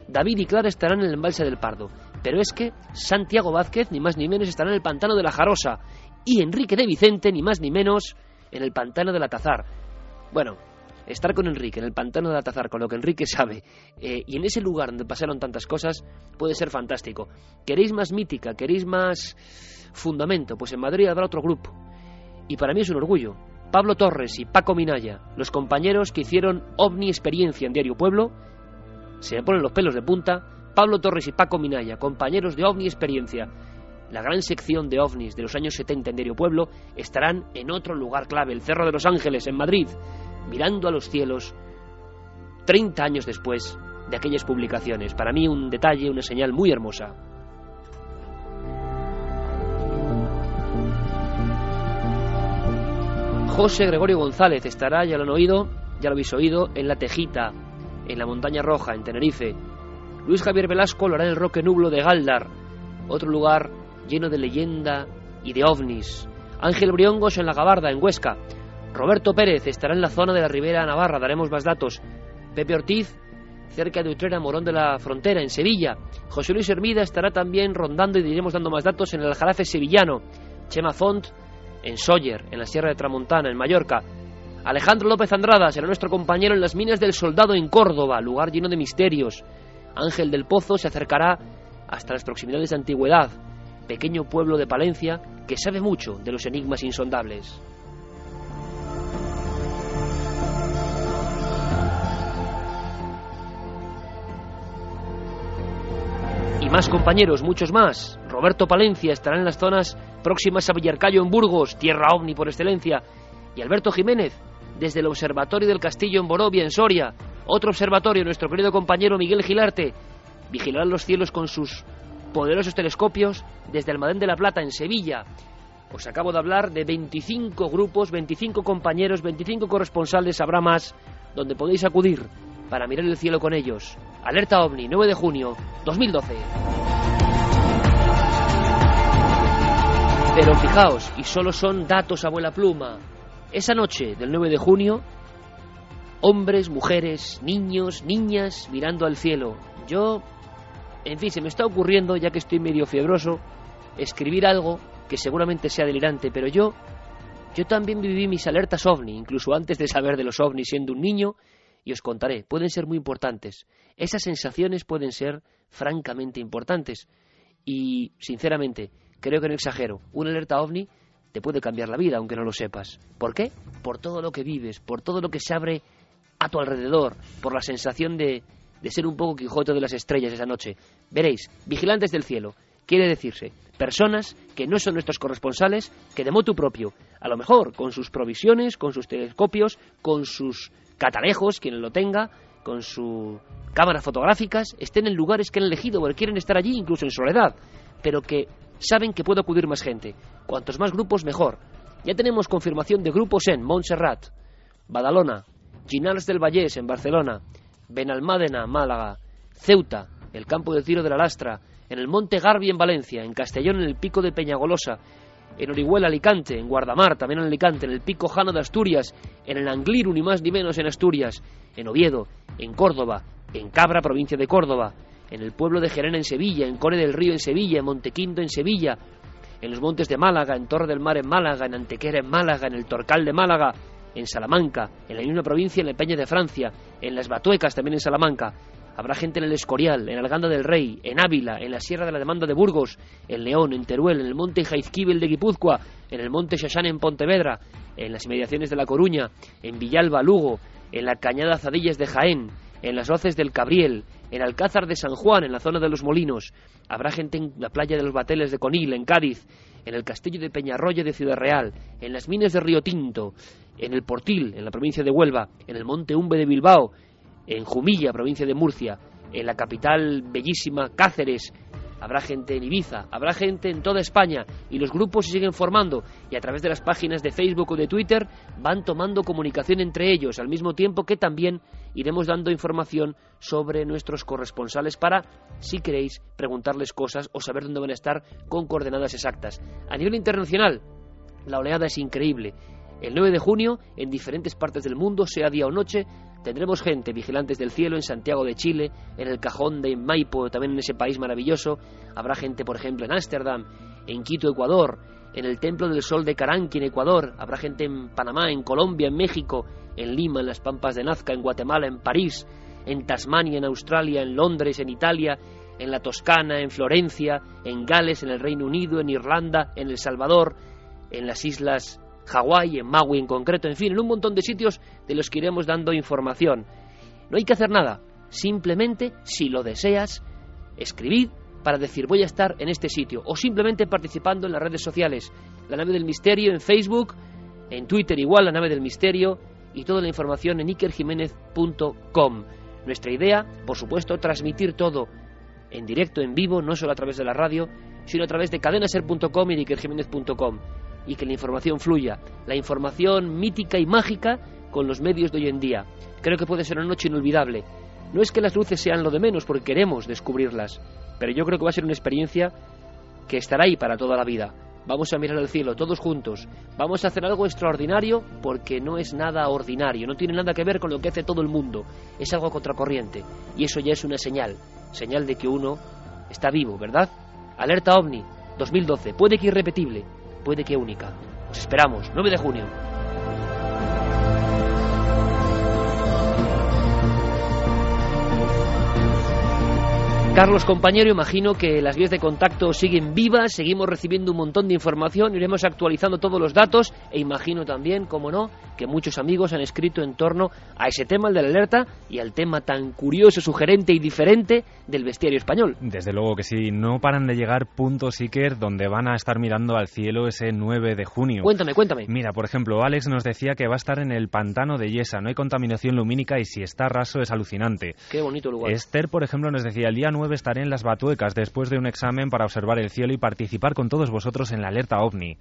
David y Clara estarán en el embalse del Pardo, pero es que Santiago Vázquez, ni más ni menos, estará en el pantano de la Jarosa, y Enrique de Vicente, ni más ni menos, en el pantano de la Tazar. Bueno, estar con Enrique en el pantano de la Tazar, con lo que Enrique sabe, eh, y en ese lugar donde pasaron tantas cosas, puede ser fantástico. ¿Queréis más mítica? ¿Queréis más fundamento? Pues en Madrid habrá otro grupo. Y para mí es un orgullo. Pablo Torres y Paco Minaya, los compañeros que hicieron OVNI Experiencia en Diario Pueblo, se me ponen los pelos de punta. Pablo Torres y Paco Minaya, compañeros de OVNI Experiencia, la gran sección de ovnis de los años 70 en Diario Pueblo, estarán en otro lugar clave, el Cerro de los Ángeles, en Madrid, mirando a los cielos 30 años después de aquellas publicaciones. Para mí un detalle, una señal muy hermosa. José Gregorio González estará, ya lo han oído, ya lo habéis oído, en La Tejita, en la Montaña Roja, en Tenerife. Luis Javier Velasco lo hará en el Roque Nublo de Galdar, otro lugar lleno de leyenda y de ovnis. Ángel Briongos en La Gabarda, en Huesca. Roberto Pérez estará en la zona de la Ribera Navarra, daremos más datos. Pepe Ortiz, cerca de Utrera, Morón de la Frontera, en Sevilla. José Luis Hermida estará también rondando y diremos dando más datos en el Aljarafe sevillano. Chema Font en Sóller, en la Sierra de Tramontana, en Mallorca. Alejandro López Andrada será nuestro compañero en las minas del Soldado en Córdoba, lugar lleno de misterios. Ángel del Pozo se acercará hasta las proximidades de Antigüedad, pequeño pueblo de Palencia que sabe mucho de los enigmas insondables. Y más compañeros, muchos más. Roberto Palencia estará en las zonas próximas a Villarcayo en Burgos, tierra ovni por excelencia. Y Alberto Jiménez, desde el Observatorio del Castillo en Borovia, en Soria. Otro observatorio, nuestro querido compañero Miguel Gilarte, vigilará los cielos con sus poderosos telescopios desde Almadén de la Plata, en Sevilla. Os acabo de hablar de 25 grupos, 25 compañeros, 25 corresponsales, habrá más, donde podéis acudir para mirar el cielo con ellos. Alerta OVNI, 9 de junio 2012. Pero fijaos, y solo son datos abuela pluma, esa noche del 9 de junio, hombres, mujeres, niños, niñas mirando al cielo. Yo, en fin, se me está ocurriendo, ya que estoy medio fiebroso, escribir algo que seguramente sea delirante, pero yo, yo también viví mis alertas ovni, incluso antes de saber de los ovnis siendo un niño, y os contaré, pueden ser muy importantes. Esas sensaciones pueden ser francamente importantes. Y, sinceramente, creo que no exagero. Una alerta ovni te puede cambiar la vida, aunque no lo sepas. ¿Por qué? Por todo lo que vives, por todo lo que se abre a tu alrededor, por la sensación de, de ser un poco Quijote de las estrellas esa noche. Veréis, vigilantes del cielo, quiere decirse personas que no son nuestros corresponsales, que de motu propio, a lo mejor con sus provisiones, con sus telescopios, con sus catalejos, quien lo tenga, con sus cámaras fotográficas, estén en lugares que han elegido, porque quieren estar allí incluso en soledad, pero que saben que puede acudir más gente. Cuantos más grupos, mejor. Ya tenemos confirmación de grupos en Montserrat, Badalona, Ginals del Vallés en Barcelona, Benalmádena, Málaga, Ceuta, el campo de tiro de la Lastra, en el Monte Garbi en Valencia, en Castellón en el Pico de Peñagolosa, en Orihuela, Alicante, en Guardamar, también en Alicante, en el Pico Jano de Asturias, en el Angliru, ni más ni menos en Asturias, en Oviedo, en Córdoba, en Cabra, provincia de Córdoba, en el pueblo de Gerena en Sevilla, en Core del Río en Sevilla, en Montequinto en Sevilla, en los montes de Málaga, en Torre del Mar en Málaga, en Antequera en Málaga, en el Torcal de Málaga, en Salamanca, en la misma provincia, en la Peña de Francia, en las Batuecas también en Salamanca, Habrá gente en el Escorial, en Alganda del Rey, en Ávila, en la Sierra de la Demanda de Burgos, en León, en Teruel, en el monte Jaizquibel de Guipúzcoa, en el monte Xaxán en Pontevedra, en las inmediaciones de La Coruña, en Villalba, Lugo, en la Cañada Zadillas de Jaén, en las hoces del Cabriel, en Alcázar de San Juan, en la zona de los Molinos. Habrá gente en la playa de los Bateles de Conil, en Cádiz, en el castillo de Peñarroya de Ciudad Real, en las minas de Río Tinto, en el Portil, en la provincia de Huelva, en el monte Umbe de Bilbao, en Jumilla, provincia de Murcia, en la capital bellísima Cáceres, habrá gente en Ibiza, habrá gente en toda España y los grupos se siguen formando y a través de las páginas de Facebook o de Twitter van tomando comunicación entre ellos, al mismo tiempo que también iremos dando información sobre nuestros corresponsales para, si queréis, preguntarles cosas o saber dónde van a estar con coordenadas exactas. A nivel internacional, la oleada es increíble. El 9 de junio, en diferentes partes del mundo, sea día o noche, tendremos gente, vigilantes del cielo, en Santiago de Chile, en el Cajón de Maipo, también en ese país maravilloso. Habrá gente, por ejemplo, en Ámsterdam, en Quito, Ecuador, en el Templo del Sol de Caranqui, en Ecuador. Habrá gente en Panamá, en Colombia, en México, en Lima, en las Pampas de Nazca, en Guatemala, en París, en Tasmania, en Australia, en Londres, en Italia, en la Toscana, en Florencia, en Gales, en el Reino Unido, en Irlanda, en El Salvador, en las Islas Hawái, en Maui en concreto, en fin, en un montón de sitios de los que iremos dando información. No hay que hacer nada, simplemente, si lo deseas, escribid para decir voy a estar en este sitio, o simplemente participando en las redes sociales, la nave del misterio en Facebook, en Twitter igual, la nave del misterio, y toda la información en ikerjiménez.com. Nuestra idea, por supuesto, transmitir todo en directo, en vivo, no solo a través de la radio, sino a través de cadenaser.com y de y que la información fluya, la información mítica y mágica con los medios de hoy en día. Creo que puede ser una noche inolvidable. No es que las luces sean lo de menos porque queremos descubrirlas, pero yo creo que va a ser una experiencia que estará ahí para toda la vida. Vamos a mirar al cielo todos juntos. Vamos a hacer algo extraordinario porque no es nada ordinario, no tiene nada que ver con lo que hace todo el mundo. Es algo contracorriente y eso ya es una señal, señal de que uno está vivo, ¿verdad? Alerta OVNI 2012, puede que irrepetible, puede que única. Os esperamos, 9 de junio. Carlos, compañero, imagino que las vías de contacto siguen vivas, seguimos recibiendo un montón de información, iremos actualizando todos los datos e imagino también, como no, que muchos amigos han escrito en torno a ese tema, el de la alerta, y al tema tan curioso, sugerente y diferente del bestiario español. Desde luego que sí, no paran de llegar puntos Iker donde van a estar mirando al cielo ese 9 de junio. Cuéntame, cuéntame. Mira, por ejemplo, Alex nos decía que va a estar en el pantano de Yesa, no hay contaminación lumínica y si está raso es alucinante. Qué bonito lugar. Esther, por ejemplo, nos decía el día 9 estaré en las Batuecas después de un examen para observar el cielo y participar con todos vosotros en la alerta OVNI.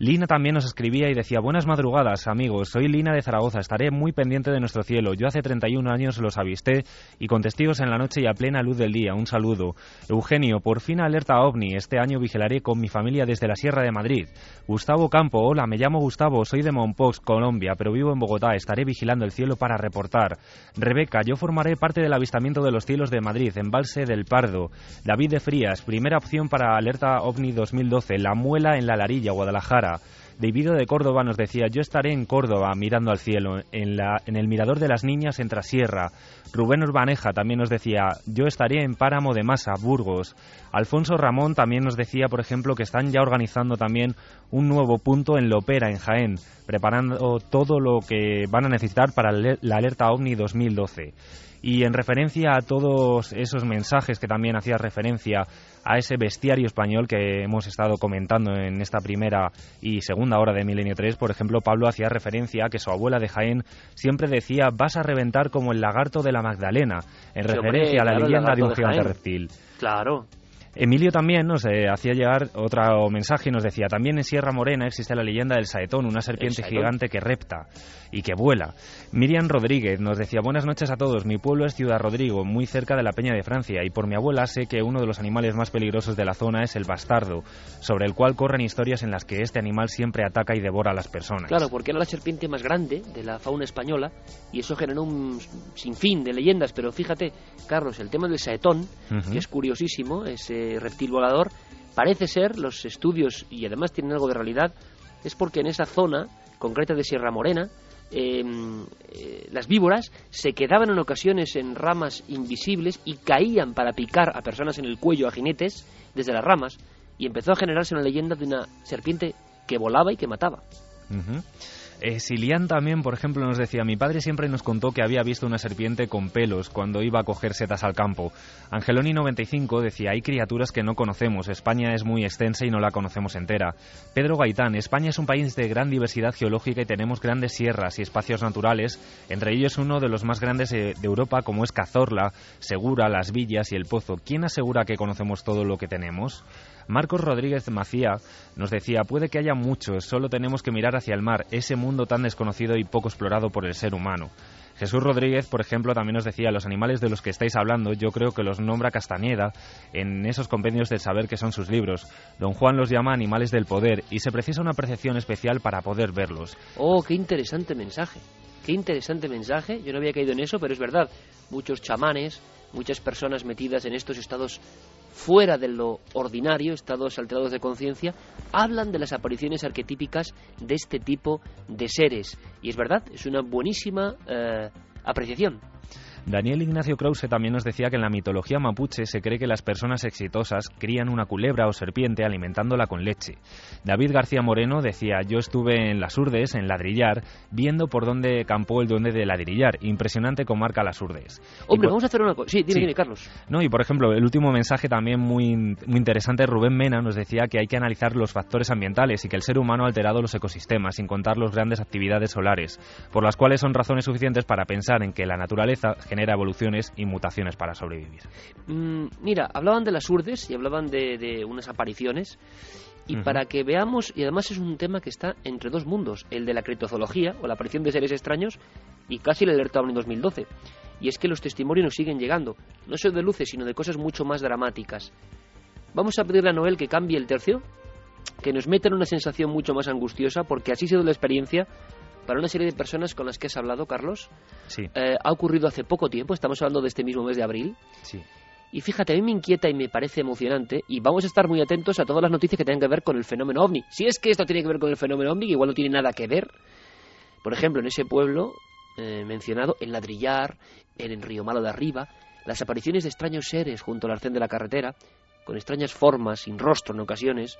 Lina también nos escribía y decía, buenas madrugadas amigos, soy Lina de Zaragoza, estaré muy pendiente de nuestro cielo. Yo hace 31 años los avisté y con testigos en la noche y a plena luz del día. Un saludo. Eugenio, por fin alerta OVNI, este año vigilaré con mi familia desde la Sierra de Madrid. Gustavo Campo, hola, me llamo Gustavo, soy de Monpox, Colombia, pero vivo en Bogotá, estaré vigilando el cielo para reportar. Rebeca, yo formaré parte del avistamiento de los cielos de Madrid, embalse del Pardo. David de Frías, primera opción para alerta OVNI 2012, La Muela en la Larilla, Guadalajara. David de Córdoba nos decía, yo estaré en Córdoba mirando al cielo, en, la, en el mirador de las niñas en Trasierra. Rubén Urbaneja también nos decía, yo estaré en Páramo de Masa, Burgos. Alfonso Ramón también nos decía, por ejemplo, que están ya organizando también un nuevo punto en Lopera, en Jaén, preparando todo lo que van a necesitar para la alerta OVNI 2012. Y en referencia a todos esos mensajes que también hacía referencia a ese bestiario español que hemos estado comentando en esta primera y segunda hora de Milenio 3, por ejemplo, Pablo hacía referencia a que su abuela de Jaén siempre decía vas a reventar como el lagarto de la Magdalena, en Sí, referencia hombre, a la claro, leyenda de un de gigante reptil. Claro. Emilio también nos eh, hacía llegar otro mensaje y nos decía, también en Sierra Morena existe la leyenda del saetón, una serpiente gigante que repta y que vuela. Miriam Rodríguez nos decía, buenas noches a todos, mi pueblo es Ciudad Rodrigo, muy cerca de la Peña de Francia, y por mi abuela sé que uno de los animales más peligrosos de la zona es el bastardo, sobre el cual corren historias en las que este animal siempre ataca y devora a las personas. Claro, porque era la serpiente más grande de la fauna española y eso generó un sinfín de leyendas. Pero fíjate, Carlos, el tema del saetón, que es curiosísimo, reptil volador, parece ser, los estudios, y además tienen algo de realidad, es porque en esa zona concreta de Sierra Morena em, eh, las víboras se quedaban en ocasiones en ramas invisibles y caían para picar a personas en el cuello, a jinetes, desde las ramas, y empezó a generarse una leyenda de una serpiente que volaba y que mataba. Eh, Silian también, por ejemplo, nos decía, mi padre siempre nos contó que había visto una serpiente con pelos cuando iba a coger setas al campo. Angeloni 95 decía, hay criaturas que no conocemos, España es muy extensa y no la conocemos entera. Pedro Gaitán, España es un país de gran diversidad geológica y tenemos grandes sierras y espacios naturales, entre ellos uno de los más grandes de, de Europa como es Cazorla, Segura, Las Villas y El Pozo. ¿Quién asegura que conocemos todo lo que tenemos? Marcos Rodríguez Macía nos decía, puede que haya muchos, solo tenemos que mirar hacia el mar, ese mundo tan desconocido y poco explorado por el ser humano. Jesús Rodríguez, por ejemplo, también nos decía, los animales de los que estáis hablando, yo creo que los nombra Castañeda en esos compendios del saber que son sus libros. Don Juan los llama animales del poder y se precisa una percepción especial para poder verlos. Oh, qué interesante mensaje. Qué interesante mensaje. Yo no había caído en eso, pero es verdad. Muchos chamanes, muchas personas metidas en estos estados fuera de lo ordinario, estados alterados de conciencia, hablan de las apariciones arquetípicas de este tipo de seres. Y es verdad, es una buenísima eh, apreciación. Daniel Ignacio Krause también nos decía que en la mitología mapuche se cree que las personas exitosas crían una culebra o serpiente alimentándola con leche. David García Moreno decía, yo estuve en las Urdes, en Ladrillar, viendo por dónde campó el duende de Ladrillar. Impresionante marca las Urdes. Hombre, vamos a hacer una cosa. Sí, dime, Carlos. No, y por ejemplo, el último mensaje también muy, muy interesante, Rubén Mena nos decía que hay que analizar los factores ambientales y que el ser humano ha alterado los ecosistemas, sin contar las grandes actividades solares, por las cuales son razones suficientes para pensar en que la naturaleza genera evoluciones y mutaciones para sobrevivir. Mm, mira, hablaban de las urdes y hablaban de, unas apariciones. Y para que veamos, y además es un tema que está entre dos mundos, el de la criptozoología o la aparición de seres extraños y casi el alerta en 2012. Y es que los testimonios nos siguen llegando, no solo de luces, sino de cosas mucho más dramáticas. Vamos a pedirle a Noel que cambie el tercio, que nos meta en una sensación mucho más angustiosa, porque así ha sido la experiencia para una serie de personas con las que has hablado, Carlos. Sí. Eh, ha ocurrido hace poco tiempo, estamos hablando de este mismo mes de abril. Sí. Y fíjate, a mí me inquieta y me parece emocionante y vamos a estar muy atentos a todas las noticias que tengan que ver con el fenómeno ovni. Si es que esto tiene que ver con el fenómeno ovni, que igual no tiene nada que ver. Por ejemplo, en ese pueblo eh, mencionado, en Ladrillar, en el Río Malo de Arriba, las apariciones de extraños seres junto al arcén de la carretera, con extrañas formas, sin rostro en ocasiones,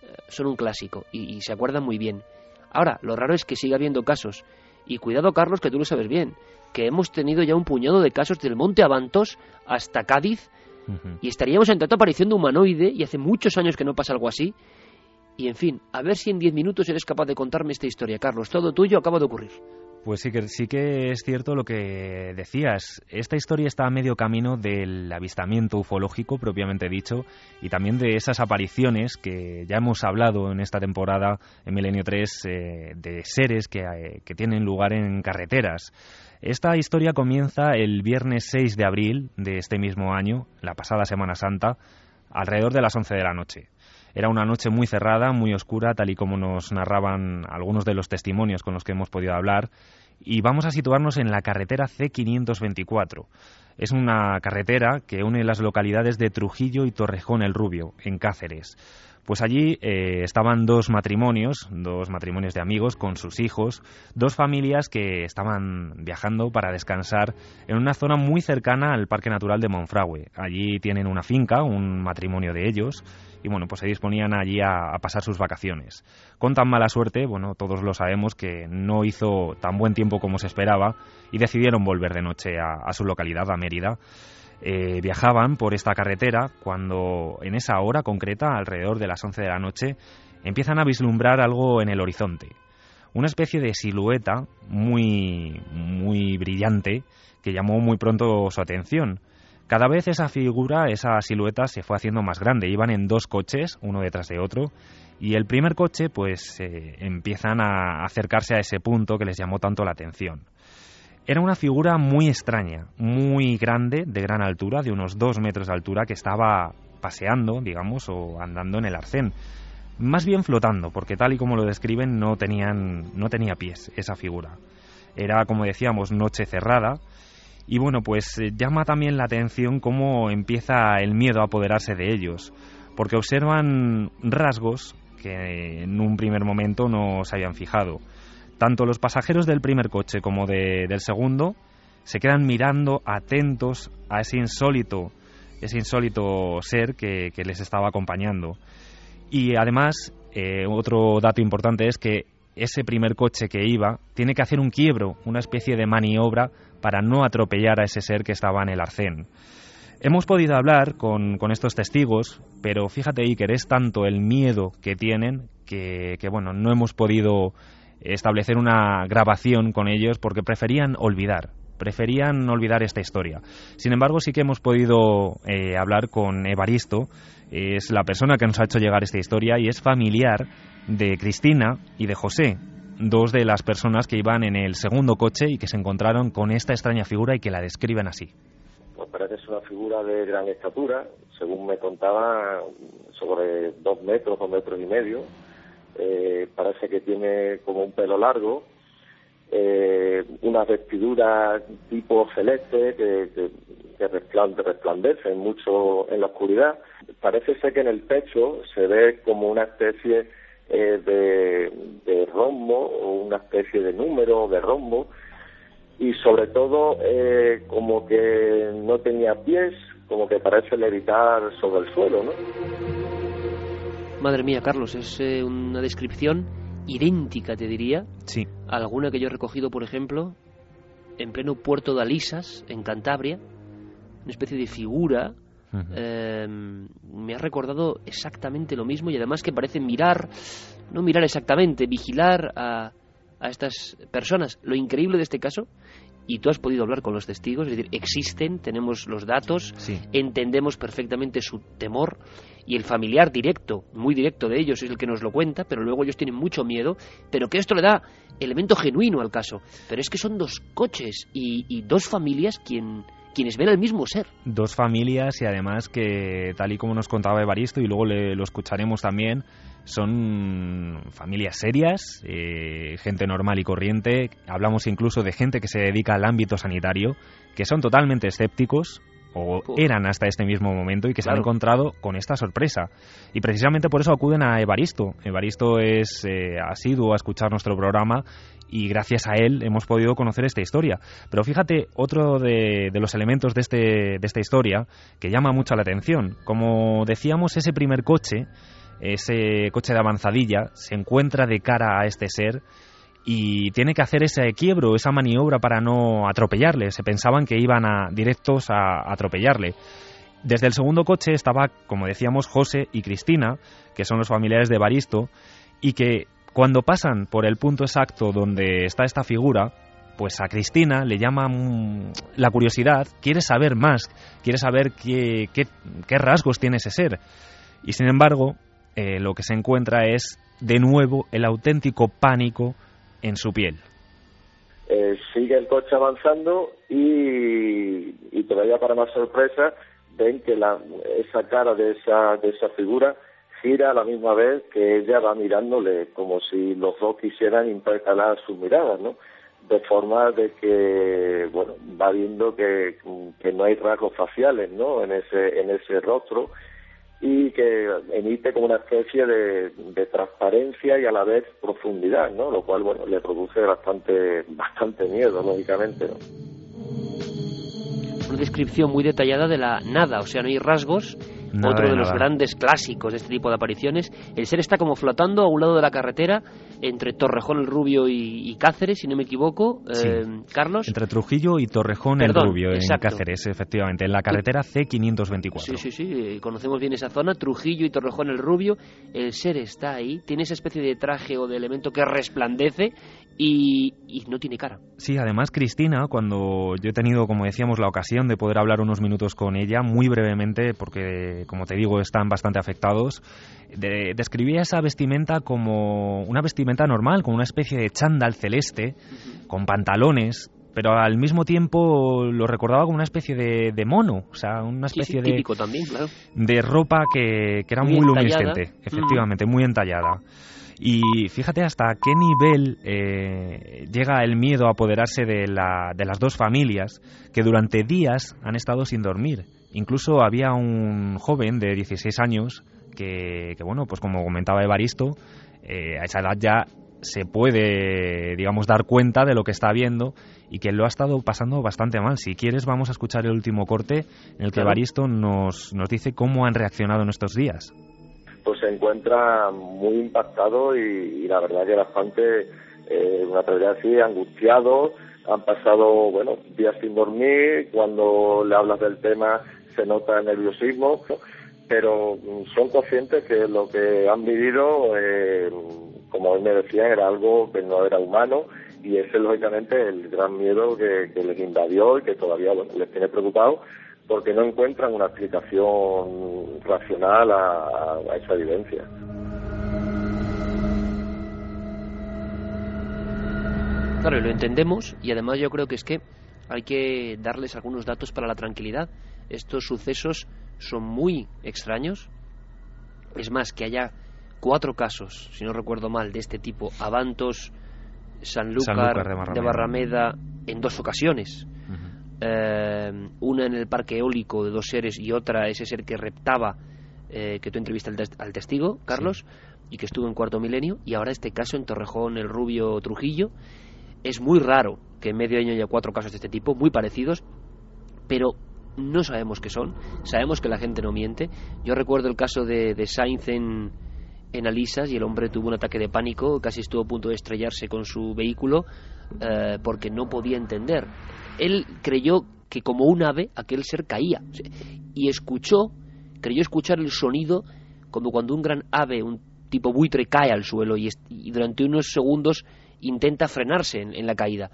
eh, son un clásico y se acuerdan muy bien. Ahora, lo raro es que siga habiendo casos. Y cuidado, Carlos, que tú lo sabes bien, que hemos tenido ya un puñado de casos del Monte Avantos hasta Cádiz y estaríamos ante otra aparición de humanoide y hace muchos años que no pasa algo así. Y en fin, a ver si en diez minutos eres capaz de contarme esta historia, Carlos. Todo tuyo acaba de ocurrir. Pues sí que, sí que es cierto lo que decías. Esta historia está a medio camino del avistamiento ufológico, propiamente dicho, y también de esas apariciones que ya hemos hablado en esta temporada, en Milenio 3, eh, de seres que, eh, que tienen lugar en carreteras. Esta historia comienza el viernes 6 de abril de este mismo año, la pasada Semana Santa, alrededor de las 11 de la noche. Era una noche muy cerrada, muy oscura, tal y como nos narraban algunos de los testimonios con los que hemos podido hablar. Y vamos a situarnos en la carretera C524. Es una carretera que une las localidades de Trujillo y Torrejón el Rubio, en Cáceres. Pues allí eh, estaban dos matrimonios, dos matrimonios de amigos con sus hijos, dos familias que estaban viajando para descansar en una zona muy cercana al Parque Natural de Monfragüe. Allí tienen una finca, un matrimonio de ellos, y bueno, pues se disponían allí a, pasar sus vacaciones. Con tan mala suerte, bueno, todos lo sabemos que no hizo tan buen tiempo como se esperaba y decidieron volver de noche a, su localidad, a Mérida. Eh, viajaban por esta carretera cuando en esa hora concreta, alrededor de las 11 de la noche, empiezan a vislumbrar algo en el horizonte. Una especie de silueta muy, muy brillante que llamó muy pronto su atención. Cada vez esa figura, esa silueta se fue haciendo más grande. Iban en dos coches, uno detrás de otro, y el primer coche pues eh, empiezan a acercarse a ese punto que les llamó tanto la atención. Era una figura muy extraña, muy grande, de gran altura, de unos dos metros de altura, que estaba paseando, digamos, o andando en el arcén. Más bien flotando, porque tal y como lo describen no, tenían, no tenía pies esa figura. Era, como decíamos, noche cerrada, y bueno, pues eh, llama también la atención cómo empieza el miedo a apoderarse de ellos, porque observan rasgos que en un primer momento no se habían fijado. tanto los pasajeros del primer coche como de- del segundo se quedan mirando atentos a ese insólito, ese insólito ser que, que les estaba acompañando. Y además, eh, otro dato importante es que ese primer coche que iba tiene que hacer un quiebro, una especie de maniobra para no atropellar a ese ser que estaba en el arcén. Hemos podido hablar con, estos testigos, pero fíjate, Iker, es tanto el miedo que tienen que, que, bueno, no hemos podido establecer una grabación con ellos porque preferían olvidar, preferían olvidar esta historia. Sin embargo, sí que hemos podido eh, hablar con Evaristo, es la persona que nos ha hecho llegar esta historia y es familiar de Cristina y de José, dos de las personas que iban en el segundo coche y que se encontraron con esta extraña figura y que la describen así. Pues parece ser una figura de gran estatura, según me contaba, sobre dos metros, dos metros y medio. Eh, parece que tiene como un pelo largo, eh, unas vestiduras tipo celeste que, que, que respland- resplandecen mucho en la oscuridad. Parece ser que en el pecho se ve como una especie eh, de, de rombo o una especie de número de rombo y sobre todo eh, como que no tenía pies, como que parece levitar sobre el suelo, ¿no? Madre mía, Carlos, es eh, una descripción idéntica, te diría, Sí. a alguna que yo he recogido, por ejemplo, en pleno puerto de Alisas, en Cantabria, una especie de figura. Eh, me ha recordado exactamente lo mismo y además que parece mirar, no mirar exactamente, vigilar a, a estas personas. Lo increíble de este caso, y tú has podido hablar con los testigos, es decir, existen, tenemos los datos, entendemos perfectamente su temor y el familiar directo, muy directo de ellos, es el que nos lo cuenta, pero luego ellos tienen mucho miedo, pero que esto le da elemento genuino al caso. Pero es que son dos coches y, y dos familias quien, quienes ven al mismo ser. Dos familias y además que, tal y como nos contaba Evaristo, y luego le- lo escucharemos también, son familias serias, eh, gente normal y corriente. Hablamos incluso de gente que se dedica al ámbito sanitario, que son totalmente escépticos o eran hasta este mismo momento y que se han encontrado con esta sorpresa. Y precisamente por eso acuden a Evaristo. Evaristo es eh, asiduo a escuchar nuestro programa y gracias a él hemos podido conocer esta historia. Pero fíjate, otro de, los elementos de, este, de esta historia que llama mucho la atención. Como decíamos, ese primer coche, ese coche de avanzadilla, se encuentra de cara a este ser y tiene que hacer ese quiebro, esa maniobra para no atropellarle. Se pensaban que iban a, directos a atropellarle. Desde el segundo coche estaba, como decíamos, José y Cristina, que son los familiares de Baristo, y que cuando pasan por el punto exacto donde está esta figura, pues a Cristina le llama mm, la curiosidad, quiere saber más, quiere saber qué, qué, qué rasgos tiene ese ser. Y sin embargo, eh, lo que se encuentra es de nuevo el auténtico pánico en su piel. Eh, sigue el coche avanzando y, y todavía para más sorpresa ven que la, esa cara de esa, de esa figura gira a la misma vez que ella va mirándole como si los dos quisieran intercalar sus miradas, ¿no? De forma de que, bueno, va viendo que, no hay rasgos faciales, ¿no? En ese, en ese rostro y que emite como una especie de, de transparencia y a la vez profundidad, ¿no? Lo cual, bueno, le produce bastante, bastante miedo, lógicamente, ¿no? Una descripción muy detallada de la nada, o sea, no hay rasgos. Nada Otro de de los grandes clásicos de este tipo de apariciones. El ser está como flotando a un lado de la carretera entre Torrejón el Rubio y, y Cáceres, si no me equivoco. Sí. Eh, Carlos. Entre Trujillo y Torrejón Perdón, el Rubio, exacto. en Cáceres, efectivamente, en la carretera C524. Sí, sí, sí, eh, conocemos bien esa zona, Trujillo y Torrejón el Rubio. El ser está ahí, tiene esa especie de traje o de elemento que resplandece y, y no tiene cara. Sí, además Cristina, cuando yo he tenido, como decíamos, la ocasión de poder hablar unos minutos con ella, muy brevemente, porque como te digo, están bastante afectados, de- describía esa vestimenta como una vestimenta normal, como una especie de chándal celeste, con pantalones, pero al mismo tiempo lo recordaba como una especie de, de mono, o sea, una Sí, sí, especie de, también, claro. de ropa que, que era Muy muy, luminiscente, efectivamente, muy entallada. Y fíjate hasta qué nivel eh, llega el miedo a apoderarse de, la, de las dos familias que durante días han estado sin dormir. Incluso había un joven de 16 años que, que bueno, pues como comentaba Evaristo, eh, a esa edad ya se puede, digamos, dar cuenta de lo que está viendo y que lo ha estado pasando bastante mal. Si quieres, vamos a escuchar el último corte en el que Baristo nos, nos dice cómo han reaccionado en estos días. Pues se encuentra muy impactado y, la verdad que bastante, eh, una atrevería así, angustiado. Han pasado, bueno, días sin dormir. Cuando le hablas del tema se nota nerviosismo pero mm, son conscientes que lo que han vivido, eh, como él me decía, era algo que no era humano y ese es lógicamente el gran miedo que, les invadió y que todavía les tiene preocupados porque no encuentran una explicación racional a, esa evidencia. Claro, lo entendemos y además yo creo que es que hay que darles algunos datos para la tranquilidad. Estos sucesos son muy extraños. Es más, que haya cuatro casos, si no recuerdo mal, de este tipo, Avantos, Sanlúcar, de, Barrameda. en dos ocasiones. Eh, una en el parque eólico de dos seres y otra ese ser que reptaba, eh, que tú entrevistaste al, testigo, Carlos, y que estuvo en cuarto milenio, y ahora este caso en Torrejón, el Rubio Trujillo. Es muy raro que en medio año haya cuatro casos de este tipo, muy parecidos, pero no sabemos qué son, sabemos que la gente no miente. Yo recuerdo el caso de, de Sainz en, en Alisas y el hombre tuvo un ataque de pánico, casi estuvo a punto de estrellarse con su vehículo eh, porque no podía entender. Él creyó que como un ave aquel ser caía y escuchó, creyó escuchar el sonido como cuando un gran ave, un tipo buitre, cae al suelo y, durante unos segundos intenta frenarse en la caída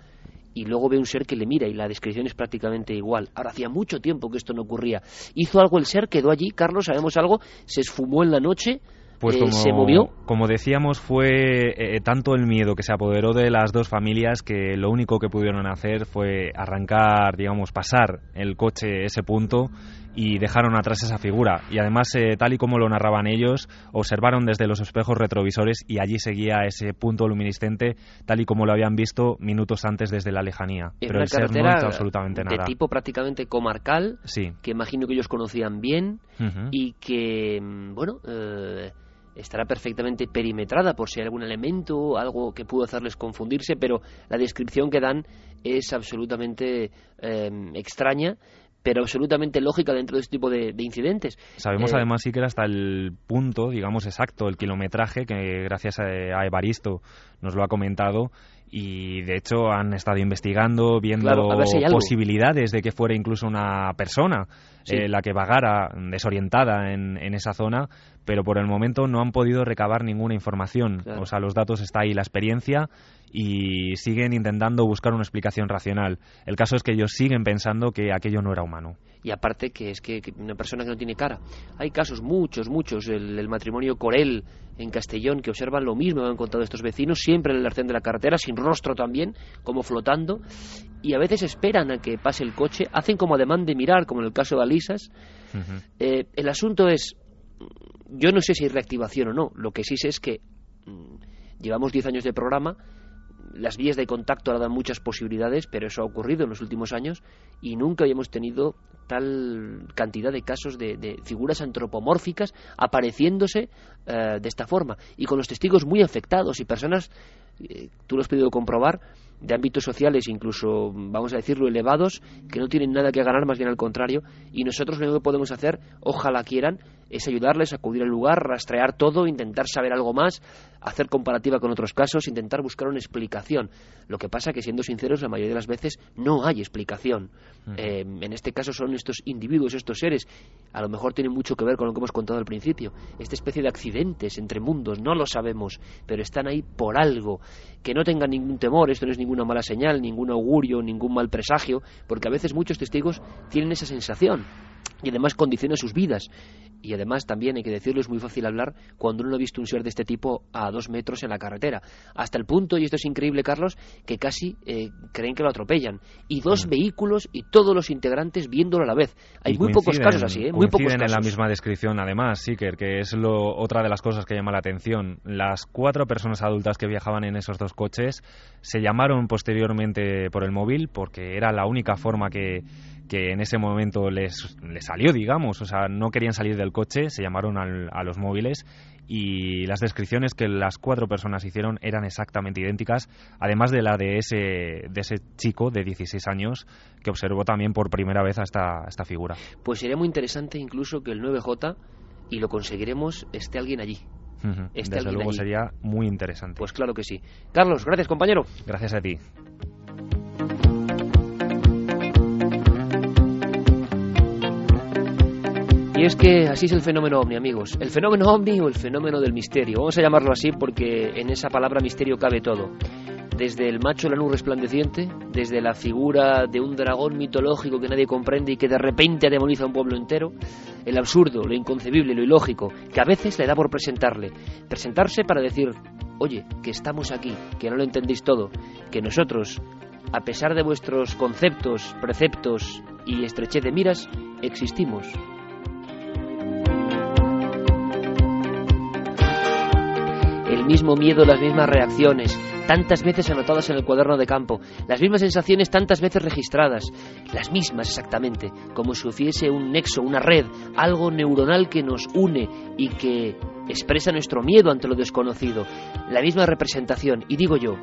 y luego ve un ser que le mira y la descripción es prácticamente igual. Ahora hacía mucho tiempo que esto no ocurría. ¿Hizo algo el ser? ¿Quedó allí? Carlos, ¿sabemos algo? ¿Se esfumó en la noche? Pues eh, ¿Se movió? Como decíamos, fue eh, tanto el miedo que se apoderó de las dos familias que lo único que pudieron hacer fue arrancar, digamos, pasar el coche ese punto y dejaron atrás esa figura. Y además, eh, tal y como lo narraban ellos, observaron desde los espejos retrovisores y allí seguía ese punto luminiscente, tal y como lo habían visto minutos antes desde la lejanía. Pero el ser no hizo absolutamente nada. De tipo prácticamente comarcal, sí. que imagino que ellos conocían bien y que, mm, bueno. Eh, estará perfectamente perimetrada por si hay algún elemento, algo que pudo hacerles confundirse, pero la descripción que dan es absolutamente eh, extraña pero absolutamente lógica dentro de este tipo de, incidentes. Sabemos eh, además sí que era hasta el punto, digamos exacto, el kilometraje, que gracias a, Evaristo nos lo ha comentado, y de hecho han estado investigando, viendo posibilidades de que fuera incluso una persona eh, la que vagara desorientada en, en, esa zona, pero por el momento no han podido recabar ninguna información. O sea, los datos está ahí, la experiencia y siguen intentando buscar una explicación racional. El caso es que ellos siguen pensando que aquello no era humano. Y aparte que es que, una persona que no tiene cara. Hay casos, muchos, muchos. El, matrimonio Corel en Castellón que observan lo mismo, me han contado estos vecinos, siempre en el arcén de la carretera, sin rostro también, como flotando. Y a veces esperan a que pase el coche, hacen como ademán de mirar, como en el caso de Alisas. Eh, el asunto es, yo no sé si hay reactivación o no, lo que sí sé es que mm, llevamos 10 años de programa las vías de contacto ahora dan muchas posibilidades, pero eso ha ocurrido en los últimos años y nunca habíamos tenido tal cantidad de casos de, figuras antropomórficas apareciéndose eh, de esta forma. Y con los testigos muy afectados y personas, eh, tú lo has podido comprobar, de ámbitos sociales, incluso, vamos a decirlo, elevados, que no tienen nada que ganar, más bien al contrario, y nosotros lo único que podemos hacer, ojalá quieran, es ayudarles a acudir al lugar, rastrear todo, intentar saber algo más, hacer comparativa con otros casos, intentar buscar una explicación. Lo que pasa que, siendo sinceros, la mayoría de las veces no hay explicación. Eh, en este caso son estos individuos, estos seres, a lo mejor tienen mucho que ver con lo que hemos contado al principio, esta especie de accidentes entre mundos, no lo sabemos, pero están ahí por algo. Que no tengan ningún temor, esto no es ninguna mala señal, ningún augurio, ningún mal presagio, porque a veces muchos testigos tienen esa sensación y además condiciona sus vidas. Y además también hay que decirlo, es muy fácil hablar cuando uno ha visto un ser de este tipo a dos metros en la carretera. Hasta el punto, y esto es increíble, Carlos, que casi eh, creen que lo atropellan. Y dos mm. vehículos y todos los integrantes viéndolo a la vez. Hay muy pocos casos así, ¿eh? Muy pocos casos. en la misma descripción, además, Siker, que es lo, otra de las cosas que llama la atención. Las cuatro personas adultas que viajaban en esos dos coches se llamaron posteriormente por el móvil porque era la única forma que que en ese momento les, les salió, digamos, o sea, no querían salir del coche, se llamaron a los móviles y las descripciones que las cuatro personas hicieron eran exactamente idénticas, además de la de ese, de ese chico de 16 años que observó también por primera vez a esta, esta figura. Pues sería muy interesante incluso que el 9J, y lo conseguiremos, esté alguien allí. Este Desde luego sería muy interesante. Pues claro que sí. Carlos, gracias compañero. Gracias a ti. Y es que así es el fenómeno ovni, amigos. El fenómeno ovni o el fenómeno del misterio. Vamos a llamarlo así porque en esa palabra misterio cabe todo. Desde el macho lanú resplandeciente, desde la figura de un dragón mitológico que nadie comprende y que de repente demoniza a un pueblo entero, el absurdo, lo inconcebible, lo ilógico, que a veces le da por presentarle. Presentarse para decir, oye, que estamos aquí, que no lo entendéis todo, que nosotros, a pesar de vuestros conceptos, preceptos y estrechez de miras, existimos el mismo miedo, las mismas reacciones, tantas veces anotadas en el cuaderno de campo, las mismas sensaciones tantas veces registradas, las mismas exactamente, como si hubiese un nexo, una red, algo neuronal que nos une y que expresa nuestro miedo ante lo desconocido, la misma representación, y digo yo,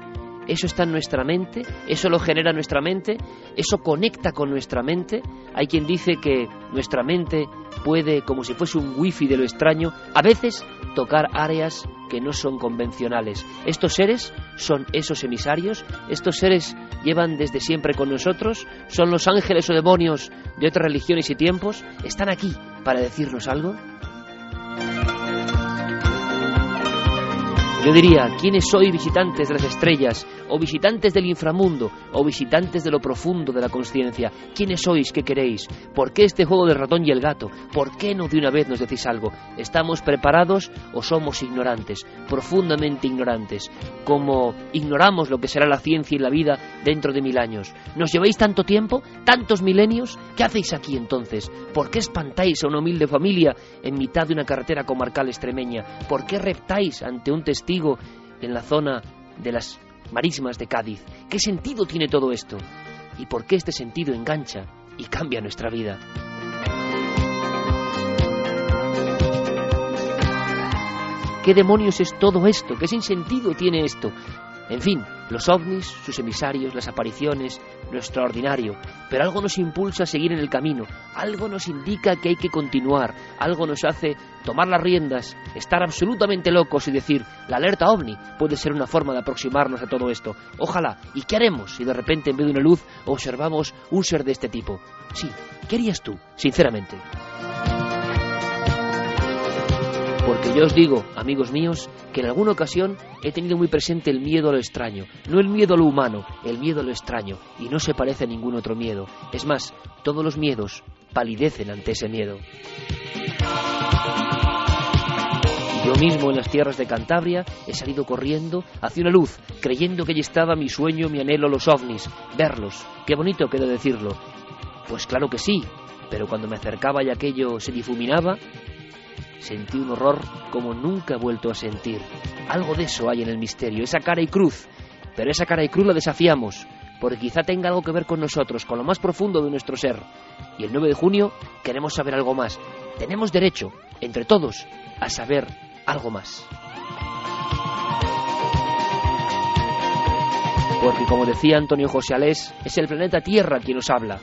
eso está en nuestra mente, eso lo genera nuestra mente, eso conecta con nuestra mente. Hay quien dice que nuestra mente puede, como si fuese un wifi de lo extraño, a veces tocar áreas que no son convencionales. Estos seres son esos emisarios, estos seres llevan desde siempre con nosotros, son los ángeles o demonios de otras religiones y tiempos, están aquí para decirnos algo. Yo diría, ¿quiénes sois visitantes de las estrellas, o visitantes del inframundo, o visitantes de lo profundo de la conciencia? ¿Quiénes sois? ¿Qué queréis? ¿Por qué este juego del ratón y el gato? ¿Por qué no de una vez nos decís algo? ¿Estamos preparados o somos ignorantes, profundamente ignorantes, como ignoramos lo que será la ciencia y la vida dentro de mil años? ¿Nos lleváis tanto tiempo, tantos milenios? ¿Qué hacéis aquí entonces? ¿Por qué espantáis a una humilde familia en mitad de una carretera comarcal extremeña? ¿Por qué reptáis ante un testigo en la zona de las marismas de Cádiz. ¿Qué sentido tiene todo esto? ¿Y por qué este sentido engancha y cambia nuestra vida? ¿Qué demonios es todo esto? ¿Qué sentido tiene esto? En fin, los ovnis, sus emisarios, las apariciones, lo extraordinario, pero algo nos impulsa a seguir en el camino, algo nos indica que hay que continuar, algo nos hace tomar las riendas, estar absolutamente locos y decir, la alerta ovni puede ser una forma de aproximarnos a todo esto. Ojalá, ¿y qué haremos si de repente en vez de una luz observamos un ser de este tipo? Sí, ¿qué harías tú, sinceramente? Porque yo os digo, amigos míos, que en alguna ocasión he tenido muy presente el miedo a lo extraño, no el miedo a lo humano, el miedo a lo extraño, y no se parece a ningún otro miedo. Es más, todos los miedos palidecen ante ese miedo. Yo mismo en las tierras de Cantabria he salido corriendo hacia una luz, creyendo que allí estaba mi sueño, mi anhelo, los ovnis, verlos. Qué bonito queda decirlo. Pues claro que sí, pero cuando me acercaba y aquello se difuminaba, Sentí un horror como nunca he vuelto a sentir. Algo de eso hay en el misterio, esa cara y cruz. Pero esa cara y cruz la desafiamos, porque quizá tenga algo que ver con nosotros, con lo más profundo de nuestro ser. Y el 9 de junio queremos saber algo más. Tenemos derecho, entre todos, a saber algo más. Porque como decía Antonio José Alés, es el planeta Tierra quien nos habla.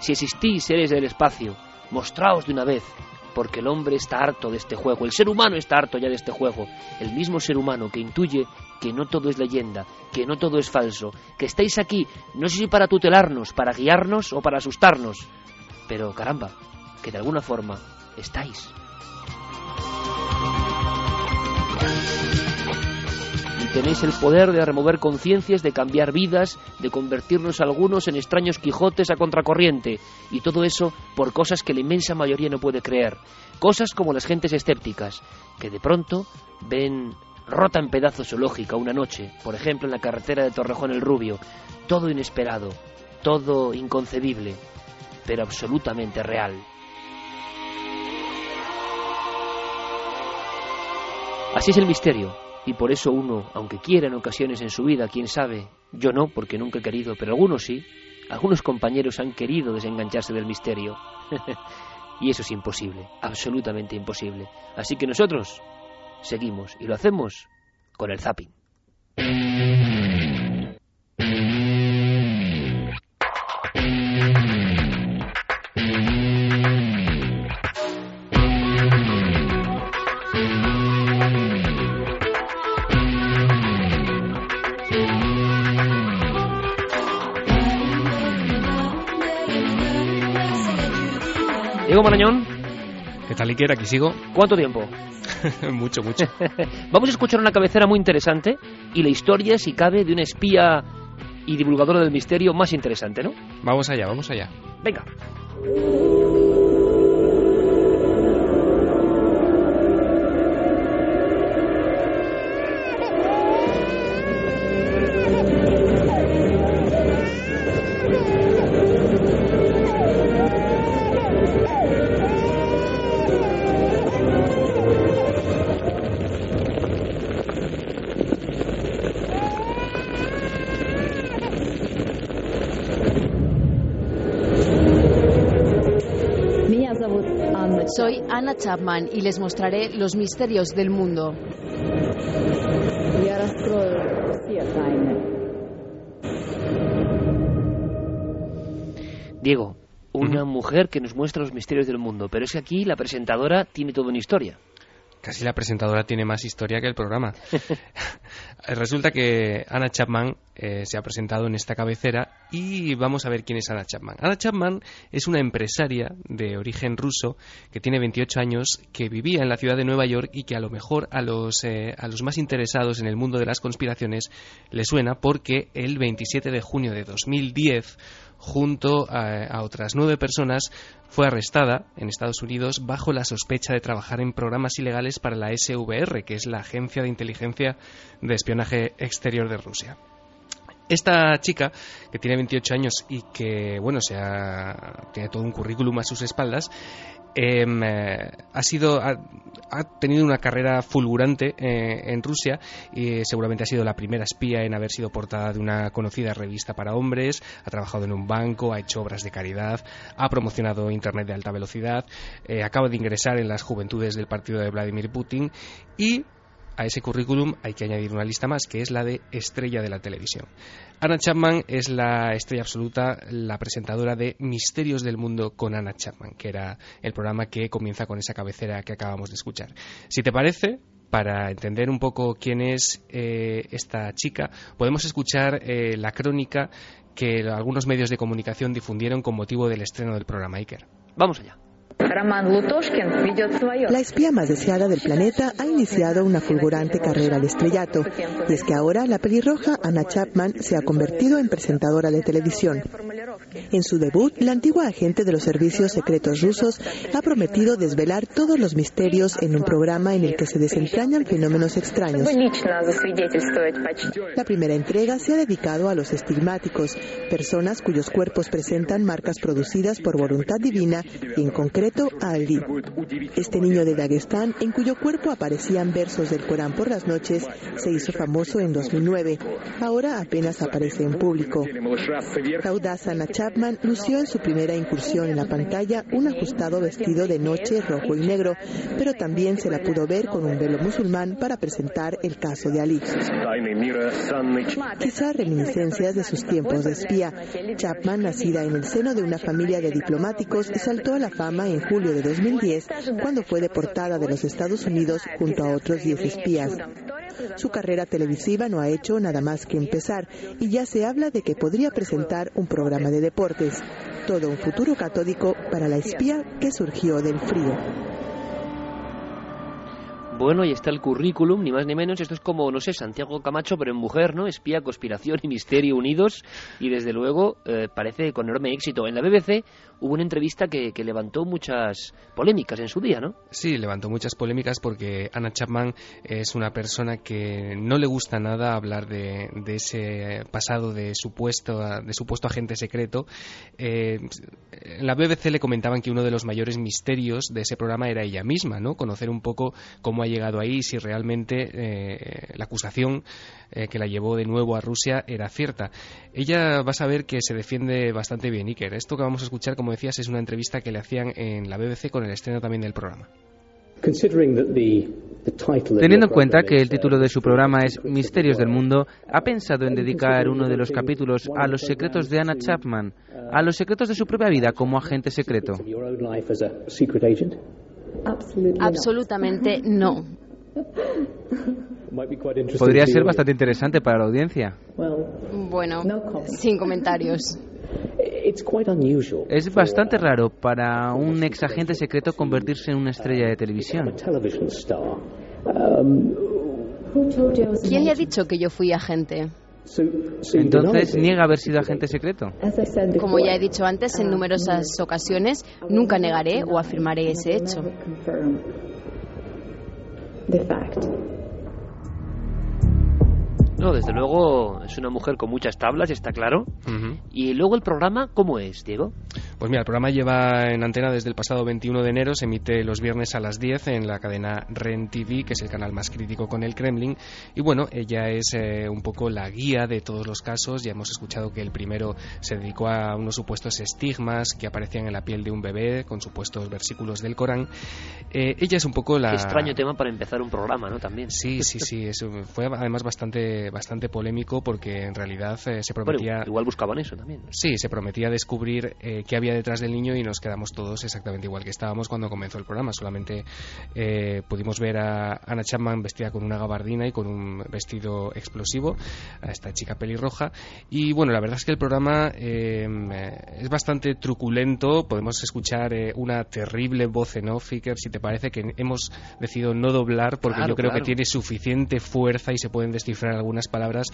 Si existís seres del espacio, mostraos de una vez, porque el hombre está harto de este juego, el ser humano está harto ya de este juego, el mismo ser humano que intuye que no todo es leyenda, que no todo es falso, que estáis aquí, no sé si para tutelarnos, para guiarnos o para asustarnos, pero caramba, que de alguna forma estáis. Tenéis el poder de remover conciencias, de cambiar vidas, de convertirnos algunos en extraños Quijotes a contracorriente, y todo eso por cosas que la inmensa mayoría no puede creer. Cosas como las gentes escépticas, que de pronto ven rota en pedazos su lógica una noche, por ejemplo en la carretera de Torrejón el Rubio, todo inesperado, todo inconcebible, pero absolutamente real. Así es el misterio, y por eso uno, aunque quiera en ocasiones en su vida, quién sabe, yo no, porque nunca he querido, pero algunos sí, algunos compañeros han querido desengancharse del misterio. y eso es imposible, absolutamente imposible. Así que nosotros seguimos y lo hacemos con el zapping. Diego Marañón. ¿Qué tal, Iker? Aquí sigo. ¿Cuánto tiempo? mucho, mucho. Vamos a escuchar una cabecera muy interesante y la historia, si cabe, de una espía y divulgadora del misterio más interesante, ¿no? Vamos allá, vamos allá. Venga. Chapman y les mostraré los misterios del mundo. Diego, una mujer que nos muestra los misterios del mundo, pero es que aquí la presentadora tiene toda una historia. Casi la presentadora tiene más historia que el programa. Resulta que Anna Chapman eh, se ha presentado en esta cabecera y vamos a ver quién es Anna Chapman. Anna Chapman es una empresaria de origen ruso que tiene 28 años, que vivía en la ciudad de Nueva York y que a lo mejor a los, eh, a los más interesados en el mundo de las conspiraciones le suena porque el 27 de junio de 2010 junto a, otras nueve personas, fue arrestada en Estados Unidos bajo la sospecha de trabajar en programas ilegales para la SVR, que es la Agencia de Inteligencia de Espionaje Exterior de Rusia. Esta chica, que tiene 28 años y que, bueno, se ha, tiene todo un currículum a sus espaldas, eh, ha sido ha, ha, tenido una carrera fulgurante eh, en Rusia y seguramente ha sido la primera espía en haber sido portada de una conocida revista para hombres, ha trabajado en un banco, ha hecho obras de caridad, ha promocionado internet de alta velocidad, eh, acaba de ingresar en las juventudes del partido de Vladimir Putin y a ese currículum hay que añadir una lista más, que es la de estrella de la televisión. Anna Chapman es la estrella absoluta, la presentadora de Misterios del Mundo con Anna Chapman, que era el programa que comienza con esa cabecera que acabamos de escuchar. Si te parece, para entender un poco quién es eh, esta chica, podemos escuchar eh, la crónica que algunos medios de comunicación difundieron con motivo del estreno del programa Iker. Vamos allá. La espía más deseada del planeta ha iniciado una fulgurante carrera al estrellato, y es que ahora la pelirroja Anna Chapman se ha convertido en presentadora de televisión. En su debut, la antigua agente de los servicios secretos rusos ha prometido desvelar todos los misterios en un programa en el que se desentrañan fenómenos extraños. La primera entrega se ha dedicado a los estigmáticos, personas cuyos cuerpos presentan marcas producidas por voluntad divina y en concreto a Ali. Este niño de Dagestán, en cuyo cuerpo aparecían versos del Corán por las noches, se hizo famoso en 2009. Ahora apenas aparece en público. Anna Chapman lució en su primera incursión en la pantalla un ajustado vestido de noche rojo y negro, pero también se la pudo ver con un velo musulmán para presentar el caso de Ali. Quizá reminiscencias de sus tiempos de espía. Chapman, nacida en el seno de una familia de diplomáticos, saltó a la fama en julio de 2010 cuando fue deportada de los Estados Unidos junto a otros 10 espías. Su carrera televisiva no ha hecho nada más que empezar y ya se habla de que podría presentar un programa de deportes. Todo un futuro catódico para la espía que surgió del frío. Bueno, y está el currículum, ni más ni menos. Esto es como, no sé, Santiago Camacho, pero en mujer, ¿no? Espía, conspiración y misterio unidos. Y desde luego eh, parece con enorme éxito. En la BBC, hubo una entrevista que, que levantó muchas polémicas en su día, ¿no? Sí, levantó muchas polémicas porque Anna Chapman es una persona que no le gusta nada hablar de, de ese pasado de supuesto, de supuesto agente secreto. Eh, en la BBC le comentaban que uno de los mayores misterios de ese programa era ella misma, ¿no? Conocer un poco cómo ha llegado ahí, si realmente eh, la acusación eh, que la llevó de nuevo a Rusia era cierta. Ella va a saber que se defiende bastante bien, Iker. Esto que vamos a escuchar, como decías, es una entrevista que le hacían en la BBC con el estreno también del programa. Teniendo en cuenta que el título de su programa es Misterios del Mundo, ¿ha pensado en dedicar uno de los capítulos a los secretos de Anna Chapman, a los secretos de su propia vida como agente secreto? Absolutamente no. Podría ser bastante interesante para la audiencia. Bueno, sin comentarios. Es bastante raro para un ex agente secreto convertirse en una estrella de televisión. ¿Quién le ha dicho que yo fui agente? Entonces niega haber sido agente secreto. Como ya he dicho antes en numerosas ocasiones, nunca negaré o afirmaré ese hecho. No, desde luego es una mujer con muchas tablas, está claro. Y luego el programa, ¿cómo es, Diego? Pues mira, el programa lleva en antena desde el pasado 21 de enero, se emite los viernes a las 10 en la cadena REN TV, que es el canal más crítico con el Kremlin. Y bueno, ella es eh, un poco la guía de todos los casos. Ya hemos escuchado que el primero se dedicó a unos supuestos estigmas que aparecían en la piel de un bebé con supuestos versículos del Corán. Eh, ella es un poco la... Qué extraño tema para empezar un programa, ¿no? También. Sí, sí, sí. Eso fue además bastante, bastante polémico porque en realidad eh, se prometía... Bueno, igual buscaban eso también. Sí, se prometía descubrir eh, qué había detrás del niño y nos quedamos todos exactamente igual que estábamos cuando comenzó el programa. Solamente eh, pudimos ver a Anna Chapman vestida con una gabardina y con un vestido explosivo, a esta chica pelirroja. Y bueno, la verdad es que el programa es bastante truculento. Podemos escuchar una terrible voz en off, Iker, si te parece, que hemos decidido no doblar porque Claro, yo creo claro. que tiene suficiente fuerza y se pueden descifrar algunas palabras.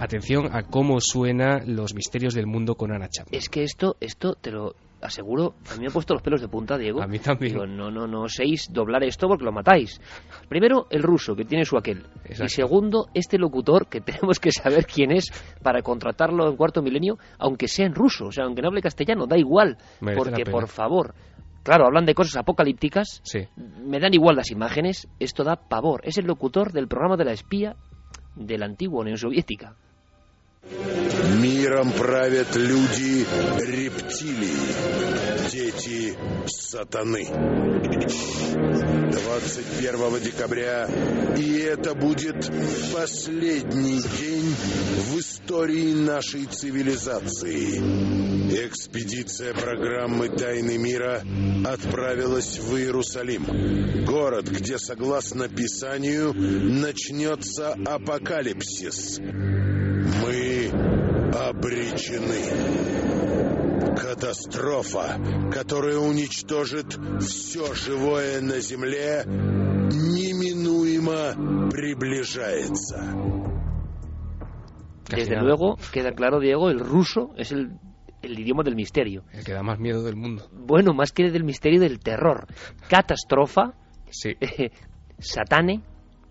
Atención a cómo suena Los misterios del mundo con Anna Chapman. Es que esto, esto te lo aseguro, a mí me ha puesto los pelos de punta, Diego. A mí también. Digo, no, no, no oséis doblar esto porque lo matáis. Primero, el ruso, que tiene su aquel. Exacto. Y segundo, este locutor, que tenemos que saber quién es para contratarlo en cuarto milenio, aunque sea en ruso, o sea, aunque no hable castellano, da igual. Merece porque, por favor, claro, hablan de cosas apocalípticas, Sí. me dan igual las imágenes, esto da pavor. Es el locutor del programa de la espía de la antigua Unión Soviética. Миром правят люди рептилии, дети сатаны. 21 декабря, и это будет последний день в истории нашей цивилизации. Экспедиция программы «Тайны мира» отправилась в Иерусалим, город, где, согласно Писанию, начнется апокалипсис. Мы обречены. Катастрофа, которая уничтожит все живое на Земле, неминуемо приближается. Desde nada. luego, queda claro, Diego, el ruso es el, el idioma del misterio. El que da más miedo del mundo. Bueno, más que del misterio del terror. Catastrofa, Sí. satane.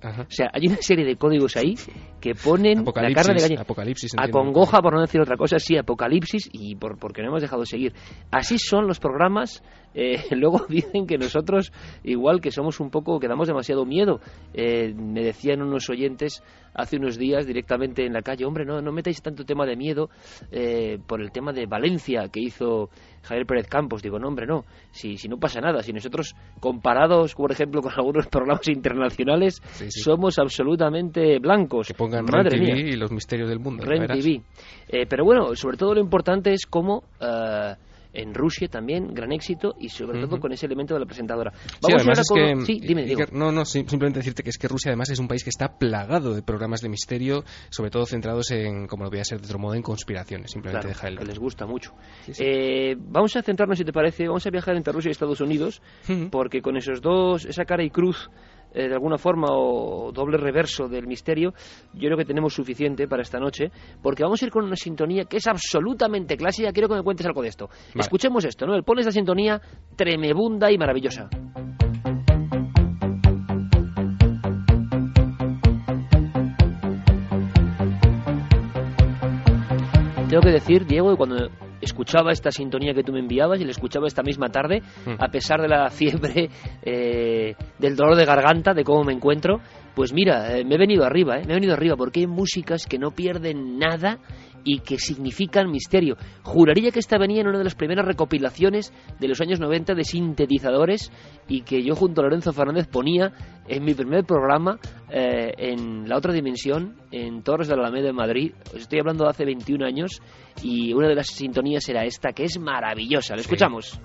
Ajá. O sea, hay una serie de códigos ahí que ponen la carne de gallina. apocalipsis, entiendo. Acongoja, por no decir otra cosa, sí, apocalipsis, y por, porque no hemos dejado de seguir. Así son los programas. Eh, luego dicen que nosotros, igual que somos un poco, que damos demasiado miedo. Eh, me decían unos oyentes hace unos días directamente en la calle, hombre, no, no metáis tanto tema de miedo eh, por el tema de Valencia que hizo Javier Pérez Campos. Digo, no, hombre, no, si, si no pasa nada, si nosotros comparados, por ejemplo, con algunos programas internacionales, Sí, sí. somos absolutamente blancos. Que pongan Madre TV mía. y los misterios del mundo. Ren. TV. Eh, pero bueno, sobre todo lo importante es cómo en Rusia también, gran éxito, y sobre todo con ese elemento de la presentadora. Sí, Vamos además ahora es con... que, Sí, dime. Iker, no, no, sim- simplemente decirte que es que Rusia además es un país que está plagado de programas de misterio, sobre todo centrados en, como lo voy a ser de otro modo, en conspiraciones. Simplemente Claro, deja el que les gusta mucho. Sí, sí. Eh, vamos a centrarnos, si te parece, vamos a viajar entre Rusia y Estados Unidos, porque con esos dos, esa cara y cruz de alguna forma o doble reverso del misterio, yo creo que tenemos suficiente para esta noche, porque vamos a ir con una sintonía que es absolutamente clásica. Quiero que me cuentes algo de esto. Escuchemos esto, ¿no? El pone esta sintonía tremebunda y maravillosa. Tengo que decir, Diego, que cuando escuchaba esta sintonía que tú me enviabas y la escuchaba esta misma tarde, Hmm. a pesar de la fiebre, eh, del dolor de garganta, de cómo me encuentro, pues mira, eh, me he venido arriba, eh, me he venido arriba, porque hay músicas que no pierden nada y que significan misterio. Juraría que esta venía en una de las primeras recopilaciones de los años 90 de sintetizadores y que yo junto a Lorenzo Fernández ponía en mi primer programa eh, en la otra dimensión, en Torres de la Alameda de Madrid. Os estoy hablando de hace 21 años y una de las sintonías era esta, que es maravillosa. La escuchamos.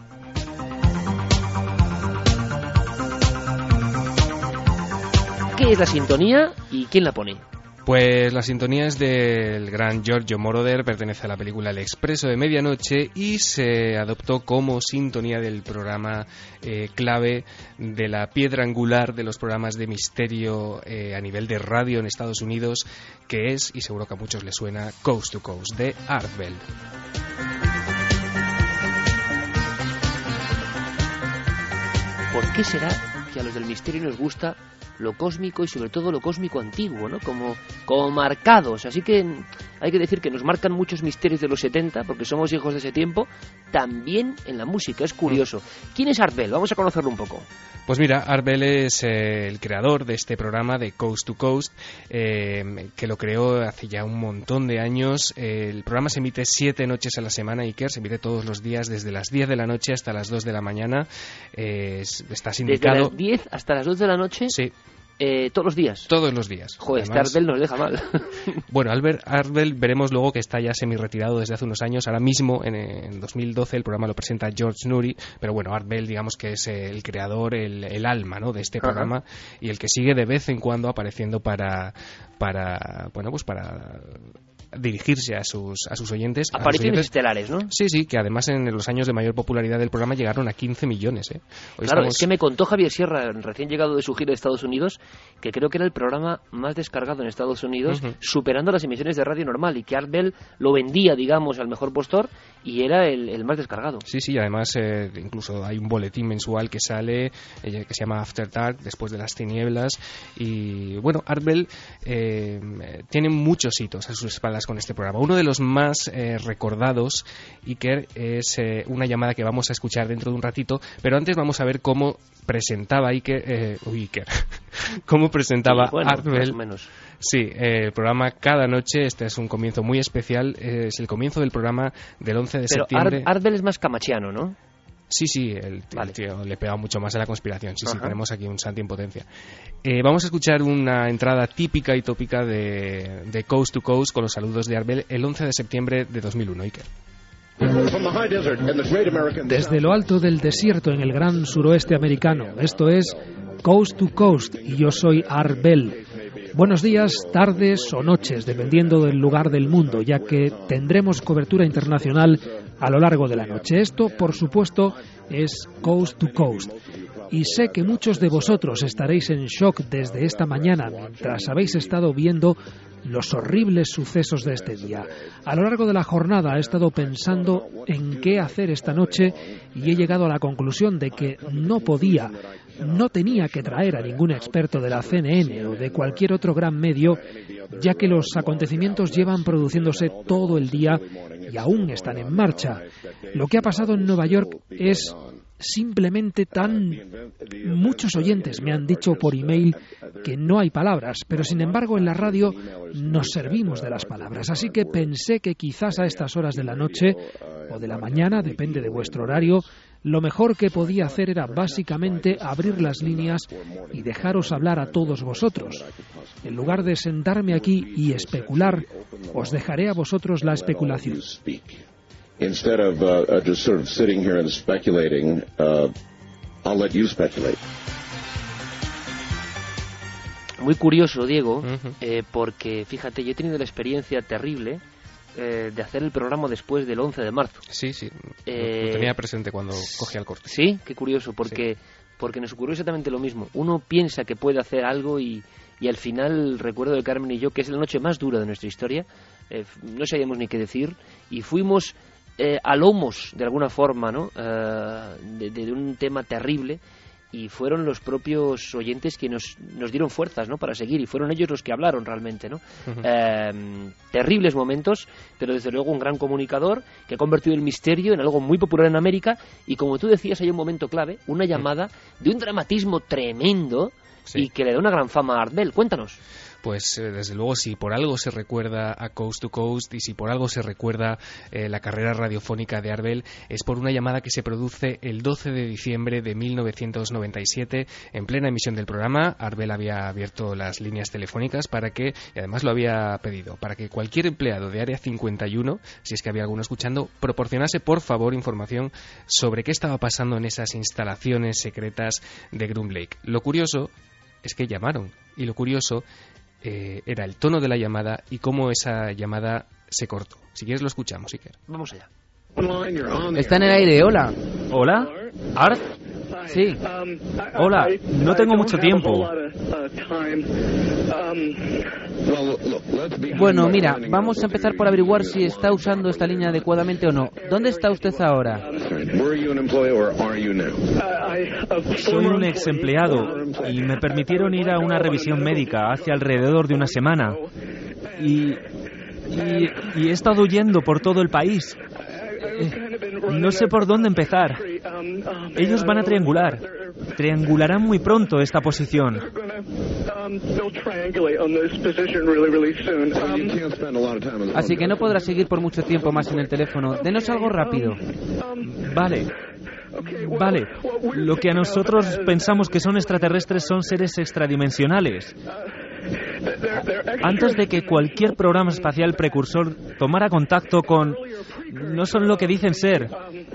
¿Qué es la sintonía y quién la pone? Pues la sintonía es del gran Giorgio Moroder, pertenece a la película El Expreso de Medianoche y se adoptó como sintonía del programa eh, clave de la piedra angular de los programas de misterio eh, a nivel de radio en Estados Unidos, que es, y seguro que a muchos les suena, Coast to Coast de Art Bell. ¿Por qué será que a los del misterio nos gusta lo cósmico y sobre todo lo cósmico antiguo, ¿no? Como, como marcados. Así que hay que decir que nos marcan muchos misterios de los 70, porque somos hijos de ese tiempo, también en la música. Es curioso. ¿Quién es Art Bell? Vamos a conocerlo un poco. Pues mira, Art Bell es eh, el creador de este programa de Coast to Coast, eh, que lo creó hace ya un montón de años. Eh, el programa se emite siete noches a la semana, Iker, se emite todos los días desde las 10 de la noche hasta las 2 de la mañana. Eh, es- está Desde sindicado. las 10 hasta las 2 de la noche. Sí. Eh, todos los días. Todos los días. Joder, este Además- nos deja mal. Bueno, Albert Arbel veremos luego que está ya semi-retirado desde hace unos años. Ahora mismo, en, en 2012, el programa lo presenta George Nuri, pero bueno, Art Bell, digamos que es el creador, el, el alma ¿no? de este programa y el que sigue de vez en cuando apareciendo para, para bueno, pues para dirigirse a sus, a sus oyentes. a sus Apariciones oyentes. estelares, ¿no? Sí, sí, que además en los años de mayor popularidad del programa llegaron a 15 millones. ¿eh? Hoy Claro, estamos- es que me contó Javier Sierra, recién llegado de su gira de Estados Unidos, que creo que era el programa más descargado en Estados Unidos, superando las emisiones de radio normal, y que Art Bell lo vendía, digamos, al mejor postor, y era el, el más descargado. Sí, sí, además eh, incluso hay un boletín mensual que sale eh, que se llama After Dark, después de las tinieblas. Y bueno, Arbel eh, tiene muchos hitos a sus espaldas con este programa. Uno de los más eh, recordados, Iker, es eh, una llamada que vamos a escuchar dentro de un ratito, pero antes vamos a ver cómo presentaba Iker, eh, uy, Iker, cómo presentaba Sí, bueno, menos. Sí, eh, el programa cada noche, este es un comienzo muy especial, es el comienzo del programa del 11 de Pero septiembre. Art, Art Bell es más camachiano, ¿no? Sí, sí, el, el tío le pega mucho más a la conspiración. Sí, sí, tenemos aquí un santi en potencia. Eh, vamos a escuchar una entrada típica y tópica de, de Coast to Coast con los saludos de Arbel el 11 de septiembre de 2001. Iker. Desde lo alto del desierto en el gran suroeste americano. Esto es Coast to Coast y yo soy Art Bell. Buenos días, tardes o noches, dependiendo del lugar del mundo, ya que tendremos cobertura internacional a lo largo de la noche. Esto, por supuesto, es Coast to Coast. Y sé que muchos de vosotros estaréis en shock desde esta mañana mientras habéis estado viendo los horribles sucesos de este día. A lo largo de la jornada he estado pensando en qué hacer esta noche y he llegado a la conclusión de que no podía, no tenía que traer a ningún experto de la CNN o de cualquier otro gran medio, ya que los acontecimientos llevan produciéndose todo el día y aún están en marcha. Lo que ha pasado en Nueva York es simplemente tan muchos oyentes me han dicho por email que no hay palabras, pero sin embargo en la radio nos servimos de las palabras, así que pensé que quizás a estas horas de la noche o de la mañana, depende de vuestro horario, lo mejor que podía hacer era básicamente abrir las líneas y dejaros hablar a todos vosotros. En lugar de sentarme aquí y especular, os dejaré a vosotros la especulación. Instead of uh, uh, just sort of sitting here and speculating, I'll let you speculate. Muy curioso, Diego, eh, porque fíjate, yo he tenido la experiencia terrible eh, de hacer el programa después del 11 de marzo. Sí, sí. Eh, Lo tenía presente cuando cogía el corte. Sí, qué curioso, porque porque nos ocurrió exactamente lo mismo. Uno piensa que puede hacer algo y, y al final recuerdo de Carmen y yo que es la noche más dura de nuestra historia, eh, no sabíamos ni qué decir y fuimos eh, a lomos de alguna forma, ¿no? Eh, de, de un tema terrible y fueron los propios oyentes que nos, nos dieron fuerzas ¿no? para seguir y fueron ellos los que hablaron realmente. ¿no? eh, terribles momentos, pero desde luego un gran comunicador que ha convertido el misterio en algo muy popular en América y como tú decías hay un momento clave, una llamada de un dramatismo tremendo y que le da una gran fama a Art Bell. Cuéntanos pues eh, desde luego si por algo se recuerda a Coast to Coast y si por algo se recuerda eh, la carrera radiofónica de Arbel es por una llamada que se produce el 12 de diciembre de 1997 en plena emisión del programa. Arbel había abierto las líneas telefónicas para que, y además lo había pedido, para que cualquier empleado de Área 51, si es que había alguno escuchando, proporcionase por favor información sobre qué estaba pasando en esas instalaciones secretas de Groom Lake. Lo curioso es que llamaron y lo curioso eh, era el tono de la llamada y cómo esa llamada se cortó. Si quieres lo escuchamos, Iker. Vamos allá. Está en el aire, hola. ¿Hola? ¿Art? Sí. Hola, no tengo mucho tiempo. Bueno, mira, vamos a empezar por averiguar si está usando esta línea adecuadamente o no. ¿Dónde está usted ahora? Soy un ex empleado y me permitieron ir a una revisión médica hace alrededor de una semana. Y, y, y he estado huyendo por todo el país. Eh, no sé por dónde empezar. Ellos van a triangular. Triangularán muy pronto esta posición. Así que no podrá seguir por mucho tiempo más en el teléfono. Denos algo rápido. Vale. Vale. Lo que a nosotros pensamos que son extraterrestres son seres extradimensionales. Antes de que cualquier programa espacial precursor tomara contacto con... No son lo que dicen ser.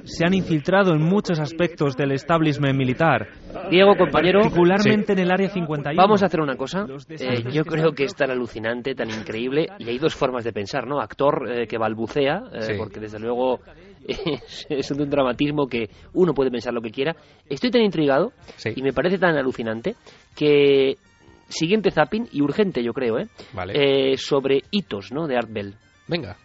Se han infiltrado en muchos aspectos del establishment militar. Diego, compañero. Particularmente en el Área 51. Vamos a hacer una cosa. Eh, yo creo que es tan alucinante, tan increíble, y hay dos formas de pensar, ¿no? Actor eh, que balbucea, eh, Sí. porque desde luego es, un dramatismo que uno puede pensar lo que quiera. Estoy tan intrigado y me parece tan alucinante que siguiente zapping y urgente, yo creo, ¿eh? Vale. Eh, sobre hitos, ¿no? De Art Bell. Venga.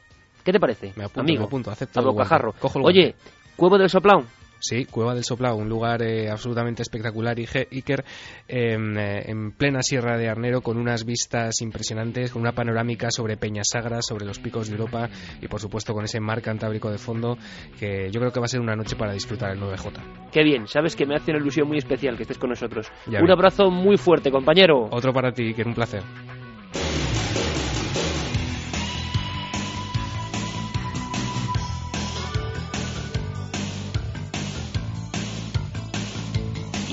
¿Qué te parece, Me apunto, amigo? me apunto, acepto A bocajarro. Cojo el Oye, Cuevo del Soplao. Sí, Cueva del Soplao, un lugar eh, absolutamente espectacular, Iker, em, eh, en plena Sierra de Arnero, con unas vistas impresionantes, con una panorámica sobre Peñasagra, sobre los picos de Europa y, por supuesto, con ese mar cantábrico de fondo, que yo creo que va a ser una noche para disfrutar el 9J. Qué bien, sabes que me hace una ilusión muy especial que estés con nosotros. Ya un ves. abrazo muy fuerte, compañero. Otro para ti, Iker, un placer.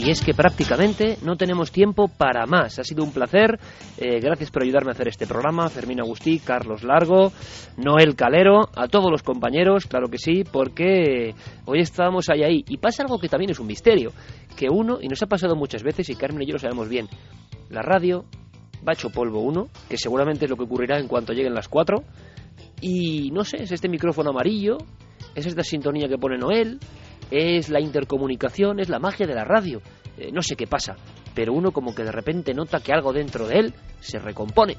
Y es que prácticamente no tenemos tiempo para más. Ha sido un placer. Eh, gracias por ayudarme a hacer este programa. Fermín Agustí, Carlos Largo, Noel Calero, a todos los compañeros, claro que sí, porque hoy estábamos ahí ahí. Y pasa algo que también es un misterio. Que uno, y nos ha pasado muchas veces, y Carmen y yo lo sabemos bien, la radio va polvo uno, que seguramente es lo que ocurrirá en cuanto lleguen las cuatro. Y no sé, es este micrófono amarillo, es esta sintonía que pone Noel, es la intercomunicación, es la magia de la radio. Eh, no sé qué pasa, pero uno como que de repente nota que algo dentro de él se recompone.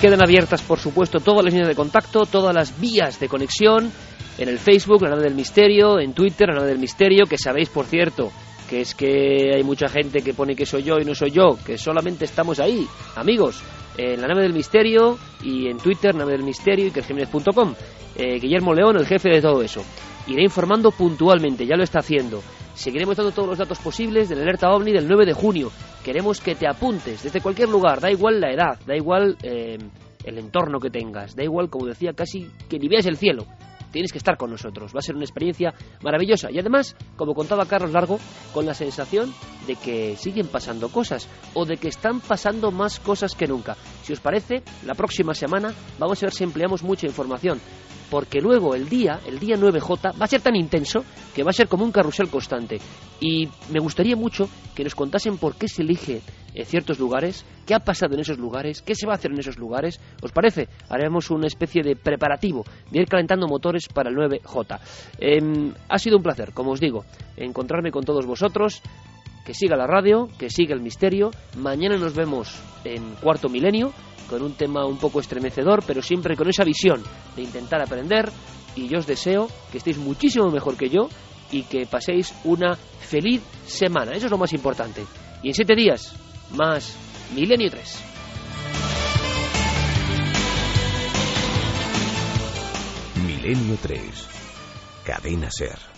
Quedan abiertas, por supuesto, todas las líneas de contacto, todas las vías de conexión, en el Facebook, la nave del misterio, en Twitter, la nave del misterio, que sabéis, por cierto, que es que hay mucha gente que pone que soy yo y no soy yo, que solamente estamos ahí, amigos, en la nave del misterio y en Twitter, nave del misterio y que Eh, Guillermo León, el jefe de todo eso. Iré informando puntualmente, ya lo está haciendo. Seguiremos dando todos los datos posibles del alerta OVNI del 9 de junio. Queremos que te apuntes desde cualquier lugar, da igual la edad, da igual eh, el entorno que tengas, da igual, como decía, casi que ni veas el cielo. Tienes que estar con nosotros, va a ser una experiencia maravillosa. Y además, como contaba Carlos Largo, con la sensación de que siguen pasando cosas o de que están pasando más cosas que nunca. Si os parece, la próxima semana vamos a ver si empleamos mucha información. Porque luego el día, el día 9J, va a ser tan intenso que va a ser como un carrusel constante. Y me gustaría mucho que nos contasen por qué se elige en ciertos lugares, qué ha pasado en esos lugares, qué se va a hacer en esos lugares. ¿Os parece? Haremos una especie de preparativo de ir calentando motores para el 9J. Em, ha sido un placer, como os digo, encontrarme con todos vosotros. Que siga la radio, que siga el misterio. Mañana nos vemos en Cuarto Milenio con un tema un poco estremecedor, pero siempre con esa visión de intentar aprender. Y yo os deseo que estéis muchísimo mejor que yo y que paséis una feliz semana. Eso es lo más importante. Y en siete días, más Milenio 3. Milenio 3. Cadena Ser.